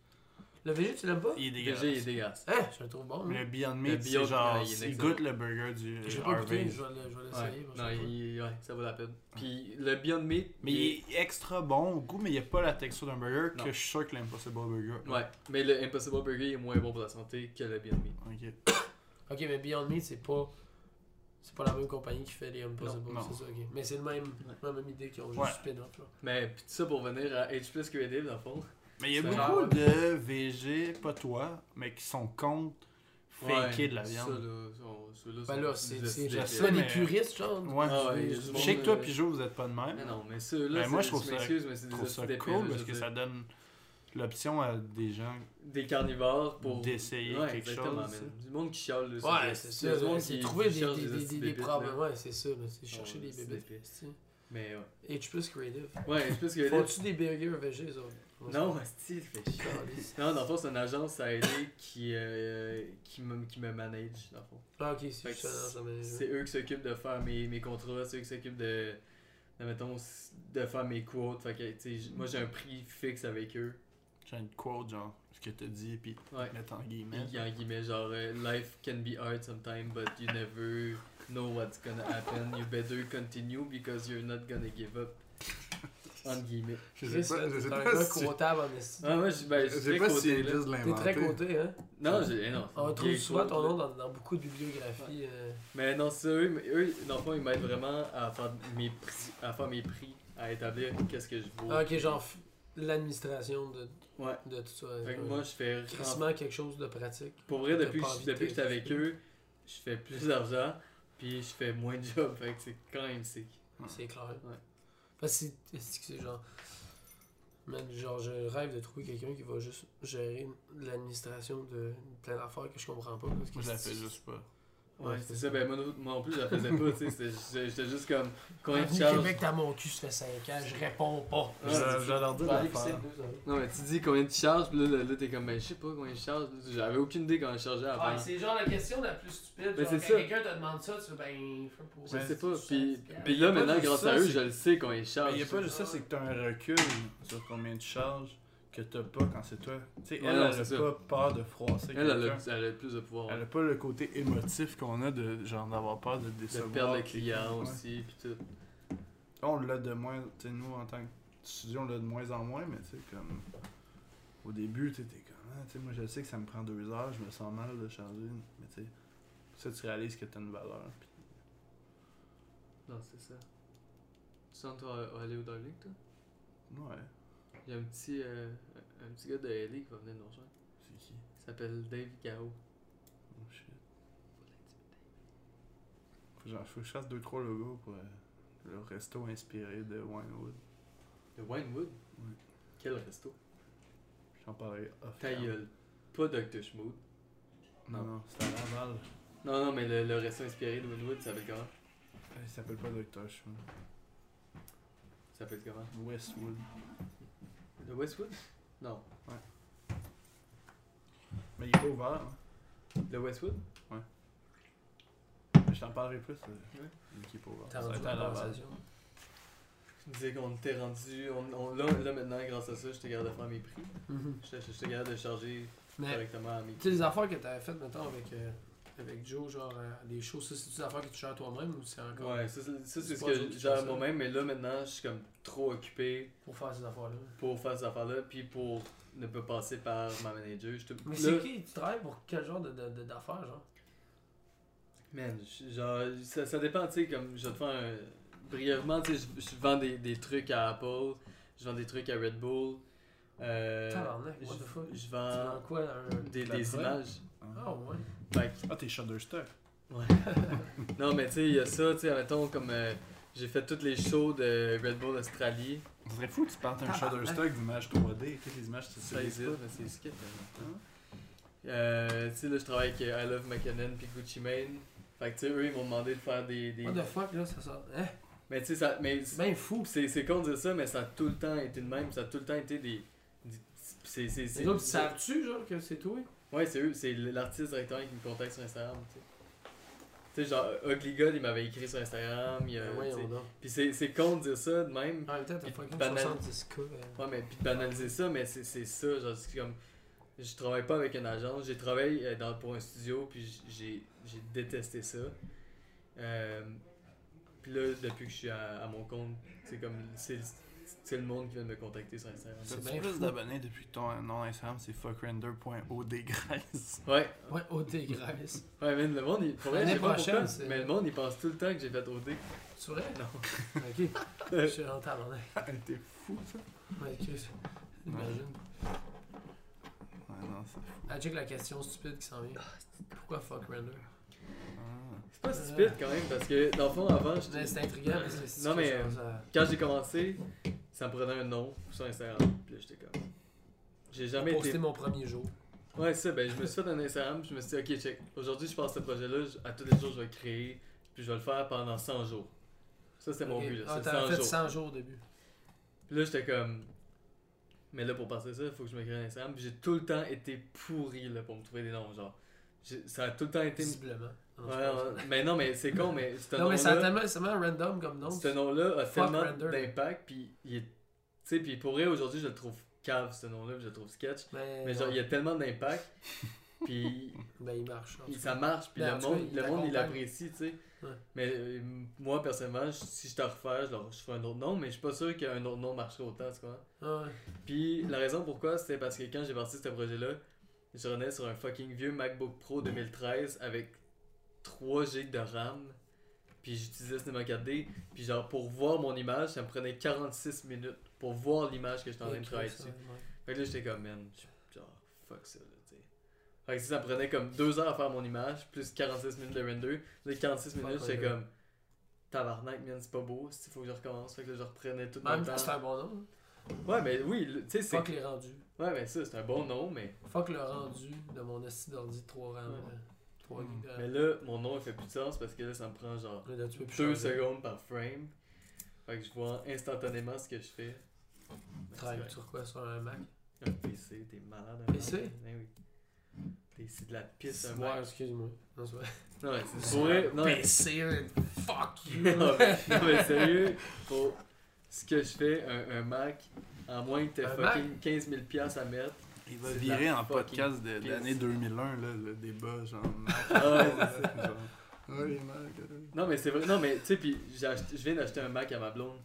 Le veggie, tu l'aimes pas?
Il est
VG
dégueulasse.
est dégueulasse.
Hein, je le trouve bon.
Le
hein.
Beyond
Le
Meat, c'est
Beyond,
genre,
il
il goûte le burger du
J'ai pas goûté, je vais le- je vais
Ouais,
l'essayer.
non, il, ouais, ça vaut la peine. Puis le Beyond Meat.
Mais il est extra bon au goût, mais il n'y a pas la texture d'un burger
Non.
que je suis sûr que l'Impossible Burger.
Ouais, mais le Impossible Burger est moins bon pour la santé que le Beyond Meat.
Ok.
Ok, mais Beyond Meat, c'est pas. C'est pas la même compagnie qui fait les Impossible, c'est ça, ok. Mais c'est le même, la même idée qu'ils ont juste
Ouais.
spin-off, là.
Mais puis tout ça pour venir à H plus Creative, dans le fond.
Mais il y a beaucoup
genre-
de VG, pas toi, mais qui sont contre faker de la
Ça,
viande.
ceux-là
Ben là,
plus
c'est pas des
mais-
puristes, genre.
Ouais,
Ah ouais,
je-
sais que toi Joe, vous êtes pas de même.
Mais non, mais ceux-là,
Ben, moi, je trouve ça-
m'excuse, mais c'est
Je
des
trouve ça cool parce que ça donne l'option à des gens.
Des carnivores pour.
D'essayer
Ouais,
quelque chose.
Du monde qui chiale.
Ouais,
des-
c'est
il y
ça.
a du monde qui-
trouver des, des, des, des, problèmes. Ouais, c'est ça. C'est chercher
Ouais,
des bébés.
Mais ouais.
H plus creative.
Ouais, je pense que.
Font-tu des burgers végés, les autres
Non, hostie, fait chier. Non, dans le fond, c'est une agence à aider qui, euh, qui, me, qui me manage, dans le fond.
Ah, ok, c'est ça
C'est eux qui s'occupent de faire mes, mes contrats, c'est eux qui s'occupent de, de, mettons, de faire mes quotes. Fait que, tu sais, j- moi, j'ai un prix fixe avec eux.
J'ai une quote, genre, ce que t'as dit, pis
Ouais.
mettre en guillemets.
Puis, en guillemets, genre, euh, life can be hard sometimes, but you never know what's gonna happen. You better continue because you're not gonna give up. En guillemets.
Je
Chris,
sais pas,
là,
je sais
un
pas si-
comptable en.
Ah, moi, je ben, je
je
suis
sais
très
pas si
T'es très côté, hein
Non, j'ai, eh non.
On
bien
souvent ton nom dans, dans beaucoup de bibliographies. euh.
Mais non, c'est eux, eux, dans le fond, ils m'aident vraiment à faire mes prix, à faire mes prix, à établir qu'est-ce que je vaux.
Ah, ok, genre l'administration de,
Ouais.
de tout ça.
Fait que
euh,
moi, je fais.
crissement quelque chose de pratique.
Pour vrai, depuis, que- depuis j'étais avec eux, je fais plus d'argent, puis je fais moins de job. Fait que c'est quand même sick.
C'est clair.
Ouais.
Parce que c'est- genre. Man, genre, je rêve de trouver quelqu'un qui va juste gérer l'administration de plein d'affaires que je comprends pas. Parce que
Moi, je la fais
c'est-
juste pas.
Ouais, c'est ça. Ben, moi, non- moi non plus, je la faisais pas, tu sais. J'étais juste comme, combien de charges
Québec, t'as mon cul, ça fait 5 ans, je réponds pas.
Vais leur dire de
heures.
Non, mais tu dis combien tu charges, puis là, là, là, t'es comme, ben, je sais pas combien je charge. J'avais aucune idée quand je chargeais avant.
Ouais, c'est genre la question la plus stupide.
Mais
genre, quand quelqu'un te demande ça, tu fais ben, pour.
Je sais pas. Puis, là, maintenant, grâce à eux, je le sais combien ils
Mais
chargent.
il y a pas juste ça, c'est que t'as un recul sur combien tu charges que t'as pas quand c'est toi. Tu sais,
Ouais,
elle,
non,
elle
c'est
a
ça.
pas peur de froisser
Elle, elle a, elle a plus de pouvoir.
Elle a pas le côté émotif qu'on a de genre d'avoir peur de
De
décevoir.
perdre le
quelqu'un.
client
Ouais.
aussi, puis tout.
On l'a de moins, tu sais, nous en tant que studio, on l'a de moins en moins, mais tu sais, comme. Au début, t'es comme. ah, tu sais, moi je sais que ça me prend deux heures, je me sens mal de charger, mais tu sais, ça tu réalises que t'as une valeur.
Non, c'est ça. Tu sens toi aller au Darling, toi?
Ouais,
Il y a un petit, euh, un petit gars de LA qui va venir nous rejoindre.
c'est qui?
Il s'appelle Dave Gao.
Oh shit. Faut, genre, faut que je fasse deux, trois logos pour euh, le resto inspiré de Winewood.
De Winewood?
Ouais.
Quel resto?
J'en parlerai off.
Ta gueule. Pas Dr. Schmood.
Non, non, c'est à Laval.
Non, non, mais le, le resto inspiré de Winewood, ça s'appelle comment?
Euh, Il s'appelle pas Dr. Schmood.
Ça s'appelle comment?
Westwood.
Le Westwood? Non.
Mais il est pas ouvert, hein.
Le Westwood?
Mais je t'en parlerai plus. euh,
Ouais.
qu'il est pas ouvert.
T'as
Ça
rendu
va être à
la conversation.
Je disais qu'on était rendu. On, on- là, là, maintenant, grâce à ça, j'étais capable de faire mes prix. J'étais j'étais capable de charger
Mais,
correctement à mes
tu sais, les affaires que t'avais faites, mettons, avec, euh, avec Joe, genre, euh, des choses, ça, c'est des affaires que tu gères toi-même ou c'est encore
Ouais, ça, c'est ce que je gère moi-même, mais là maintenant, je suis comme trop occupé
pour faire ces affaires-là?
pour faire ces affaires-là, puis pour ne pas passer par ma manager. Je te...
Mais
là,
c'est qui? Tu travailles pour quel genre de- de- de- d'affaires, genre?
Man, genre, ça, ça dépend, tu sais, comme je vais te faire un... Brièvement, tu sais, je, je vends des, des trucs à Apple, je vends des trucs à Red Bull. Euh,
Tabarnak, what the
je,
fuck?
je vends
vends quoi? Un...
des, des images.
Ah ouais.
Que-
Ah, t'es Shutterstock.
non, mais tu sais, il y a ça, tu sais, mettons, comme euh, j'ai fait tous les shows de Red Bull Australie.
Ce serait fou que tu partes un
Tabarnak.
Shutterstock d'images 3D. Toutes les images, c'est
Ça existe, mais c'est skip. Euh, tu sais, là, je travaille avec I Love McKinnon puis Gucci Mane. Fait que, tu sais, eux, ils m'ont demandé de faire des. des...
What the fuck, là, ça sort? Hein?
Mais, tu sais, ça. Mais
C'est bien fou.
c'est con de dire ça, mais ça a tout le temps été le même. Ça a tout le temps été des. des- C'est.
Les autres, savent-tu, genre, que c'est toi?
Ouais, c'est eux, c'est l'artiste directeur qui me contacte sur Instagram, tu sais. Tu sais, genre, Ugly God, il m'avait écrit sur Instagram. il, euh,
Ben, donc.
Puis c'est c'est con de dire ça de même.
Même temps, t'as fucking
banal-
70k. euh.
Ouais, mais puis de banaliser ça, mais c'est c'est ça. Genre, c'est comme. Je travaille pas avec une agence, j'ai travaillé euh, dans, pour un studio, puis j'ai détesté ça. Euh, puis là, depuis que je suis à, à mon compte, c'est comme. C'est c'est le monde qui vient de me contacter sur Instagram.
C'est bien
plus d'abonnés depuis que ton nom Instagram c'est fuckrender.odgrace.
Ouais,
Ouais, OD Grace.
ouais, mais le monde, il, pour vrai, je
L'année
sais pas
prochaine,
pourquoi,
c'est-
mais le monde, il pense tout le temps que j'ai fait OD.
C'est vrai?
Non.
Ok. Je suis en tabarnak.
T'es fou ça?
Ouais, Chris. Imagine.
Ouais, non, c'est fou.
Ah, check la question stupide qui s'en vient. Pourquoi fuck render
Ah.
C'est pas stupide quand même parce que dans le fond avant, j'étais-
C'est intriguant parce que c'est
Non, mais,
à-
quand j'ai commencé, ça me prenait un nom sur Instagram. Puis là j'étais comme. J'ai jamais
Posté
été.
mon premier jour.
Ouais, c'est ça, ben je me suis fait un Instagram, puis je me suis dit, ok, check. Aujourd'hui, je passe ce projet-là, je- à tous les jours, je vais le créer, puis je vais le faire pendant 100 jours. Ça, c'était mon but, là.
Ah, t'avais
100
fait
jours.
100 jours au début.
Puis là, j'étais comme. Mais là, pour passer ça, il faut que je me crée un Instagram. Puis j'ai tout le temps été pourri là, pour me trouver des noms. Genre, J'ai- ça a tout le temps été.
Visiblement. Non,
Ouais,
c'est
mais non, mais c'est con, mais ce
Non, mais c'est tellement, c'est tellement random comme nom.
Ce nom-là a tellement d'impact. Puis il est. Tu sais, puis pour vrai, aujourd'hui, je le trouve cave, ce nom-là. Je le trouve sketch.
Mais,
Mais genre, il y a tellement d'impact. puis
Ben, il marche.
ça marche. Puis
Ben,
le
cas,
monde, le monde, il l'apprécie, tu sais.
Ouais.
Mais euh, moi, personnellement, si je te refais, je, leur, je ferais un autre nom. Mais je suis pas sûr qu'un autre nom marcherait autant, tu vois.
Ah ouais.
Puis la raison pourquoi, c'était parce que quand j'ai parti ce projet-là, je revenais sur un fucking vieux MacBook Pro 2013 avec 3 GB de RAM. Puis j'utilisais Cinema 4D. Puis genre, pour voir mon image, ça me prenait 46 minutes pour voir l'image que j'étais en train de travailler dessus.
ouais.
Fait que là, j'étais comme, man, genre, fuck ça, là, tu sais. Fait que si ça me prenait comme 2 heures à faire mon image, plus 46 minutes de render. Les 46
Fuck
minutes, j'étais comme, tabarnak, man, c'est pas beau, il faut que je recommence. Fait que là, je reprenais tout
en
mon
même temps, c'est un bon nom.
Ouais, mais oui, tu sais, c'est.
Fuck les rendus.
Ouais, mais ça, c'est un bon nom, mais.
Fuck le rendu de mon esti d'ordi de 3 RAM.
Ouais.
3
Hmm.
gigs.
Mais là, mon nom, il fait plus de sens parce que là, ça me prend genre
Là, tu peux plus
2
changer.
secondes par frame. Fait que je vois instantanément ce que je fais.
Travailles sur quoi? Sur un Mac?
Un PC, t'es malade.
Un PC?
Ben oui. T'es- C'est de la pisse, un
Ouais,
Mac.
excuse-moi. Non, c'est vrai.
Non, mais c'est vrai. Non, mais-
PC, fuck you.
non, mais, non, mais sérieux, pour ce que je fais, un, un Mac, en moins que t'aies
Un
fucking 15 000 piastres à mettre.
Il va virer en podcast de, l'année 2001, là, le débat, genre.
Ouais, Non, mais c'est vrai. Non, mais tu sais, puis j'ai acheté- je viens d'acheter un Mac à ma blonde.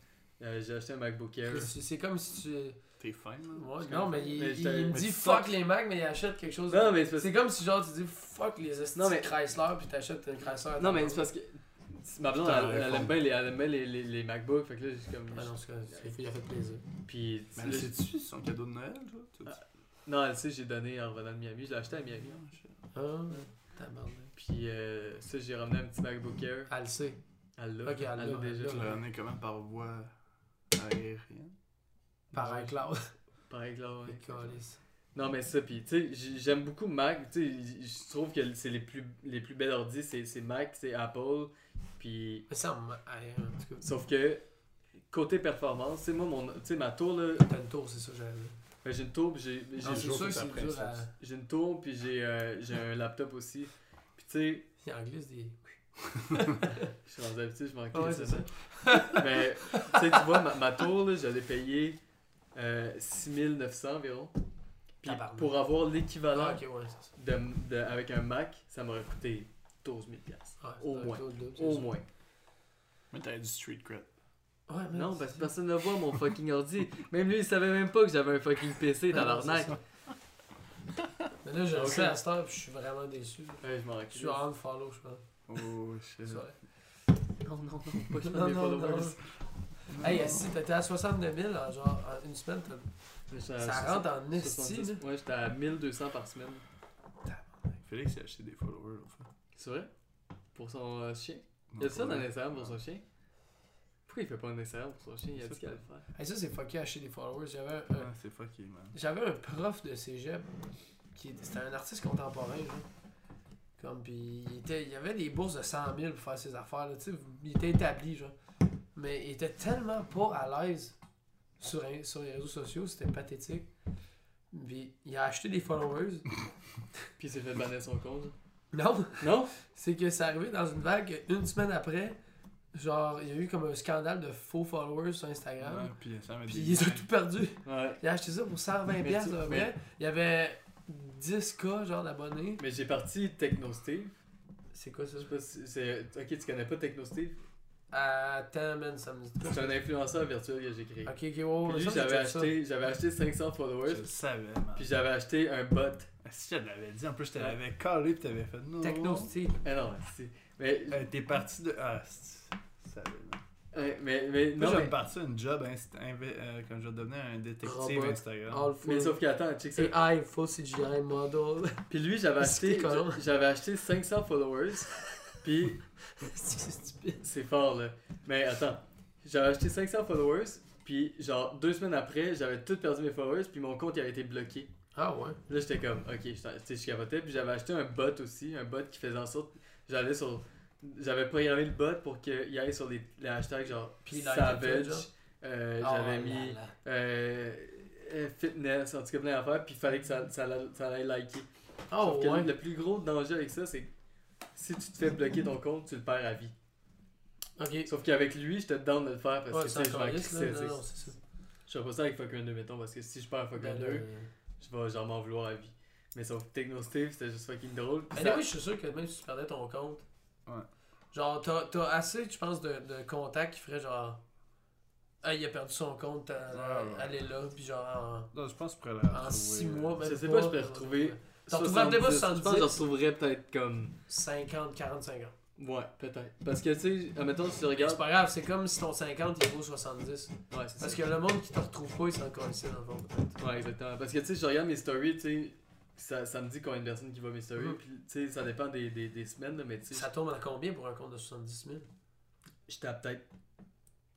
Euh, j'ai acheté un MacBook Air.
C'est comme si tu.
T'es fin, là.
Ouais, non, mais il,
Mais
il-
j'étais-
il me dit
fuck.
fuck les Macs, mais il achète quelque chose.
Non, mais c'est
comme si genre tu dis fuck les
Non, mais-
Chrysler puis t'achètes un Chrysler.
Non, mais c'est parce que. Ma blonde, elle, aime bien les, elle aime bien les, les, les MacBooks. Fait que là, j'ai comme.
Ah non, c'est il a fait plaisir.
Puis.
Mais c'est-tu son cadeau de Noël, genre?
Ah. non, elle sait, j'ai donné en revenant de Miami. Je l'ai acheté à Miami.
Ah, tabarnak.
Puis euh, ça, j'ai ramené un petit MacBook Air.
Elle le sait.
Elle l'a.
Ok, elle l'a,
déjà.
Tu l'as ramené comment? Par voie aérienne?
Par iCloud.
Ouais.
Calice.
Non, mais ça, puis tu sais, j'aime beaucoup Mac. Tu sais, je trouve que c'est les plus, les plus belles ordi, c'est c'est Mac, c'est Apple. Puis.
Mais ça,
Sauf que, côté performance, tu sais, moi, mon, tu sais, ma tour, là,
t'as une tour, c'est ça, j'avais vu.
J'ai une tour, puis j'ai une tour, puis j'ai euh, j'ai un laptop aussi. Puis tu sais,
Il en glisse des.
je suis rendu habitué, je m'en
Ah ouais, c'est
ça. Mais, tu sais, tu vois, ma, ma tour, l'ai payée euh, 6900 environ. Puis pour avoir l'équivalent
Ah, ouais,
de, de- avec un Mac, ça m'aurait coûté 12 000 piastres.
Ouais,
Au moins. Au moins.
Mais t'avais du street cred.
Ouais, mais
Non, parce que personne ne voit mon fucking ordi. Même lui, il savait même pas que j'avais un fucking PC dans
Non, ça. Mais là, je le
Ok.
sais à cette heure, puis je suis vraiment déçu.
Ouais, je m'en
Je suis on follow, je pense.
Oh, shit.
C'est vrai.
Non, non, non, pas que
Non,
mes
non,
followers.
Hey, si t'étais à 69 000 en genre en une semaine, ça
60,
rentre en esti,
70.
là.
Ouais, j'étais à 1200 par semaine.
Félix a acheté des followers, l'autre fois.
C'est vrai? Pour son euh, chien?
Non,
Il y a ça dans
vrai.
l'Instagram pour son chien? Pourquoi il fait pas un Instagram pour son chien? Il a dit qu'il allait le faire.
Hey, ça, c'est fucké acheter des followers. J'avais un,
Ouais, c'est fucké, man.
j'avais un prof de cégep qui était- c'était un artiste contemporain. Là. Comme, puis il, était, il y avait des bourses de 100 000 pour faire ses affaires. Là, tu sais, il était établi, genre. Mais il était tellement pas à l'aise sur, un- sur les réseaux sociaux, c'était pathétique. Puis il a acheté des followers.
Puis il s'est fait bannir son compte.
non,
Non?
c'est que c'est arrivé dans une vague une semaine après. Genre, il y a eu comme un scandale de faux followers sur Instagram.
Ouais, puis ça m'a
Puis
dit.
ils ont tout perdu.
Ouais.
Il a acheté ça pour 120
Mais
pièces
mais-.
Il y avait 10k genre d'abonnés.
Mais j'ai parti TechnoSteve.
C'est quoi ça?
Je sais pas si c'est. Ok, tu connais pas TechnoSteve?
Attends, man, ça me dit
C'est un influenceur virtuel que j'ai créé.
Ok, ok, wow.
Puis lui, j'avais acheté, j'avais acheté 500
Je
followers.
le savais, man.
Puis j'avais acheté un bot.
Ah, Si je te l'avais dit, en plus, je te l'avais collé, puis t'avais fait non.
Techno Steve.
Eh non, c'est. Mais
Euh, T'es parti de. Ah, c'est- ça
mais, mais,
Moi,
non,
je vais
mais,
me partir une job inst- inv- euh, quand je vais devenir un détective
Robot.
Instagram.
All
mais sauf qu'attends, check ça.
AI, full CGI model.
Puis lui, j'avais acheté, j'avais acheté 500 followers. Puis
c'est stupide.
c'est fort là. Mais attends, j'avais acheté 500 followers. Puis genre deux semaines après, j'avais tout perdu mes followers. Puis mon compte il avait été bloqué.
Ah ouais.
Là, j'étais comme, ok, sais, je capotais. Puis j'avais acheté un bot aussi, un bot qui faisait en sorte. J'allais sur. J'avais programmé le bot pour qu'il aille sur les, les hashtags genre Savage. euh,
Ah
j'avais mis euh, euh, fitness, en tout cas plein d'affaires. Puis il fallait que ça, ça, allait- ça allait liker.
Ah
Sauf que
ouais.
le plus gros danger avec ça, c'est que si tu te fais bloquer ton compte, tu le perds à vie.
Ok.
Sauf qu'avec lui, j'étais down de le faire parce
Ouais,
que
c'est
je
non, c'est ça.
Je ferais pas ça avec Fuck 2 mettons parce que si je perds Fuck 2,
là,
je vais genre m'en vouloir à vie. Mais sauf Techno Steve, c'était juste fucking drôle.
Mais
ça-
Ben, oui, je suis sûr que même si tu perdais ton compte,
Ouais.
genre, t'as t'as assez, je pense, de, de contacts qui feraient genre. Ah, il a perdu son compte, à-
Ouais, ouais.
allez là, puis genre
Non, je pense que je pourrais
en, en
retrouver,
six
euh,
mois, même
Je sais
pas,
pas, je peux retrouver
T'en retrouverais peut-être pas
70, Je pense que je
70.
retrouverais peut-être comme.
50, 40, 50.
Ouais, peut-être. Parce que tu sais, admettons, si tu
C'est
regardes.
pas grave, c'est comme si ton 50 il vaut 70.
Ouais, c'est
Parce
ça.
que le monde qui te retrouve pas, il s'en ici dans le fond. peut-être.
Ouais, exactement. Parce que tu sais, je regarde mes stories, tu sais. Ça, ça me dit combien de personnes qui voient mes stories. Puis tu sais, ça dépend des, des, des semaines, mais tu sais.
Ça tombe à combien pour un compte de 70 000
J'étais à peut-être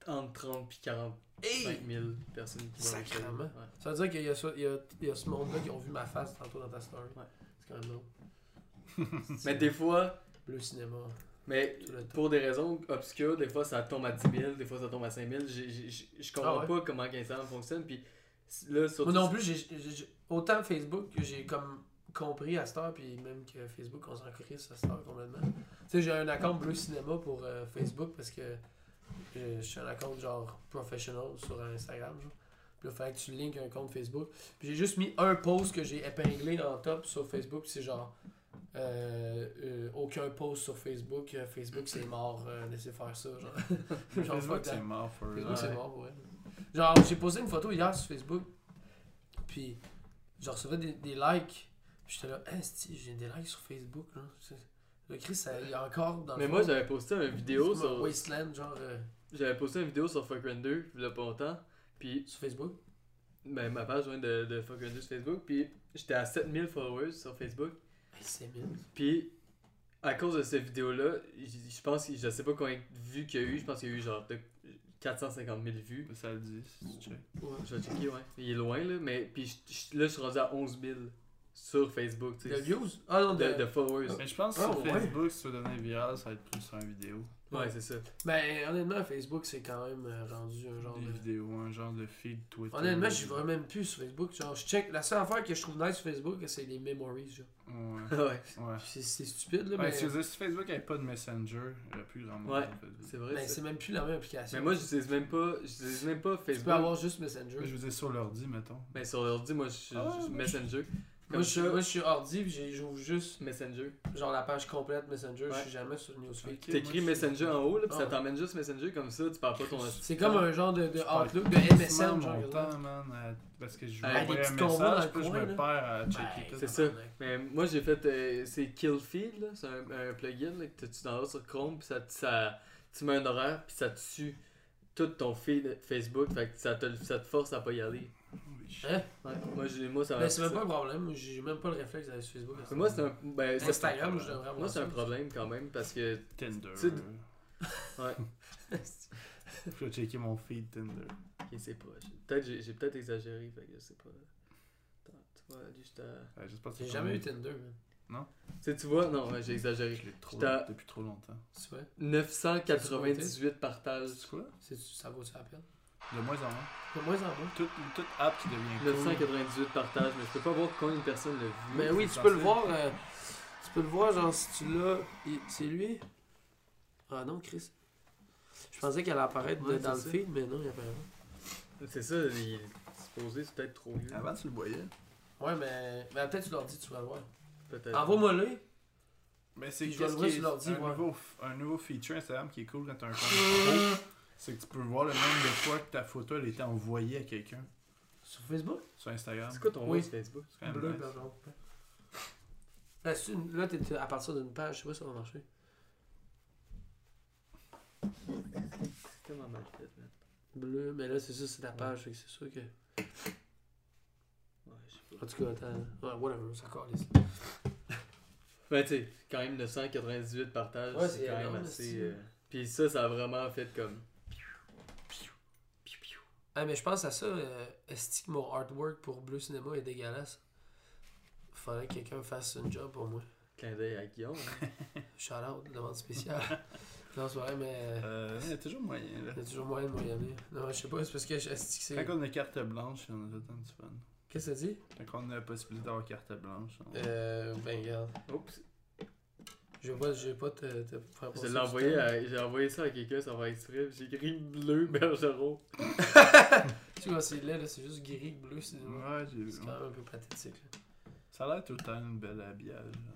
entre 30 puis 45
Hey!
000 personnes qui mes stories.
Sacrément.
Ouais.
Ça veut dire qu'il y a, ça- il y a, il y a ce monde-là qui ont vu ma face tantôt dans ta story.
Ouais.
C'est quand même drôle.
Mais des fois,
Bleu cinéma.
mais
le
pour des raisons obscures, des fois ça tombe à 10 000, des fois ça tombe à 5 000. J'ai- j'ai- j'ai- Je comprends
Ah ouais?
pas comment Instagram fonctionne. Puis là, surtout.
Moi non plus, j'ai, j'ai- j'ai- autant Facebook que j'ai comme compris à cette heure, puis même que Facebook, on s'en crisse à cette heure complètement. Tu sais, j'ai un account Bleu Cinéma pour euh, Facebook parce que euh, je suis un account genre professional sur Instagram. Genre. Puis là, il fallait que tu linkes un compte Facebook. Puis j'ai juste mis un post que j'ai épinglé en top sur Facebook, puis c'est genre. euh, euh, aucun post sur Facebook, Facebook c'est mort, euh, laissez faire ça. Genre, genre
Facebook, c'est mort for
Facebook, c'est mort pour elle. Genre, j'ai posté une photo hier sur Facebook, puis je recevais des, des likes, puis j'étais là, hey, j'ai des likes sur Facebook, là. Le Chris, ça- il y a encore dans le
Mais moi j'avais posté une vidéo sur.
Wasteland, genre, euh,
J'avais posté une vidéo sur Fuck Render il y a pas longtemps. Puis
sur Facebook.
ben, ma page vient de, de Fuck Render sur Facebook. Puis j'étais à 7000 followers sur Facebook.
Hey, c'est mille.
Puis à cause de cette vidéo-là, je pense, que- je sais pas combien de vues qu'il y a eu. Je pense qu'il y a eu genre de 450 000 vues.
Ça le dit, si tu check.
Ouais.
Je vais checker, ouais. Il est loin là. Mais puis je- là, je suis rendu à 11 000 sur Facebook. tu
De views? Ah non, de...
De, de followers.
Mais je pense que
Ah,
sur
ouais.
Facebook, si tu veux devenir viral, ça va être plus sur une vidéo.
Ouais, c'est ça.
Ben, honnêtement, Facebook, c'est quand même euh, rendu un genre
Des
de...
vidéos, un genre de feed Twitter.
Honnêtement, j'y vais même plus sur Facebook. Genre, je check... La seule affaire que je trouve nice sur Facebook, c'est les memories, genre.
Ouais.
ouais,
Ouais.
C'est c'est stupide, là,
Ouais,
mais...
si si Facebook n'avait pas de Messenger, il n'y aurait plus grand monde
Ouais. c'est vrai.
Ben, c'est même plus la même application.
Mais moi, j'utilise même pas, j'utilise même pas
Tu
Facebook.
peux avoir juste Messenger.
Mais je vous dis sur l'ordi, mettons.
Mais sur l'ordi, moi, je suis
Ah,
je-
moi,
je, moi, je suis ordi, puis j'ai- j'ouvre juste
Messenger.
genre la page complète Messenger. Je suis jamais sur Newsfeed.
Ok,
T'écris Messenger en haut, là, puis
Ah.
ça t'emmène juste Messenger comme ça, tu parles pas ton.
C'est comme un genre de, de Outlook, de MSN. Genre,
temps, man, à- parce que je
Ah, des
envoyer un
petits combos dans
message,
le
puis je
coin,
me
là.
perds à checker
Ben,
tout.
C'est ça. Mais moi, j'ai fait. euh, c'est Killfeed, là. C'est un, un plugin là, que tu downloads sur Chrome, puis ça, ça, tu mets un horaire, puis ça tue tout ton feed Facebook, fait que ça te, ça te force à pas y aller.
Hein?
Ouais. Moi, j'ai- moi, ça m'a
Mais c'est même pas un problème. J'ai même pas le réflexe d'aller sur Facebook.
Mais moi, c'est un. Ben, c'est-
Instagram, je devrais avoir
Moi, c'est un
ça.
problème quand même, parce que.
Tinder.
Tu sais, Ouais.
Je vais checker mon feed Tinder.
Ok, c'est pas. Peut-être j'ai j'ai peut-être exagéré, fait que je sais pas. Attends, tu vois, aller juste à.
Ouais, J'espère que
J'ai jamais eu
pas
Tinder, man.
Tu sais, tu vois, non, ouais, j'ai exagéré.
Je l'ai trop
J'étais à-
depuis trop longtemps.
Tu vois?
998 partages.
C'est quoi?
C'est- Ça vaut ça la peine?
De moins en moins.
De moins en moins.
Toute, toute app qui devient cool.
998 partages, mais je peux pas voir combien de personnes l'ont vu.
Mais oui, tu peux le voir. euh, tu peux le voir, genre, si tu l'as. C'est lui? Ah non, Chris. Je pensais qu'elle allait apparaître
Ouais,
dans le
ça.
feed, mais non, il apparaît pas.
C'est ça, il est supposé, c'est peut-être trop vieux.
Avant, tu le voyais.
Ouais, mais, mais peut-être tu leur dis, tu vas le voir.
Peut-être.
Envoie-moi-le.
Mais c'est
le
qui
sur
est
l'ordi,
un, nouveau, un nouveau feature Instagram qui est cool quand t'as un compte c'est que tu peux voir le nombre de fois que ta photo elle a été envoyée à quelqu'un
Sur Facebook?
sur Instagram.
C'est quoi ton
Oui.
nom sur Facebook?
C'est quand même
Bleu,
nice.
blanc. Là, c'est là, t'es à partir d'une page, je sais pas si ça va marcher.
tellement mal fait, man.
Bleu, mais là, c'est ça, c'est ta page, c'est sûr que.
Ouais, je sais pas.
En tout cas, attends. Ouais, whatever, ça calisse.
Ben, tu sais, quand même 998 partages,
Ouais,
c'est
c'est
quand même assez.
c'est-
euh, Puis ça, ça a vraiment fait comme.
Ah, mais je pense à ça. Euh, Est-ce que mon artwork pour Bleu Cinéma est dégueulasse? Faudrait que quelqu'un fasse un job pour moi.
Clin d'œil à Guillaume. hein.
Shout out, demande spéciale. non, c'est vrai, mais. euh,
Euh, il y a toujours moyen, là.
Il y a toujours moyen de moyenner. Non, je sais pas, c'est parce que est-ce que c'est.
Quand on a carte blanche, on a tout temps du fun.
Qu'est-ce que ça dit?
Quand on a la possibilité d'avoir carte blanche, on...
Euh, ben, regarde.
Oups.
Je vais pas, je vais pas te, te faire
Je l'ai envoyé, à- j'ai envoyé ça à quelqu'un, ça va exprès. puis J'ai écrit bleu Bergeron.
Tu vois, c'est laid, là, c'est juste gris, bleu, c'est
Ouais, j'ai vu.
c'est quand même un peu pathétique. Là.
Ça a l'air tout le temps une belle habillage. là.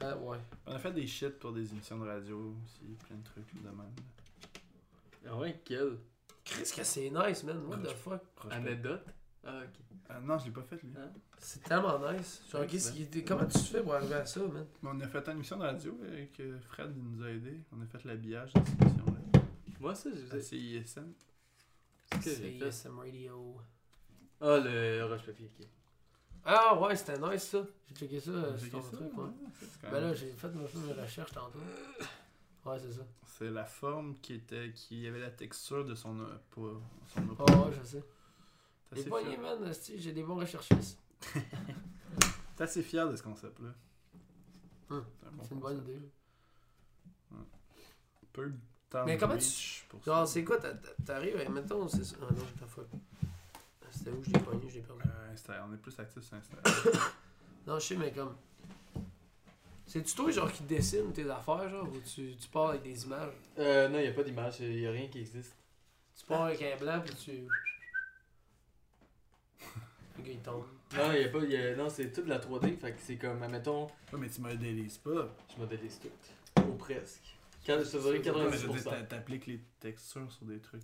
Ah, ouais.
On a fait des shit pour des émissions de radio aussi, plein de trucs de même.
Ah ouais, quel?
Qu'est-ce que c'est nice, man. What the fuck?
Anecdote? Ah, ok.
Ah, non, je l'ai pas fait lui.
Hein?
C'est tellement nice. Genre, qu'est-ce qui- comment tu fais pour arriver à ça, man?
Mais on a fait une émission de radio avec euh, Fred, il nous a aidé. On a fait l'habillage de cette émission-là.
Moi, ça, je vous
À
ai.
CISM.
C'est que
C'est
j'ai fait.
ISM Radio.
Ah, le roche-papier, ok.
Ah, ouais, c'était nice, ça. J'ai checké ça, euh, sur ton
ça,
truc, ouais.
c'est
Ben là, j'ai fait ma de recherche tantôt. Ouais, c'est ça.
C'est la forme qui était qui avait la texture de son euh, pas son
Ah, ouais, je sais.
T'es
man, esti, j'ai des bons recherchistes.
t'es assez fier de ce concept-là.
Hum,
C'est un bon
C'est une bonne
concept.
idée.
Peu de temps
Mais
de
comment
reach pour
Genre, c'est quoi, t'arrives, et mettons, c'est ça. Ah non, t'as fuck. C'était où je l'ai pogné, je l'ai perdu.
Euh, Insta- on est plus actif sur Instagram.
Non, je sais, mais comme. C'est-tu toi, genre, qui dessine tes affaires, genre, ou tu, tu pars avec des images?
Euh, non, il a pas d'image, il a rien qui existe.
Tu pars avec un blanc, puis tu. Le gars, il tombe.
Non, il y a pas, y a- non, c'est toute la 3D, fait que c'est comme, admettons,
Ouais, mais tu modélises pas.
je modélise tout. Ou presque. Quand, je te dirais
Ouais, mais je veux dire,
90%.
t'a- T'appliques les textures sur des trucs.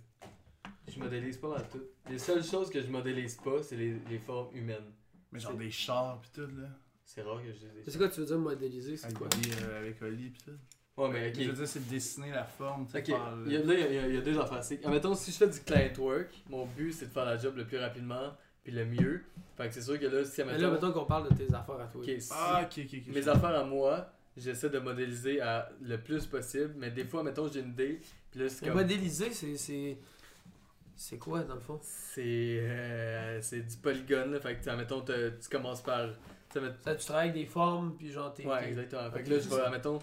Je modélise pas mal tout. Les seules choses que je modélise pas, c'est les, les formes humaines.
Mais genre des chars pis tout là.
C'est rare que je les
C'est quoi, tu veux dire modéliser, c'est
Avec
quoi?
Oli, euh, avec Oli pis tout.
Ouais, mais
Je veux
ok.
dire, c'est de dessiner la forme, tu sais,
Ok,
par le-
il y a, là, il y a- il y, a- deux affaires. Admettons, si je fais du client work, mon but c'est de faire la job le plus rapidement puis le mieux. Fait que c'est sûr que là, si
Mais là, mettons qu'on parle de tes affaires à toi.
ok, si
Ah, ok, ok, ok.
mes affaires à moi, j'essaie de modéliser à le plus possible, mais des fois, mettons, j'ai une idée, puis là, c'est comme.
modéliser, c'est. c'est- quoi, dans le fond?
C'est, euh, c'est du polygone, là. Fait que, admettons, tu commences par.
Ça, tu travailles avec des formes, puis genre, t'es.
Ouais, exactement. Fait que là, je vais, admettons,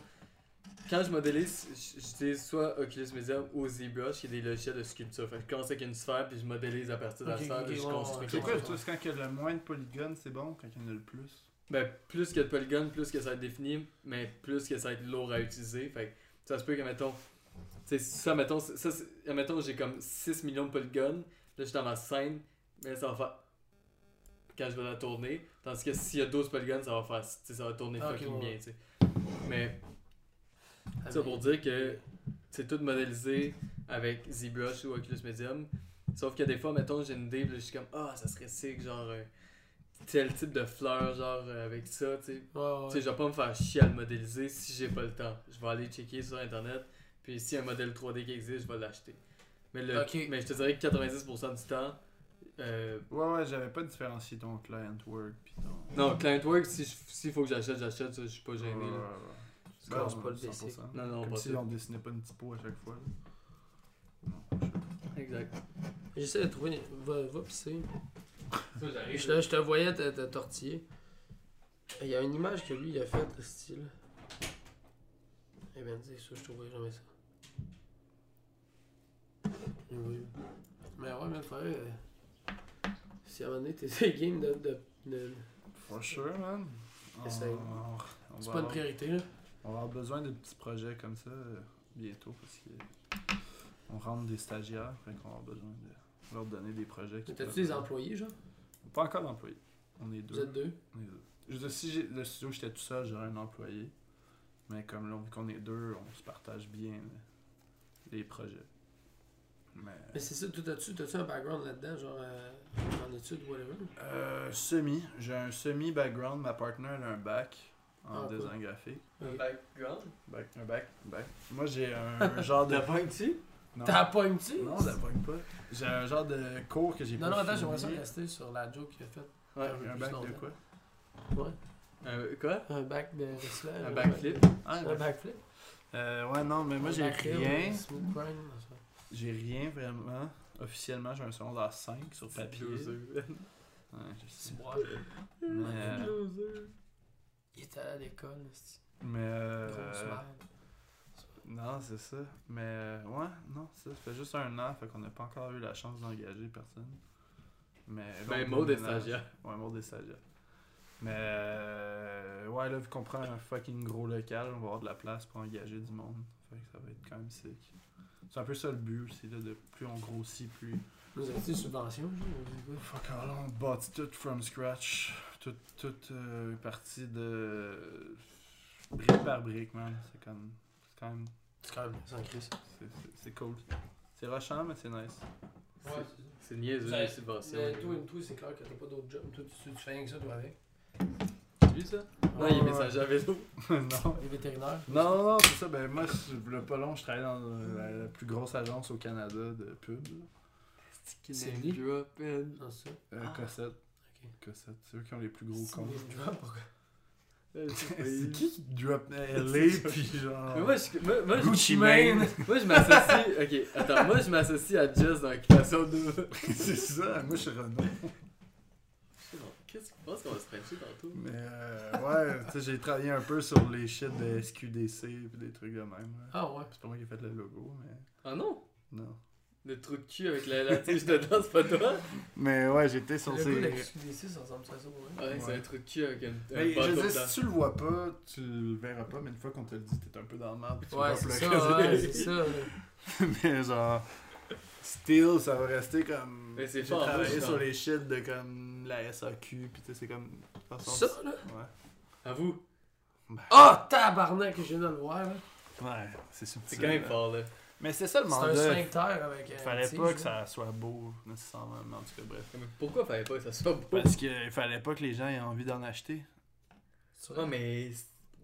quand je modélise, j'utilise soit Oculus Medium ou ZBrush, qui est des logiciels de sculpture. Fait que je commence avec une sphère, puis je modélise à partir de la sphère, je
ouais,
construis
C'est quoi, c'est quand il y a le moins de polygones, c'est bon, quand il y en a le plus?
Ben, plus qu'il y a de polygones, plus que ça va être défini, mais plus que ça va être lourd à utiliser. Fait que ça se peut que, mettons, tu sais, ça, mettons, ça, mettons, j'ai comme 6 millions de polygones, là, je suis dans ma scène, mais ça va faire. Quand je vais la tourner, tandis que s'il y a 12 polygones, ça va faire, tu sais, ça va tourner
Ah,
fucking
ouais.
bien, tu sais. Mais, ça pour dire que c'est tout modélisé avec ZBrush ou Oculus Medium. Sauf que des fois, mettons, j'ai une idée, je suis comme, ah, ça serait sick, genre, euh, tel type de fleurs, genre, euh, avec ça, tu sais.
Ouais, ouais.
Tu sais, je vais pas me faire chier à le modéliser si j'ai pas le temps. Je vais aller checker sur internet, puis s'il y a un modèle 3D qui existe, je vais l'acheter. Mais, le,
Ok.
mais je te dirais que 90% du temps, euh,
Ouais, ouais, j'avais pas différencié ton client work pis ton.
non, client work, si je- s'il faut que j'achète, j'achète, ça, je suis pas gêné.
Ouais, ouais,
là.
ouais.
Pas le
100%.
basic.
Non, non,
Comme
pas
si on dessinait pas une typo à chaque fois. là. Non, je-
Exact.
J'essaie de trouver. Va, va pisser.
Ça, j'arrive.
Je te, je te voyais te, te tortiller. Il y a une image que lui il a faite, le style. Eh bien, dis ça, je trouverai jamais ça. Oui. Mais ouais, mais frère, euh, si à un moment donné t'es game de. de, de-
For sure, man.
C'est pas une priorité, là.
On va avoir besoin de petits projets comme ça euh, bientôt parce que on rentre des stagiaires, fait qu'on va avoir besoin de leur donner des projets. qui
T'as-tu des employés, genre?
Pas encore d'employés. On est deux.
Vous êtes deux?
On est deux. Je veux dire, si j'ai- le studio j'étais tout seul, j'aurais un employé. Mais comme là, vu qu'on est deux, on se partage bien là, les projets. Mais,
Mais c'est ça, toi, t'as-tu t'as-tu un background là-dedans, genre euh, en études, whatever?
Euh, semi. J'ai un semi-background. Ma partner elle a un bac en
Ah, cool.
design graphique.
Un background?
Bac, un bac, un bac. Moi j'ai un, un genre de.
T'as un
Non.
T'as pognes-tu?
Non, ça pogne pas. J'ai un genre de cours que j'ai
Non,
pas
non, attends, j'aimerais ça rester sur la joke qu'il a faite.
Ouais.
Un
plus
bac de quoi?
Ouais.
Un- quoi?
Un bac de recyclage.
Un backflip
Ah,
Un backflip.
Euh, ouais, non, mais moi
Un
j'ai rien.
un non.
J'ai rien vraiment. Officiellement, j'ai un secondaire 5 sur papier. Ouais, je sais. Mais, euh.
Il était à l'école,
mais euh, non, c'est ça. Mais euh, ouais, non, ça, ça fait juste un an, fait qu'on n'a pas encore eu la chance d'engager personne. Mais
Ben, Maud est
déménage.
stagiaire.
Ouais, Maud est stagiaire. Mais euh, ouais, là, vu qu'on prend un fucking gros local, on va avoir de la place pour engager du monde. Fait que ça va être quand même sick. C'est un peu ça le but aussi, là, de plus on grossit, plus.
Vous avez des subventions?
Fuck, alors on bâtit tout from scratch. Tout, tout euh, parti de. brique par brique, man. C'est comme. C'est quand même.
C'est quand même sans crise.
c'est- c'est- C'est cool. C'est rushant, mais c'est nice.
Ouais,
C'est niaiseux,
c'est ça.
subventions.
Mais toi, toi c'est clair que t'as pas d'autre job. Toi, tu, tu fais rien que ça, toi, avec.
T'as vu ça? Non, il est messager à vélo.
non.
Les vétérinaires.
Non, non, non, c'est ça. Ben, moi, je, le pas long, je travaillais dans euh, la, la plus grosse agence au Canada de pub. là.
C'est lui?
drop in.
Ça.
Euh,
Ah.
Cossette. C'est eux qui ont les plus gros
drop, pourquoi?
C'est qui qui drop LA pis genre.
Mais moi, je, moi, moi, je-
Gucci Mane.
moi, je m'associe. Ok, attends, moi, je m'associe à Jess dans Occupation Double.
c'est ça, moi je suis Renault.
Qu'est-ce que tu penses qu'on va se frencher tantôt?
Mais euh, ouais, tu sais, j'ai travaillé un peu sur les shit de SQDC pis des trucs de même. là.
Ah ouais.
C'est pas moi qui ai fait le logo, mais
Ah non?
Non.
Le trou de cul avec la, la tige dedans, c'est pas toi
Mais ouais, j'étais sur
Le
ces.
gars de la SQDC, ça ressemble à ça, ouais.
Ouais, c'est un trou de cul avec un, un
Mais je veux si tu le vois pas, tu le verras pas, mais une fois qu'on te le dit, t'es un peu dans le mal. tu
Ouais, c'est
pleurer.
ça, ouais, c'est ça. là.
mais genre, still, ça va rester comme.
Mais c'est
J'ai travaillé
suis
sur les shit de comme la SAQ, pis tu sais, c'est comme. de
Ça, là?
Ouais.
À vous,
Ah, tabarnak, que je viens de le voir, là.
Ouais, c'est subtil.
c'est quand même fort là.
Mais c'est ça le
C'est un
mandat.
sphincter avec un.
Fallait pas
là.
que ça soit beau, nécessairement, en tout cas, bref.
Mais pourquoi fallait pas que ça soit beau?
Parce qu'il fallait pas que les gens aient envie d'en acheter.
C'est
Non,
vrai?
mais.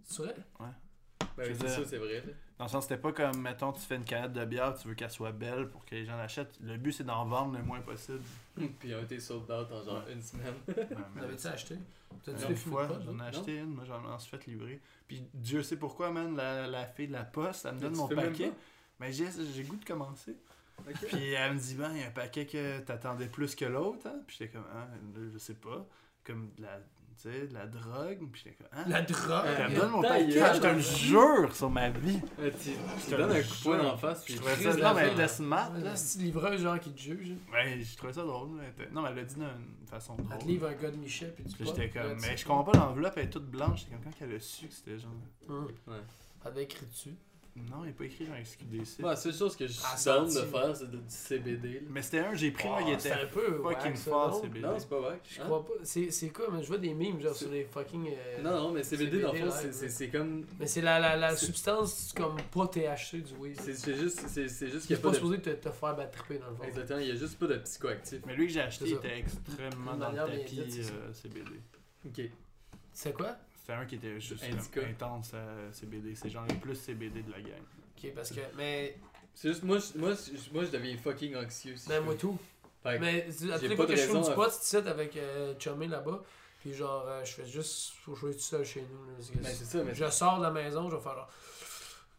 C'est vrai?
Ben,
Je veux
c'est ça, c'est vrai. là.
Dans le sens, c'était pas comme, mettons, tu fais une canette de bière, tu veux qu'elle soit belle pour que les gens l'achètent. Le but, c'est d'en vendre le moins possible.
Puis ils ont été sold out en genre
Ouais.
une semaine.
Ouais,
Vous
mais
l'avez-tu acheté? T'as-tu
une fois, j'en ai acheté une, moi j'en suis fait livrer. Puis Dieu sait pourquoi, man, la, la fille de la poste, elle me donne
tu
mon paquet. Mais j'ai j'ai goût de commencer. Puis elle me dit, ben, il y a un paquet que t'attendais plus que l'autre, hein. Puis j'étais comme, ah, là, je sais pas. Comme de la, de la drogue. Puis j'étais comme, ah.
La drogue?
Elle me donne mon paquet, je te le jure sur ma vie.
Tu
Je te
donnes un coup de poing la face. Puis
Je trouvais ça, non, mais elle était smart,
Ouais,
là.
Livreuse, genre, qui te juge.
Ouais, je trouvais ça drôle. Non, mais elle l'a dit d'une façon
Elle te
drôle.
livre un gars de Michel, puis
j'étais comme, mais je comprends pas l'enveloppe, elle est toute blanche. C'est comme quand elle a su que c'était genre.
Hum.
Ouais.
Elle avait écrit dessus.
Non, il n'est pas écrit dans SQDC.
Ouais, la seule chose que je
Ah,
de faire, c'est de- du CBD. là.
Mais c'était un, j'ai pris,
Oh,
il
c'est
était
un peu
fucking fort,
non?
CBD.
Non, c'est pas vrai.
Je crois pas. C'est c'est quoi, mais je vois des memes, genre,
C'est-
sur les fucking. euh,
Non, non, mais CBD,
CBD,
dans le fond, c'est- c'est c'est comme.
Mais c'est la, la, la
C'est-
substance comme pas THC du weed.
C'est c'est juste, c'est c'est juste qu'il
C'est
n'y a
pas
pas de.
supposé te, te faire battre triper dans le fond.
Exactement, il y a juste pas de psychoactif.
Mais lui que j'ai acheté
C'est ça.
était extrêmement dans le tapis
c'est ça.
euh, CBD.
Ok.
C'est quoi?
C'était un qui était juste
Indica.
intense euh, CBD. C'est genre le plus CBD de la gang.
Ok, parce que. Mais.
C'est juste, moi, je- moi, je- moi, je deviens fucking anxieux. Si
Ben, moi tout.
Fait
Mais tu- à toutes les fois que je fume du
à-
pot, tu sais, avec euh, Chumé là-bas. Puis genre, euh, je fais juste. Faut jouer tout seul chez nous. là,
Ben, c'est ça, mais.
Je sors de la maison, je vais faire genre.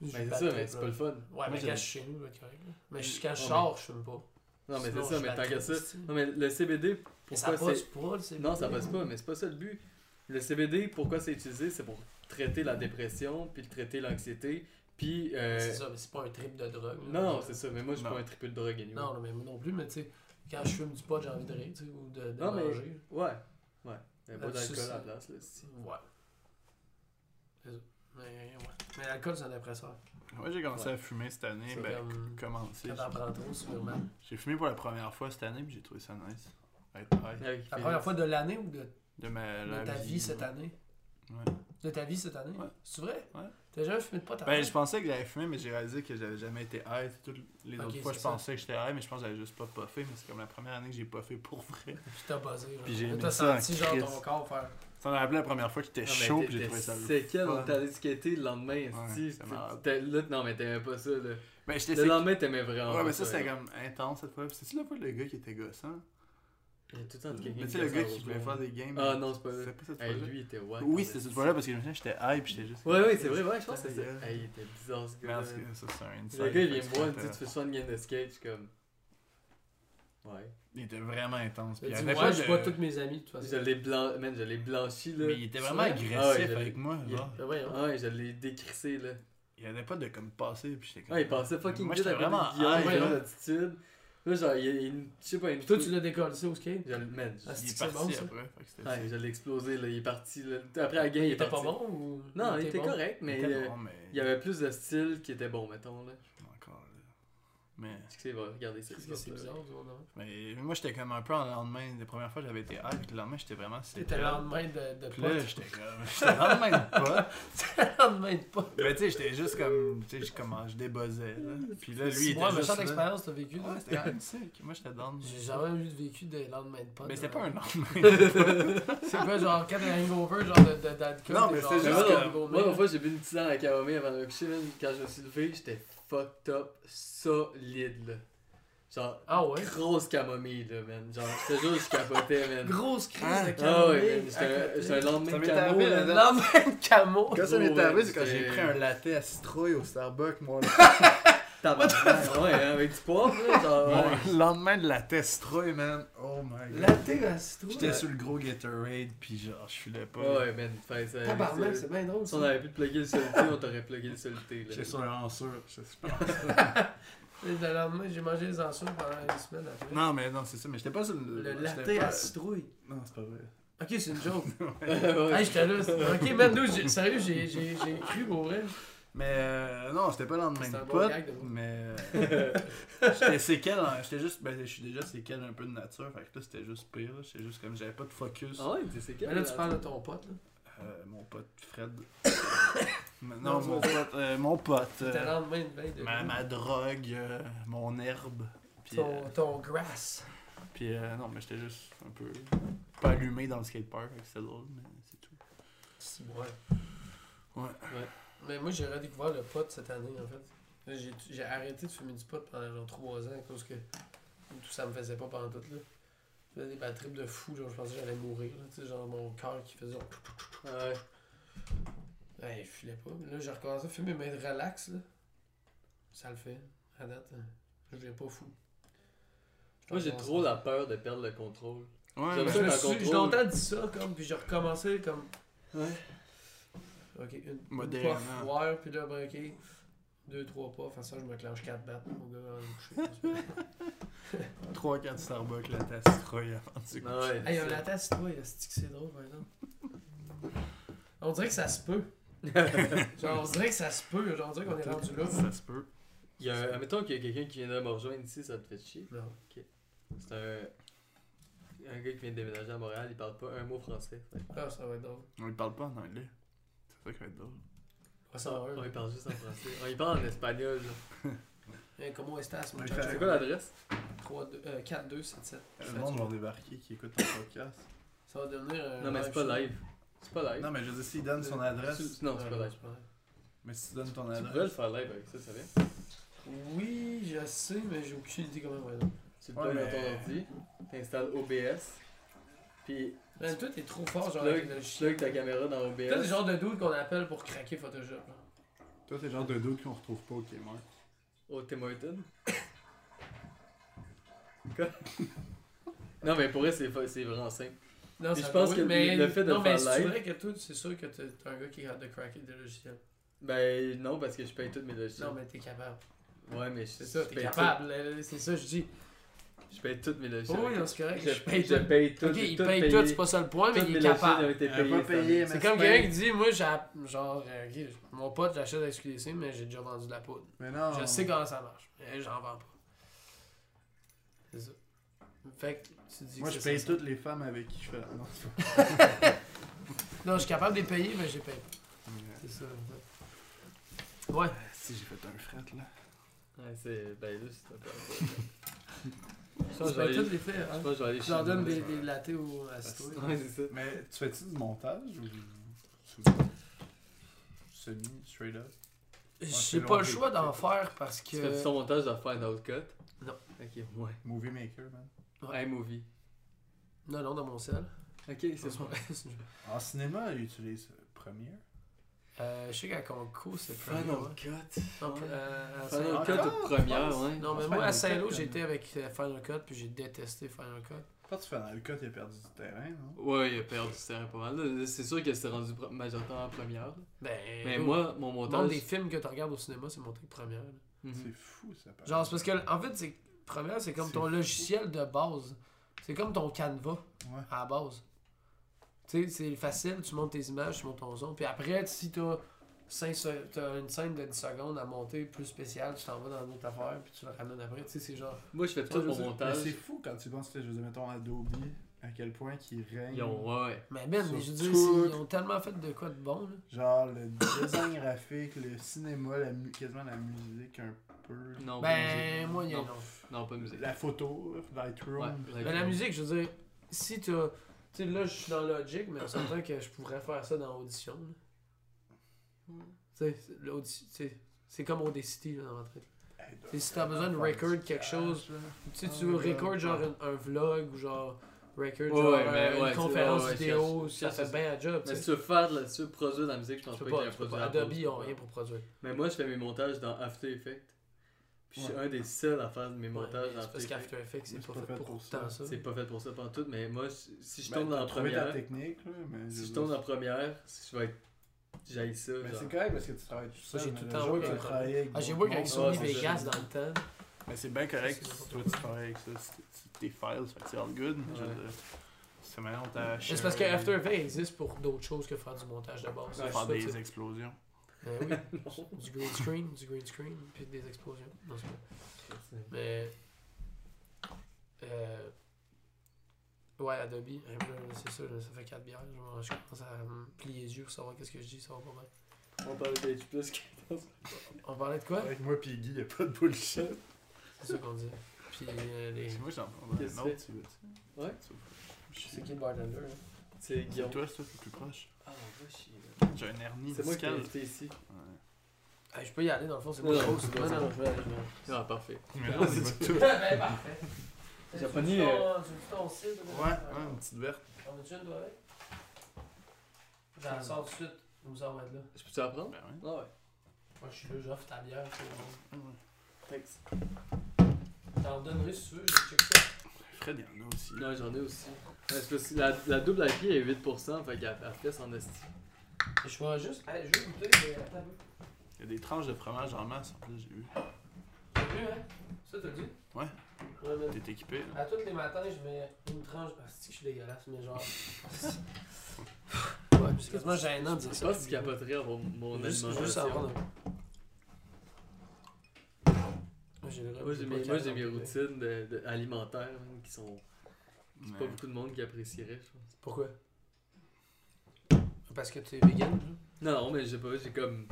Je
Ben, c'est ça, mais c'est pas le fun.
Ouais,
Moi,
mais quand je suis chez nous, être correct. Mais je- quand je
Ouais,
sors, je fume pas.
Non, mais c'est ça, mais tant qu'à ça.
c'est-
Non, mais le CBD,
Mais ça passe
c'est.
pas, le CBD.
Non, ça passe pas, mais c'est pas ça le but. Le CBD, pourquoi c'est utilisé? C'est pour traiter la dépression, puis traiter l'anxiété, puis. euh,
C'est ça, mais c'est pas un trip de drogue. là.
Non, c'est ça, mais moi, je suis pas un triple de drogue anyway.
Non, non, mais moi non plus, mais tu sais, quand je fume du pot, j'ai envie de rire, tu sais, ou de, de
Non, mais-
manger.
Ouais, ouais. Il y a pas
Là-dessus,
d'alcool à la place, là. si.
Ouais. C'est ça. Mais ouais. Mais l'alcool, c'est un dépresseur.
Moi, j'ai commencé
Ouais.
à fumer cette année. Ben,
comme-
commencé.
Quand t'en prends trop, sûrement.
J'ai fumé pour la première fois cette année, puis j'ai trouvé ça nice. Être high.
Avec
La première fois de l'année ou de,
De, ma,
de
la
ta vie cette
ouais.
année
Ouais.
De ta vie cette année?
Ouais.
C'est vrai?
Ouais.
T'as jamais fumé de pot
Ben, je pensais que j'avais fumé, mais j'ai réalisé que j'avais jamais été high. Toutes les autres fois, je
c'est ça.
pensais que j'étais high, mais je pense que j'avais juste pas puffé. Mais c'est comme la première année que j'ai puffé pour vrai.
Puis t'as buzzé. genre.
Puis j'ai aimé ça
senti genre ton corps faire.
Ça m'a rappelé la première fois que j'étais chaud pis j'ai trouvé ça
on
fun.
t'allait skater le lendemain,
Ouais,
là, non, mais t'aimais pas ça, là.
Ben,
Le lendemain, t'aimais vraiment
Ouais, mais ça, c'était comme intense cette fois. Puis C'est-tu la fois le gars qui était gossant?
Il y a tout le temps quelqu'un
Mais tu sais, le gars qui voulait faire
ouais.
des games.
Ah non, c'est pas
C'était
vrai.
pas cette fois-là.
lui, il était wack.
Oui, c'était cette fois-là parce que je me souviens, j'étais hype j'étais juste.
Ouais, ouais, c'est vrai, ouais, je pense que ça.
gueule.
Hey, il était bizarre ce gars.
ça, c'est un inside.
Le gars, il vient me voir, il
que
me dit Tu fais soit une game de skate, je suis comme. Ouais.
Il était vraiment intense. Puis
vois,
pas
je vois tous mes amis, de toute façon.
Je l'ai blanc... Man, je l'ai blanchi, là.
Mais il était vraiment agressif
Ah ouais,
avec moi. genre.
Ouais, je l'ai décrissé, là.
Il y avait pas de comme passer. Puis j'étais comme.
Ah, il passait fucking
Moi,
vite côté
vraiment
de Guillaume,
hype,
il avait
là.
genre, il y a une. Je sais pas, une.
Puis toi, tu l'as décollé au skate?
Je le- man, je-
Ah,
Il est
c'est
parti
bon, ça?
après. fait que c'était-
Ouais, je l'ai explosé, là. Il est parti, là. Après la game, il
était
parti.
pas bon ou.
Non, il était
bon?
correct,
Il
mais
était
euh,
bon, mais.
il y avait plus de style qui était bon, mettons, là.
Mais.
Est-ce que c'est va regarder ça?
C'est bizarre, du?
Mais moi, j'étais comme un peu en lendemain. La première fois, j'avais été hype. Le lendemain, j'étais vraiment.
C'était le lendemain de, de
Puis là, j'étais comme. J'étais le lendemain de pas.
le lendemain de pote.
Mais tu sais, j'étais juste comme. Tu sais, je comment je débuzzais, là. Puis là, lui, il était
Moi,
juste.
méchante
là.
expérience t'as vécu.
Ouais, c'était quand même sick. Moi, j'étais down.
J'ai jamais eu de vécu de lendemain de pote.
Mais c'était pas un lendemain.
C'est quoi, genre, quand un hangover, genre de, d'alcool?
Non,
t'es
mais c'était juste
moi, une fois, j'ai bu une tisane à la camomille avant de me coucher. Quand je me suis levé, j'étais fucked up, solide, là. Genre,
Ah ouais?
grosse camomille, là, man. Genre, je te jure, je capotais, man.
Grosse crise
Hein?
de
Ah
camomille.
ouais, man. J'étais
à
un- un lendemain
Ça
de camo, là.
là.
Lendemain de camo.
Quand ça
Oh,
m'est
ouais,
arrivé, c'est quand
c'était-
j'ai pris un latte à citrouille au Starbucks, moi.
Tabarnak. Ouais, hein, avec du poivre, là. Genre, ouais.
Mon lendemain de latte citrouille, man. Oh my god.
Latte à citrouille.
J'étais sur le gros Gatorade, puis genre, je filais pas.
Ouais, man. Fait, ça,
Tabarnak, c'est bien drôle
Si on avait pu plugger le soluté, on t'aurait plugué le soluté, là.
J'étais sur un sûr. je sais pas.
Et Le lendemain, j'ai mangé les ensures pendant une semaine après.
Non, mais non, c'est ça, mais j'étais pas sur le.
Le latte
pas-
à citrouille.
Non, c'est pas vrai.
Ok, c'est une joke.
Ouais.
hey, j'étais là. Ok, man, nous, j'ai- sérieux, j'ai, j'ai, j'ai cru pour vrai.
Mais euh, non, c'était pas le lendemain
C'est
de
un bon
pote,
gag de moi.
mais euh, j'étais séquel, hein, j'étais juste, ben je suis déjà séquel un peu de nature, fait que là c'était juste pire, j'étais juste comme j'avais pas de focus.
Ah ouais, tu sais quel
Mais là, tu parles de ton pote, là.
Euh, mon pote Fred.
Non,
mon pote, euh, mon pote,
C'était le
euh,
lendemain de
ma, ma drogue, euh, mon herbe,
ton,
euh,
ton grass.
puis euh, non, mais j'étais juste un peu pas allumé dans le skatepark, fait que c'était drôle, mais c'est tout.
C'est ouais.
Ouais.
Mais moi, j'ai redécouvert le pot cette année, en fait. J'ai, j'ai arrêté de fumer du pot pendant genre 3 ans à cause que tout ça me faisait pas pendant tout, là. Je faisais des bad trips de fou, genre je pensais que j'allais mourir, là. Tu sais, genre mon cœur qui faisait genre...
Ah ouais.
Ouais, je filais pas. Mais là, j'ai recommencé à fumer, mais relax, là. Ça le fait. À date, hein. je viens pas fou.
Moi, j'ai trop la peur de perdre le contrôle.
Ouais,
Je
ça
me
dans
suis-
le
J'ai
contrôle.
longtemps dit ça, comme, puis j'ai recommencé comme.
Ouais.
Ok, une, une
Modérément.
puff wire, puis là, ben, ok, deux, trois pas, enfin ça, je me clenche quatre battes au gars avant de coucher.
3-4 Starbucks, la tasse citrouille avant de se
Ah ouais.
hey, citrouille, est-ce que c'est drôle, par exemple? On dirait que ça se peut. Genre, on dirait que ça se peut, genre, on dirait qu'on est rendu là.
Ça se peut.
Il y a, un- admettons qu'il y a quelqu'un qui vient de me rejoindre ici, ça te fait chier?
Non.
C'est un. Un gars qui vient de déménager à Montréal, il parle pas un mot français.
Ah, ça va être drôle.
On ne parle pas en anglais. C'est ça qui va être drôle.
On va.
Ouais, il parle juste en français. Ouais, il parle en espagnol. là.
Hey, comment est-ce mon?
C'est quoi l'adresse?
3, 2, euh, 4, 2, 7, 7.
Le monde va débarquer qui écoute ton podcast.
Ça va devenir un.
Non, mais c'est pas live. C'est pas live.
Non, mais je veux dire, s'il donne son adresse.
Non, c'est pas live.
Mais si tu donnes ton
Tu pourrais le
adresse.
faire live avec ça, ça vient.
Oui, je sais, mais j'ai aucune idée comment par exemple.
Tu le donnes dans ton ordi, t'installes OBS, puis
Man, toi, t'es trop fort, genre, avec
plug, plug ta caméra dans
Toi, c'est le
OBS.
genre de dude qu'on appelle pour craquer Photoshop. là.
Toi, c'est le genre de doute qu'on retrouve pas au Kmart.
Au Tim Hortons. Quoi? Non, mais pour vrai, c'est fa- c'est vraiment simple.
Non,
Puis
ça
je pense
va,
que
mais...
le fait de
non, mais
faire
c'est
live-
vrai que toi, c'est sûr que t'es t'es un gars qui est capable de craquer des logiciels.
Ben non, parce que je paye tous mes logiciels.
Non, mais t'es capable.
Ouais, mais je,
C'est ça,
je
t'es
paye
capable. là, là, C'est ça, je dis.
Je paye tous mes
Oh,
logiciels.
oui, non, c'est correct.
je,
Je paye
je
tout.
paye tout.
Ok, il
tout
paye
payé.
tout, c'est pas ça le point, mais il est capable.
pas
C'est comme quelqu'un
pas-
qui dit, moi, j'ai, genre, euh, ok, mon pote, j'achète avec SQDC, mais j'ai déjà vendu de la poudre.
Mais non.
Je sais comment ça marche, mais j'en vends pas. C'est ça. Fait que tu dis
Moi,
que
je paye
ça.
toutes les femmes avec qui je fais. Pas.
Non, je suis capable de les payer, mais j'ai payé pas. C'est ça. en fait. Ouais.
Si j'ai fait un fret là.
Ouais, c'est. Ben là, c'est un vais aller-
tous les faire.
Je
Hein.
que je
Je leur donne des, lattes au resto.
Ouais, c'est ça.
Mais tu fais-tu du montage ou. Semi, straight up?
J'ai pas le choix d'en faire parce
Tu fais
que.
ton montage de Final Cut
Non.
Ok, ouais.
Movie Maker, man.
Ouais.
iMovie.
Non, non, dans mon sel.
Ok, c'est
pas-
En cinéma, ils utilisent Premiere.
Euh, je sais qu'à Concours, c'est
Final
ouais.
Cut.
Non, euh,
Final Cut ou première, ouais.
Non, mais
Final
moi, à Saint-Lô, j'étais avec euh, Final Cut, puis j'ai détesté Final Cut.
Pas tu dans le cut, il a perdu du terrain, non?
Ouais, il a perdu du terrain pas mal. C'est sûr que c'est rendu majoritairement en première.
Ben,
Mais moi, mon montage.
des films que tu regardes au cinéma, c'est monté première.
Mhm.
C'est fou, ça. paraît.
Genre, c'est parce que, en fait, c'est première, c'est comme ton
fou.
logiciel de base. C'est comme ton Canva
Ouais.
à la base. Tu sais, c'est facile, tu montes tes images, tu montes ton son. Puis après, si t'as t'as une scène de 10 secondes à monter plus spéciale, tu t'en vas dans une autre affaire, puis tu le ramènes après. Tu sais, c'est genre.
Moi, je fais tout mon montage.
c'est fou quand tu penses, sais, je veux dire, mettons Adobe, à quel point qu'ils règnent.
Ils ont, ouais.
Mais Ben, mais je veux dire, ils ont tellement fait de quoi de bon, là.
Genre le design graphique, le cinéma, la mu- quasiment la musique un peu.
Non, pas
Ben,
musique.
moyen,
non.
non.
Non, pas de musique.
La photo, Lightroom.
Ouais,
Mais Ben, la musique, je veux dire, si tu Tu sais, là, je suis dans Logic, mais on s'entend que je pourrais faire ça dans Audition. là. Tu sais, c'est- comme Audacity, là, dans ma tête.
Hey,
si t'as besoin de record quelque chose, Tu sais, tu veux record genre un, un vlog ou genre record
Ouais,
genre
ouais,
euh,
mais
une
ouais,
conférence
ouais, ouais,
vidéo,
je-
ça fait bien un job.
Mais si tu veux faire de la, si tu veux produire de la musique, je pense pas qu'il y a un produit
Adobe, ils ont rien pour produire.
Mais moi, je fais mes montages dans After Effects. Puis je suis
Ouais.
un des seuls à faire mes
Ouais,
montages dans
c'est parce qu'After Effects, c'est
Mais
pas, fait pour
ça.
tant ça.
C'est pas fait pour ça pendant tout, mais moi, si si je
Ben,
tombe dans la
trouvé ta
première,
technique, là, mais
si je tombe dans la première, je vais être. J'aille ça.
Mais c'est correct parce que tu travailles tout seul.
j'ai tout le temps avec- Ah, j'ai work avec Sony
ouais,
Vegas dans le temps.
Mais c'est bien correct,
c'est
toi tu travailles avec ça, tes files, fait que c'est all good.
Ouais.
C'est maintenant ta
Mais C'est parce que After Effects existe pour d'autres choses que faire du montage de base.
Ouais,
faire des explosions.
Euh, oui, du green screen, du green screen, puis des explosions. Mais. Euh, ouais, Adobe, c'est ça, ça fait 4 bières. Je, m'en- je commence à me plier les yeux pour savoir qu'est-ce que je dis, ça va pas bien.
On parle d'H plus que.
On parlait de quoi?
Avec moi pis Guy, y'a pas de bullshit.
C'est ça qu'on dit. Puis euh, les.
Moi j'en prends
Qu'est-ce
un
que
autre,
tu
veux.
Ouais.
C'est qui le bartender hein?
C'est
C'est
Guillaume.
toi, c'est plus proche.
Ah, on va chier. là.
J'ai un hernie
C'est moi qui t'ai
discale.
invité ici.
Ouais.
Ah, Je peux y aller dans le fond, c'est
Non,
moi
non,
qui
c'est
pose. Non,
c'est
non,
bon.
je vais aller. je vais aller.
Ah, parfait.
Mais là, on y va tout.
Ben, parfait.
J'ai
Tu
pas
veux
ni,
ton-
euh,
Tu veux ton cidre, là?
Ouais, ouais, une petite verte.
T'en veux-tu une, toi, avec? J'en sors tout de suite. On va être là.
Je peux-tu apprendre?
Ben ouais.
Ah ouais.
Moi, je suis là, j'offre ta bière. c'est bon.
Thanks.
T'en donnerai si tu veux, je check ça.
Fred, il y en a aussi.
Non, j'en ai aussi. Parce que la, la double IPA est 8%, fait qu'elle elle fesse en esti.
Je vais juste. Hey, je vais goûter, mais attends un peu.
Il y a des tranches de fromage en masse, en plus, j'ai vu.
T'as vu, hein? Ça, t'as dit?
Ouais.
Ouais, mais.
T'es équipé, là.
À tous les matins, je mets une tranche. Ah, c'est que je suis dégueulasse, mais genre. ouais, c'est quasiment gênant de dire
Je
ça.
pense que tu capoterais avoir mon
Juste,
alimentation.
juste un peu. Moi, j'ai
Moi, mes,
le
moi, j'ai mes
calme,
routines de, de- alimentaires hein, qui sont.
Ouais.
Pas beaucoup de monde qui apprécierait, je pense.
Pourquoi? Parce que tu es vegan?
Non, non, mais j'ai pas, j'ai comme.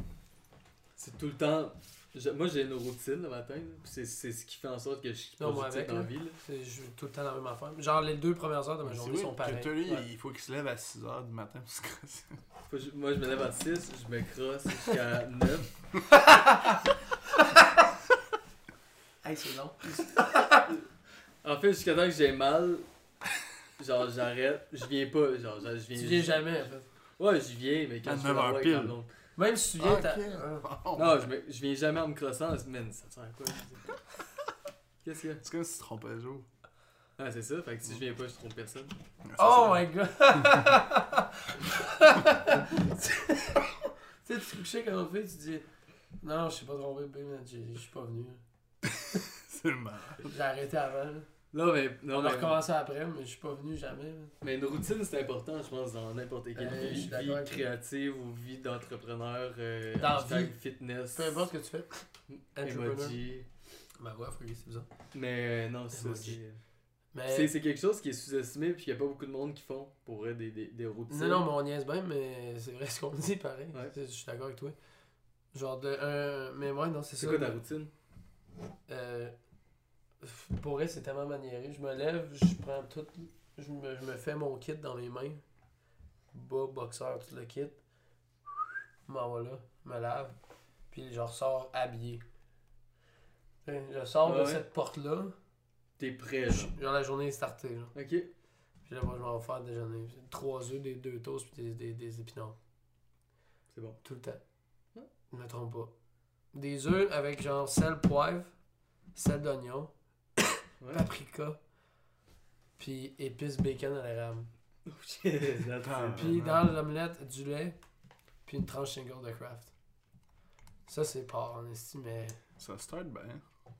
C'est tout le temps. je- moi, j'ai une routine le matin, là, puis c'est, c'est ce qui fait en sorte que je suis
Non, moi,
positif
avec,
dans la
là.
vie. Là.
C'est je- tout le temps la même affaire. Genre, les deux premières heures de ma
c'est
journée
weird
sont
que
pareilles.
toi, lui,
Ouais.
il faut qu'il se lève à 6h du matin pour se crosser.
Faut que je- moi, je me lève à 6, je me crosse jusqu'à 9.
Hey, c'est long.
En fait, jusqu'à temps que j'ai mal, genre j'arrête, je viens pas, genre je viens.
Tu viens jamais, en fait.
Ouais, je viens, mais quand je fais
9
la
heures
voix avec
pile.
la blonde.
Même si tu viens, t'as.
Oh.
Non, je, me- je viens jamais en me crossant, man, ça sert à quoi? Qu'est-ce qu'il y a?
C'est comme si tu te trompais le jour.
Ah, c'est ça, fait que si je viens pas, je trompe personne.
Oh my god! tu sais, tu couchais comme on fait, tu dis Non, je suis pas trompé, j'ai- je suis pas venu.
C'est le mal.
J'ai arrêté avant. là.
Non, mais, non,
On a
mais,
recommencé après, mais je suis pas venu jamais. là.
mais une routine c'est important, je pense, dans n'importe quelle
Euh, je
vie,
suis d'accord
vie
avec toi.
créative ou vie d'entrepreneur, euh,
Dans
hashtag
vie.
fitness,
Peu importe ce que tu fais. entrepreneur.
emoji.
Bah ouais, faut c'est bizarre.
Mais euh, non, c'est ça.
Emoji.
c'est-
Mais.
C'est c'est quelque chose qui est sous-estimé puis qu'il n'y a pas beaucoup de monde qui font pour vrai, des, des, des routines.
Non, non, mais on niaise bien, mais c'est vrai ce qu'on dit pareil.
Ouais.
Je suis d'accord avec toi. Genre de. un mais ouais, non, c'est
C'est
ça.
quoi ta routine?
Euh, Pour vrai, c'est tellement maniéré. Je me lève, je prends tout. Je me, je me fais mon kit dans les mains. Bas, boxeur, tout le kit. Je m'en vais là, me lave. Puis je ressors habillé. Sais, Je sors
Ouais,
de
ouais?
cette porte-là.
T'es prêt, genre.
Genre la journée est startée. Là.
Ok.
Puis là, moi, je vais faire déjeuner. Trois œufs, des deux toasts, puis des, des, des épinards.
C'est bon.
Tout le temps.
Ouais.
Je me trompe pas. Des œufs avec genre sel, poivre, sel d'oignon,
Ouais.
paprika, puis épices bacon à l'érable.
Oh.
Puis dans l'omelette, du lait, puis une tranche single de craft. Ça, c'est pas en esti, mais
Ça start bien.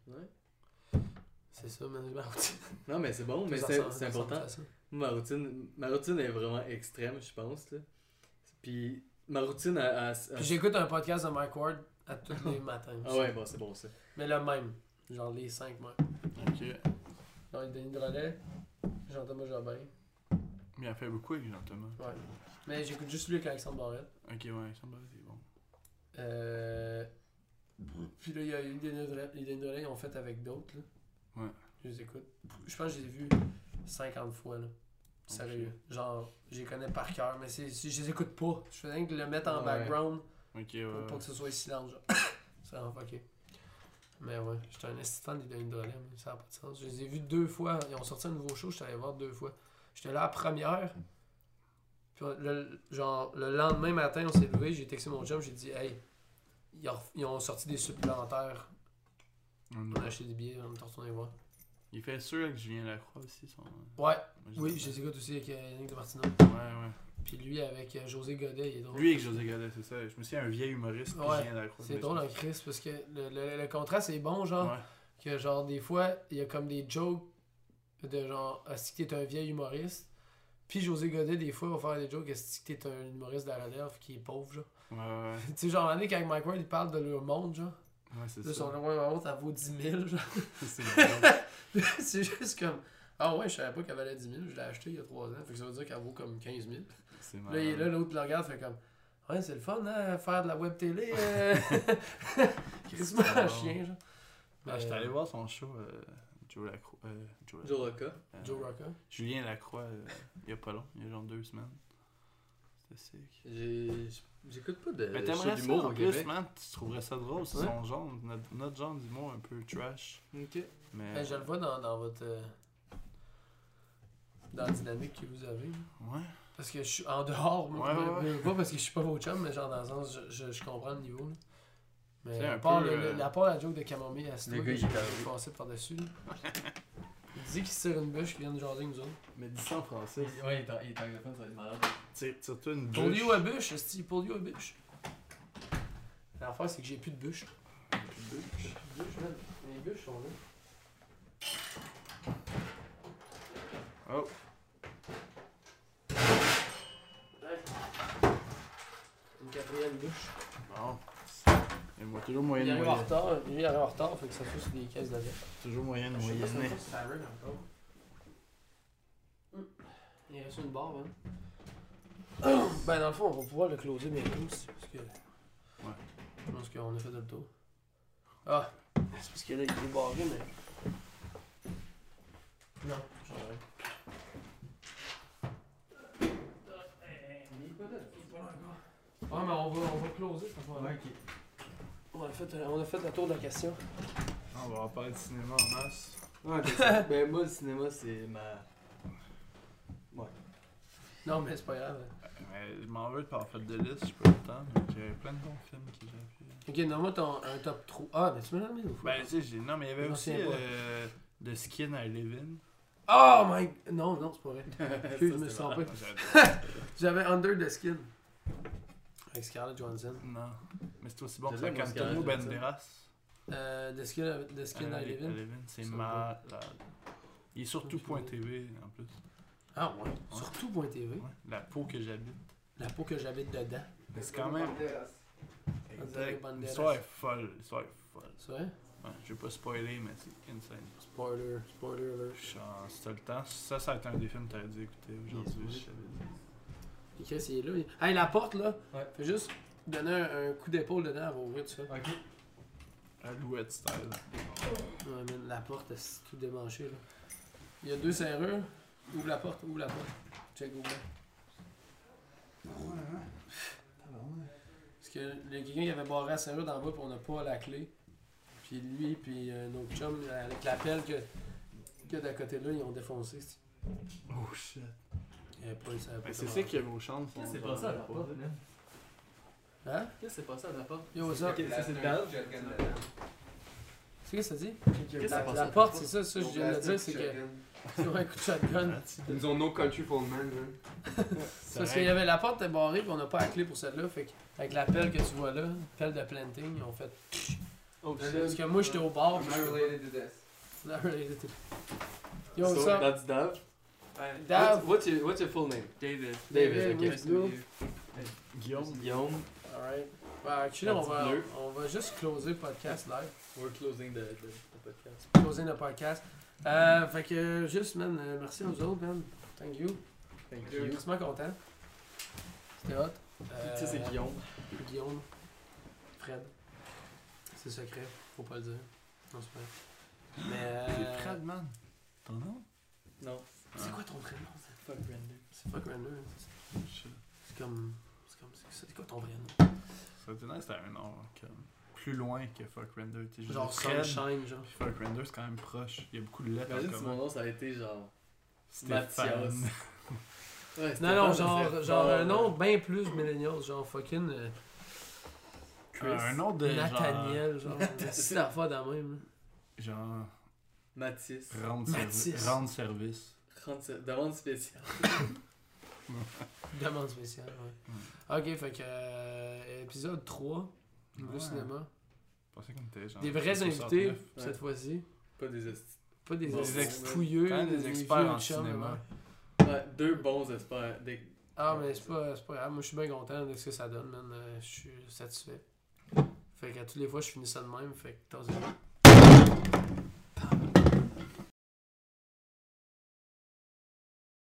Ouais.
c'est ça, man. ma routine.
Non, mais c'est bon, mais c'est important.
à.
Ma routine, ma routine est vraiment extrême, je pense. Là. Puis ma routine a. a- a-
Puis j'écoute un podcast de Mike Ward à tous les matins.
Ah ouais, bon, c'est bon ça.
Mais le même. Genre les cinq, moi.
Ok.
Genre Denis Drolet, Jean-Thomas Jobin.
Mais il en fait beaucoup avec Jean-Thomas.
Ouais. Mais j'écoute juste lui avec Alexandre Barrette.
Ok, ouais, me va, c'est bon.
Euh... Puis là, il y a eu les Denis Drolet, ils ont fait avec d'autres. là.
Ouais.
Je les écoute. Je pense que je les ai vus 50 fois. Là. Sérieux. Genre, je les connais par cœur, mais c'est, je les écoute pas. Je fais rien que le mettre en
Ouais.
background
Ok, ouais.
pour que ce soit silence. Genre. c'est vraiment fucké. Mais ouais, j'étais un fan des Denis Drolet, mais ça n'a pas de sens. Je les ai vus deux fois. Ils ont sorti un nouveau show, j'étais allé voir deux fois. J'étais là à la première. Puis le, genre, le lendemain matin, on s'est levé, j'ai texté mon chum, j'ai dit Hey, ils ont, ils ont sorti des supplémentaires.
On
On a acheté des billets, on est retourné voir.
Il fait sûr avec Julien Lacroix aussi. Son...
Ouais,
Moi, je
oui, je les écoute aussi avec euh, Yannick de Martino.
Ouais, ouais.
Puis lui avec euh, José Godet, il est drôle.
Lui avec José Godet, c'est ça. Je me souviens, un vieil humoriste, puis
Ouais,
Lacroix.
C'est drôle en Chris parce que le, le, le contraste est bon, genre.
Ouais.
Que genre, des fois, il y a comme des jokes de genre, est-ce que t'es un vieil humoriste? Puis José Godet, des fois, va faire des jokes, est-ce que t'es un humoriste de la relève qui est pauvre, genre.
Ouais, ouais,
tu sais, genre, l'année, quand Mike Ward, il parle de leur monde, genre.
ouais. C'est
son
ça.
ma montre, ça vaut 10 000, genre.
C'est drôle.
c'est juste comme, ah ouais, je savais pas qu'elle valait 10 000, je l'ai acheté il y a 3 ans. Fait que ça veut dire qu'elle vaut comme 15 000.
C'est
Là, il est là, l'autre le regarde, fait comme, ouais, c'est le fun, hein, faire de la web télé. Euh...
C'est
un chien, genre.
Ah, J'étais
Mais-
allé voir son show, euh, Joe Lacroix. Euh, Joe
Joe Rocca.
Euh,
Joe Rocca.
Julien Lacroix, euh, il y a pas long, il y a genre deux semaines. C'était sick.
J'ai- J'écoute pas de
Mais t'aimerais ça
d'humour
en
au
plus,
Québec.
man, tu trouverais ça drôle, c'est
Ouais.
son genre, notre, notre genre d'humour un peu trash.
Ok.
Mais.
Ben, je le vois dans, dans votre. euh, dans la dynamique que vous avez.
Ouais.
Parce que je suis en dehors, moi.
Ouais,
mais-
ouais.
mais Pas parce que je suis pas votre chum, mais genre dans le sens, je, je, je comprends le niveau. là. Mais
C'est
à
un
part,
peu,
le, le-
euh,
à part la joke de camomille à ce
gars,
j'ai
il est
passé par-dessus. Il dit qu'il se tire une bûche, qu'il vient de jaser nous autres.
Mais dis ça en français. Ouais, il est, en- il est anglophone, ça va être malade.
Tire- Tire-toi une
Pour
bûche.
lui ou à bûche, c'est pour lui ou à bûche. L'affaire, c'est que j'ai plus de bûche. Plus de bûche, man. Les bûches sont là.
Oh,
Une bûche.
bon. Il y a toujours moyen
Il
de
arrive en retard, lui il arrive en retard, fait que ça sur des caisses d'avec.
Toujours moyen de
Je sais pas si
moyenner.
ça fait Siren encore. Hum. Il reste une barre, hein. Ben, dans le fond, on va pouvoir le closer bientôt aussi, parce que.
Ouais.
Je pense qu'on a fait le tour. Ah, c'est parce que là, il est barré, mais. Non, j'en ai rien. Ouais, mais on va, on va closer cette fois-là.
ok.
On a, fait, on a fait le tour de la question.
Ah, On va en parler de cinéma en masse.
Ouais, ben, ça- ben moi, le cinéma, c'est ma.
Non, mais c'est pas grave.
Mais je m'en veux de pas avoir fait de liste, j'ai pas eu le temps. J'avais plein de bons films que j'ai fait.
Ok, donne-moi ton un top 3. Ah, mais tu me l'as mis fois.
Ben, tu sais, j'ai- non, mais il y avait
Je
aussi euh, The Skin I Live In.
Oh my. Non, non, c'est pas vrai. Je me suis
Ça,
trompé.
J'adore.
J'avais Under the Skin. Avec Scarlett Johansson.
Non. Mais c'est aussi bon que ça
Scarlett Johansson.
Banderas.
Euh, the Skin, I Live
C'est malade. Il est surtout point TV en plus.
Ah ouais. Surtout point TV.
Ouais. La peau que j'habite.
La peau que j'habite dedans.
Mais c'est quand même.
Antonio.
L'histoire est folle. L'histoire est folle.
C'est vrai?
Ouais, je vais pas spoiler, mais c'est insane.
Spoiler, spoiler alert.
T'as le temps, ça, ça a été un des films que t'aurais dû écouter aujourd'hui.
Yes,
je t'avais dit.
Et Chris, il est là. il- Hey, la porte là.
Ouais.
Fais juste donner un, un coup d'épaule dedans, elle va ouvrir tout ça.
Ok.
Alouette style.
Ouais, man, la porte, c'est tout démanché, là. Il y a deux serrures. Ouvre la porte, ouvre la porte. Check, ouvre Parce que le quelqu'un il avait barré la serrure d'en bas, puis on n'a pas la clé. Puis lui, puis euh, notre chum, avec la pelle que, que d'à côté là, ils ont défoncé.
Oh shit.
Y avait pas, ça avait pas
Ben, c'est ça que vos chances sont.
Qu'est-ce qui s'est passé à la porte?
Hein?
Qu'est-ce qui s'est passé à la porte?
Yo, what's up?
Ok, ça, c'est.
C'est qu'est-ce que ça dit? La, porte, c'est ça, ça, je viens de le dire, c'est que. C'est un coup de shotgun.
Ils nous ont no country for men, man.
C'est parce qu'il y avait la porte était barrée, puis on n'a pas la clé pour celle-là. Fait que, avec la pelle que tu vois là, pelle de planting, ils ont fait.
Oh
Parce que moi, j'étais au bar.
Not related to this.
Not related to- Yo,
So,
ça.
that's Dav.
Dav.
What's, what's your, what's your full name?
David.
David,
David,
ok.
Blue.
Guillaume.
Guillaume.
Alright. Bah, actually, on va, on va juste closer le podcast live.
We're closing the, the, the podcast.
Closer le podcast. Euh, fait que, juste, man, euh, merci à vous autres, man. Thank you.
Thank
Je suis
you.
vraiment content. C'était hot. Euh,
Ça, c'est Guillaume.
Guillaume. Fred. C'est secret, faut pas le dire. Non, c'est pas. Mais. euh,
C'est Fred, man. Ton nom?
Non.
C'est quoi ton prénom? ça?
Fuck Render.
C'est pas Grander. c'est-. C'est comme. C'est comme. C'est c'est quoi ton vrai nom?
Ça veut dire c'était un nom comme plus loin que Fuck Render.
Genre
Fred,
Sunshine, genre.
puis Fuck Render, c'est quand même proche. Il y a beaucoup de lettres
Imagine si mon nom, ça a été genre.
Stéphane.
Mathias. Ouais,
Non, non, genre,
c'est
genre un nom bien plus millennial, genre fucking euh,
Chris.
Euh, un nom de
Nathaniel, genre. C'est la fois dans même.
genre. Genre.
Mathis.
Rendre,
Mathis.
servi- rendre service.
Demande spéciale.
Demande spéciale, ouais. Ok, fait que. euh, épisode 3, Niveau
Ouais.
cinéma.
Je pensais qu'on était genre.
Des vrais
69.
invités,
Ouais.
cette fois-ci.
Pas des esti.
Pas des estis fouilleux,
des
des
experts en cinéma.
ouais.
Ouais, deux bons experts. Des...
Ah, mais c'est pas, c'est pas grave. Moi, je suis bien content de ce que ça donne, man. Euh, Je suis satisfait. Fait que à toutes les fois, je finis ça de même. Fait que, t'as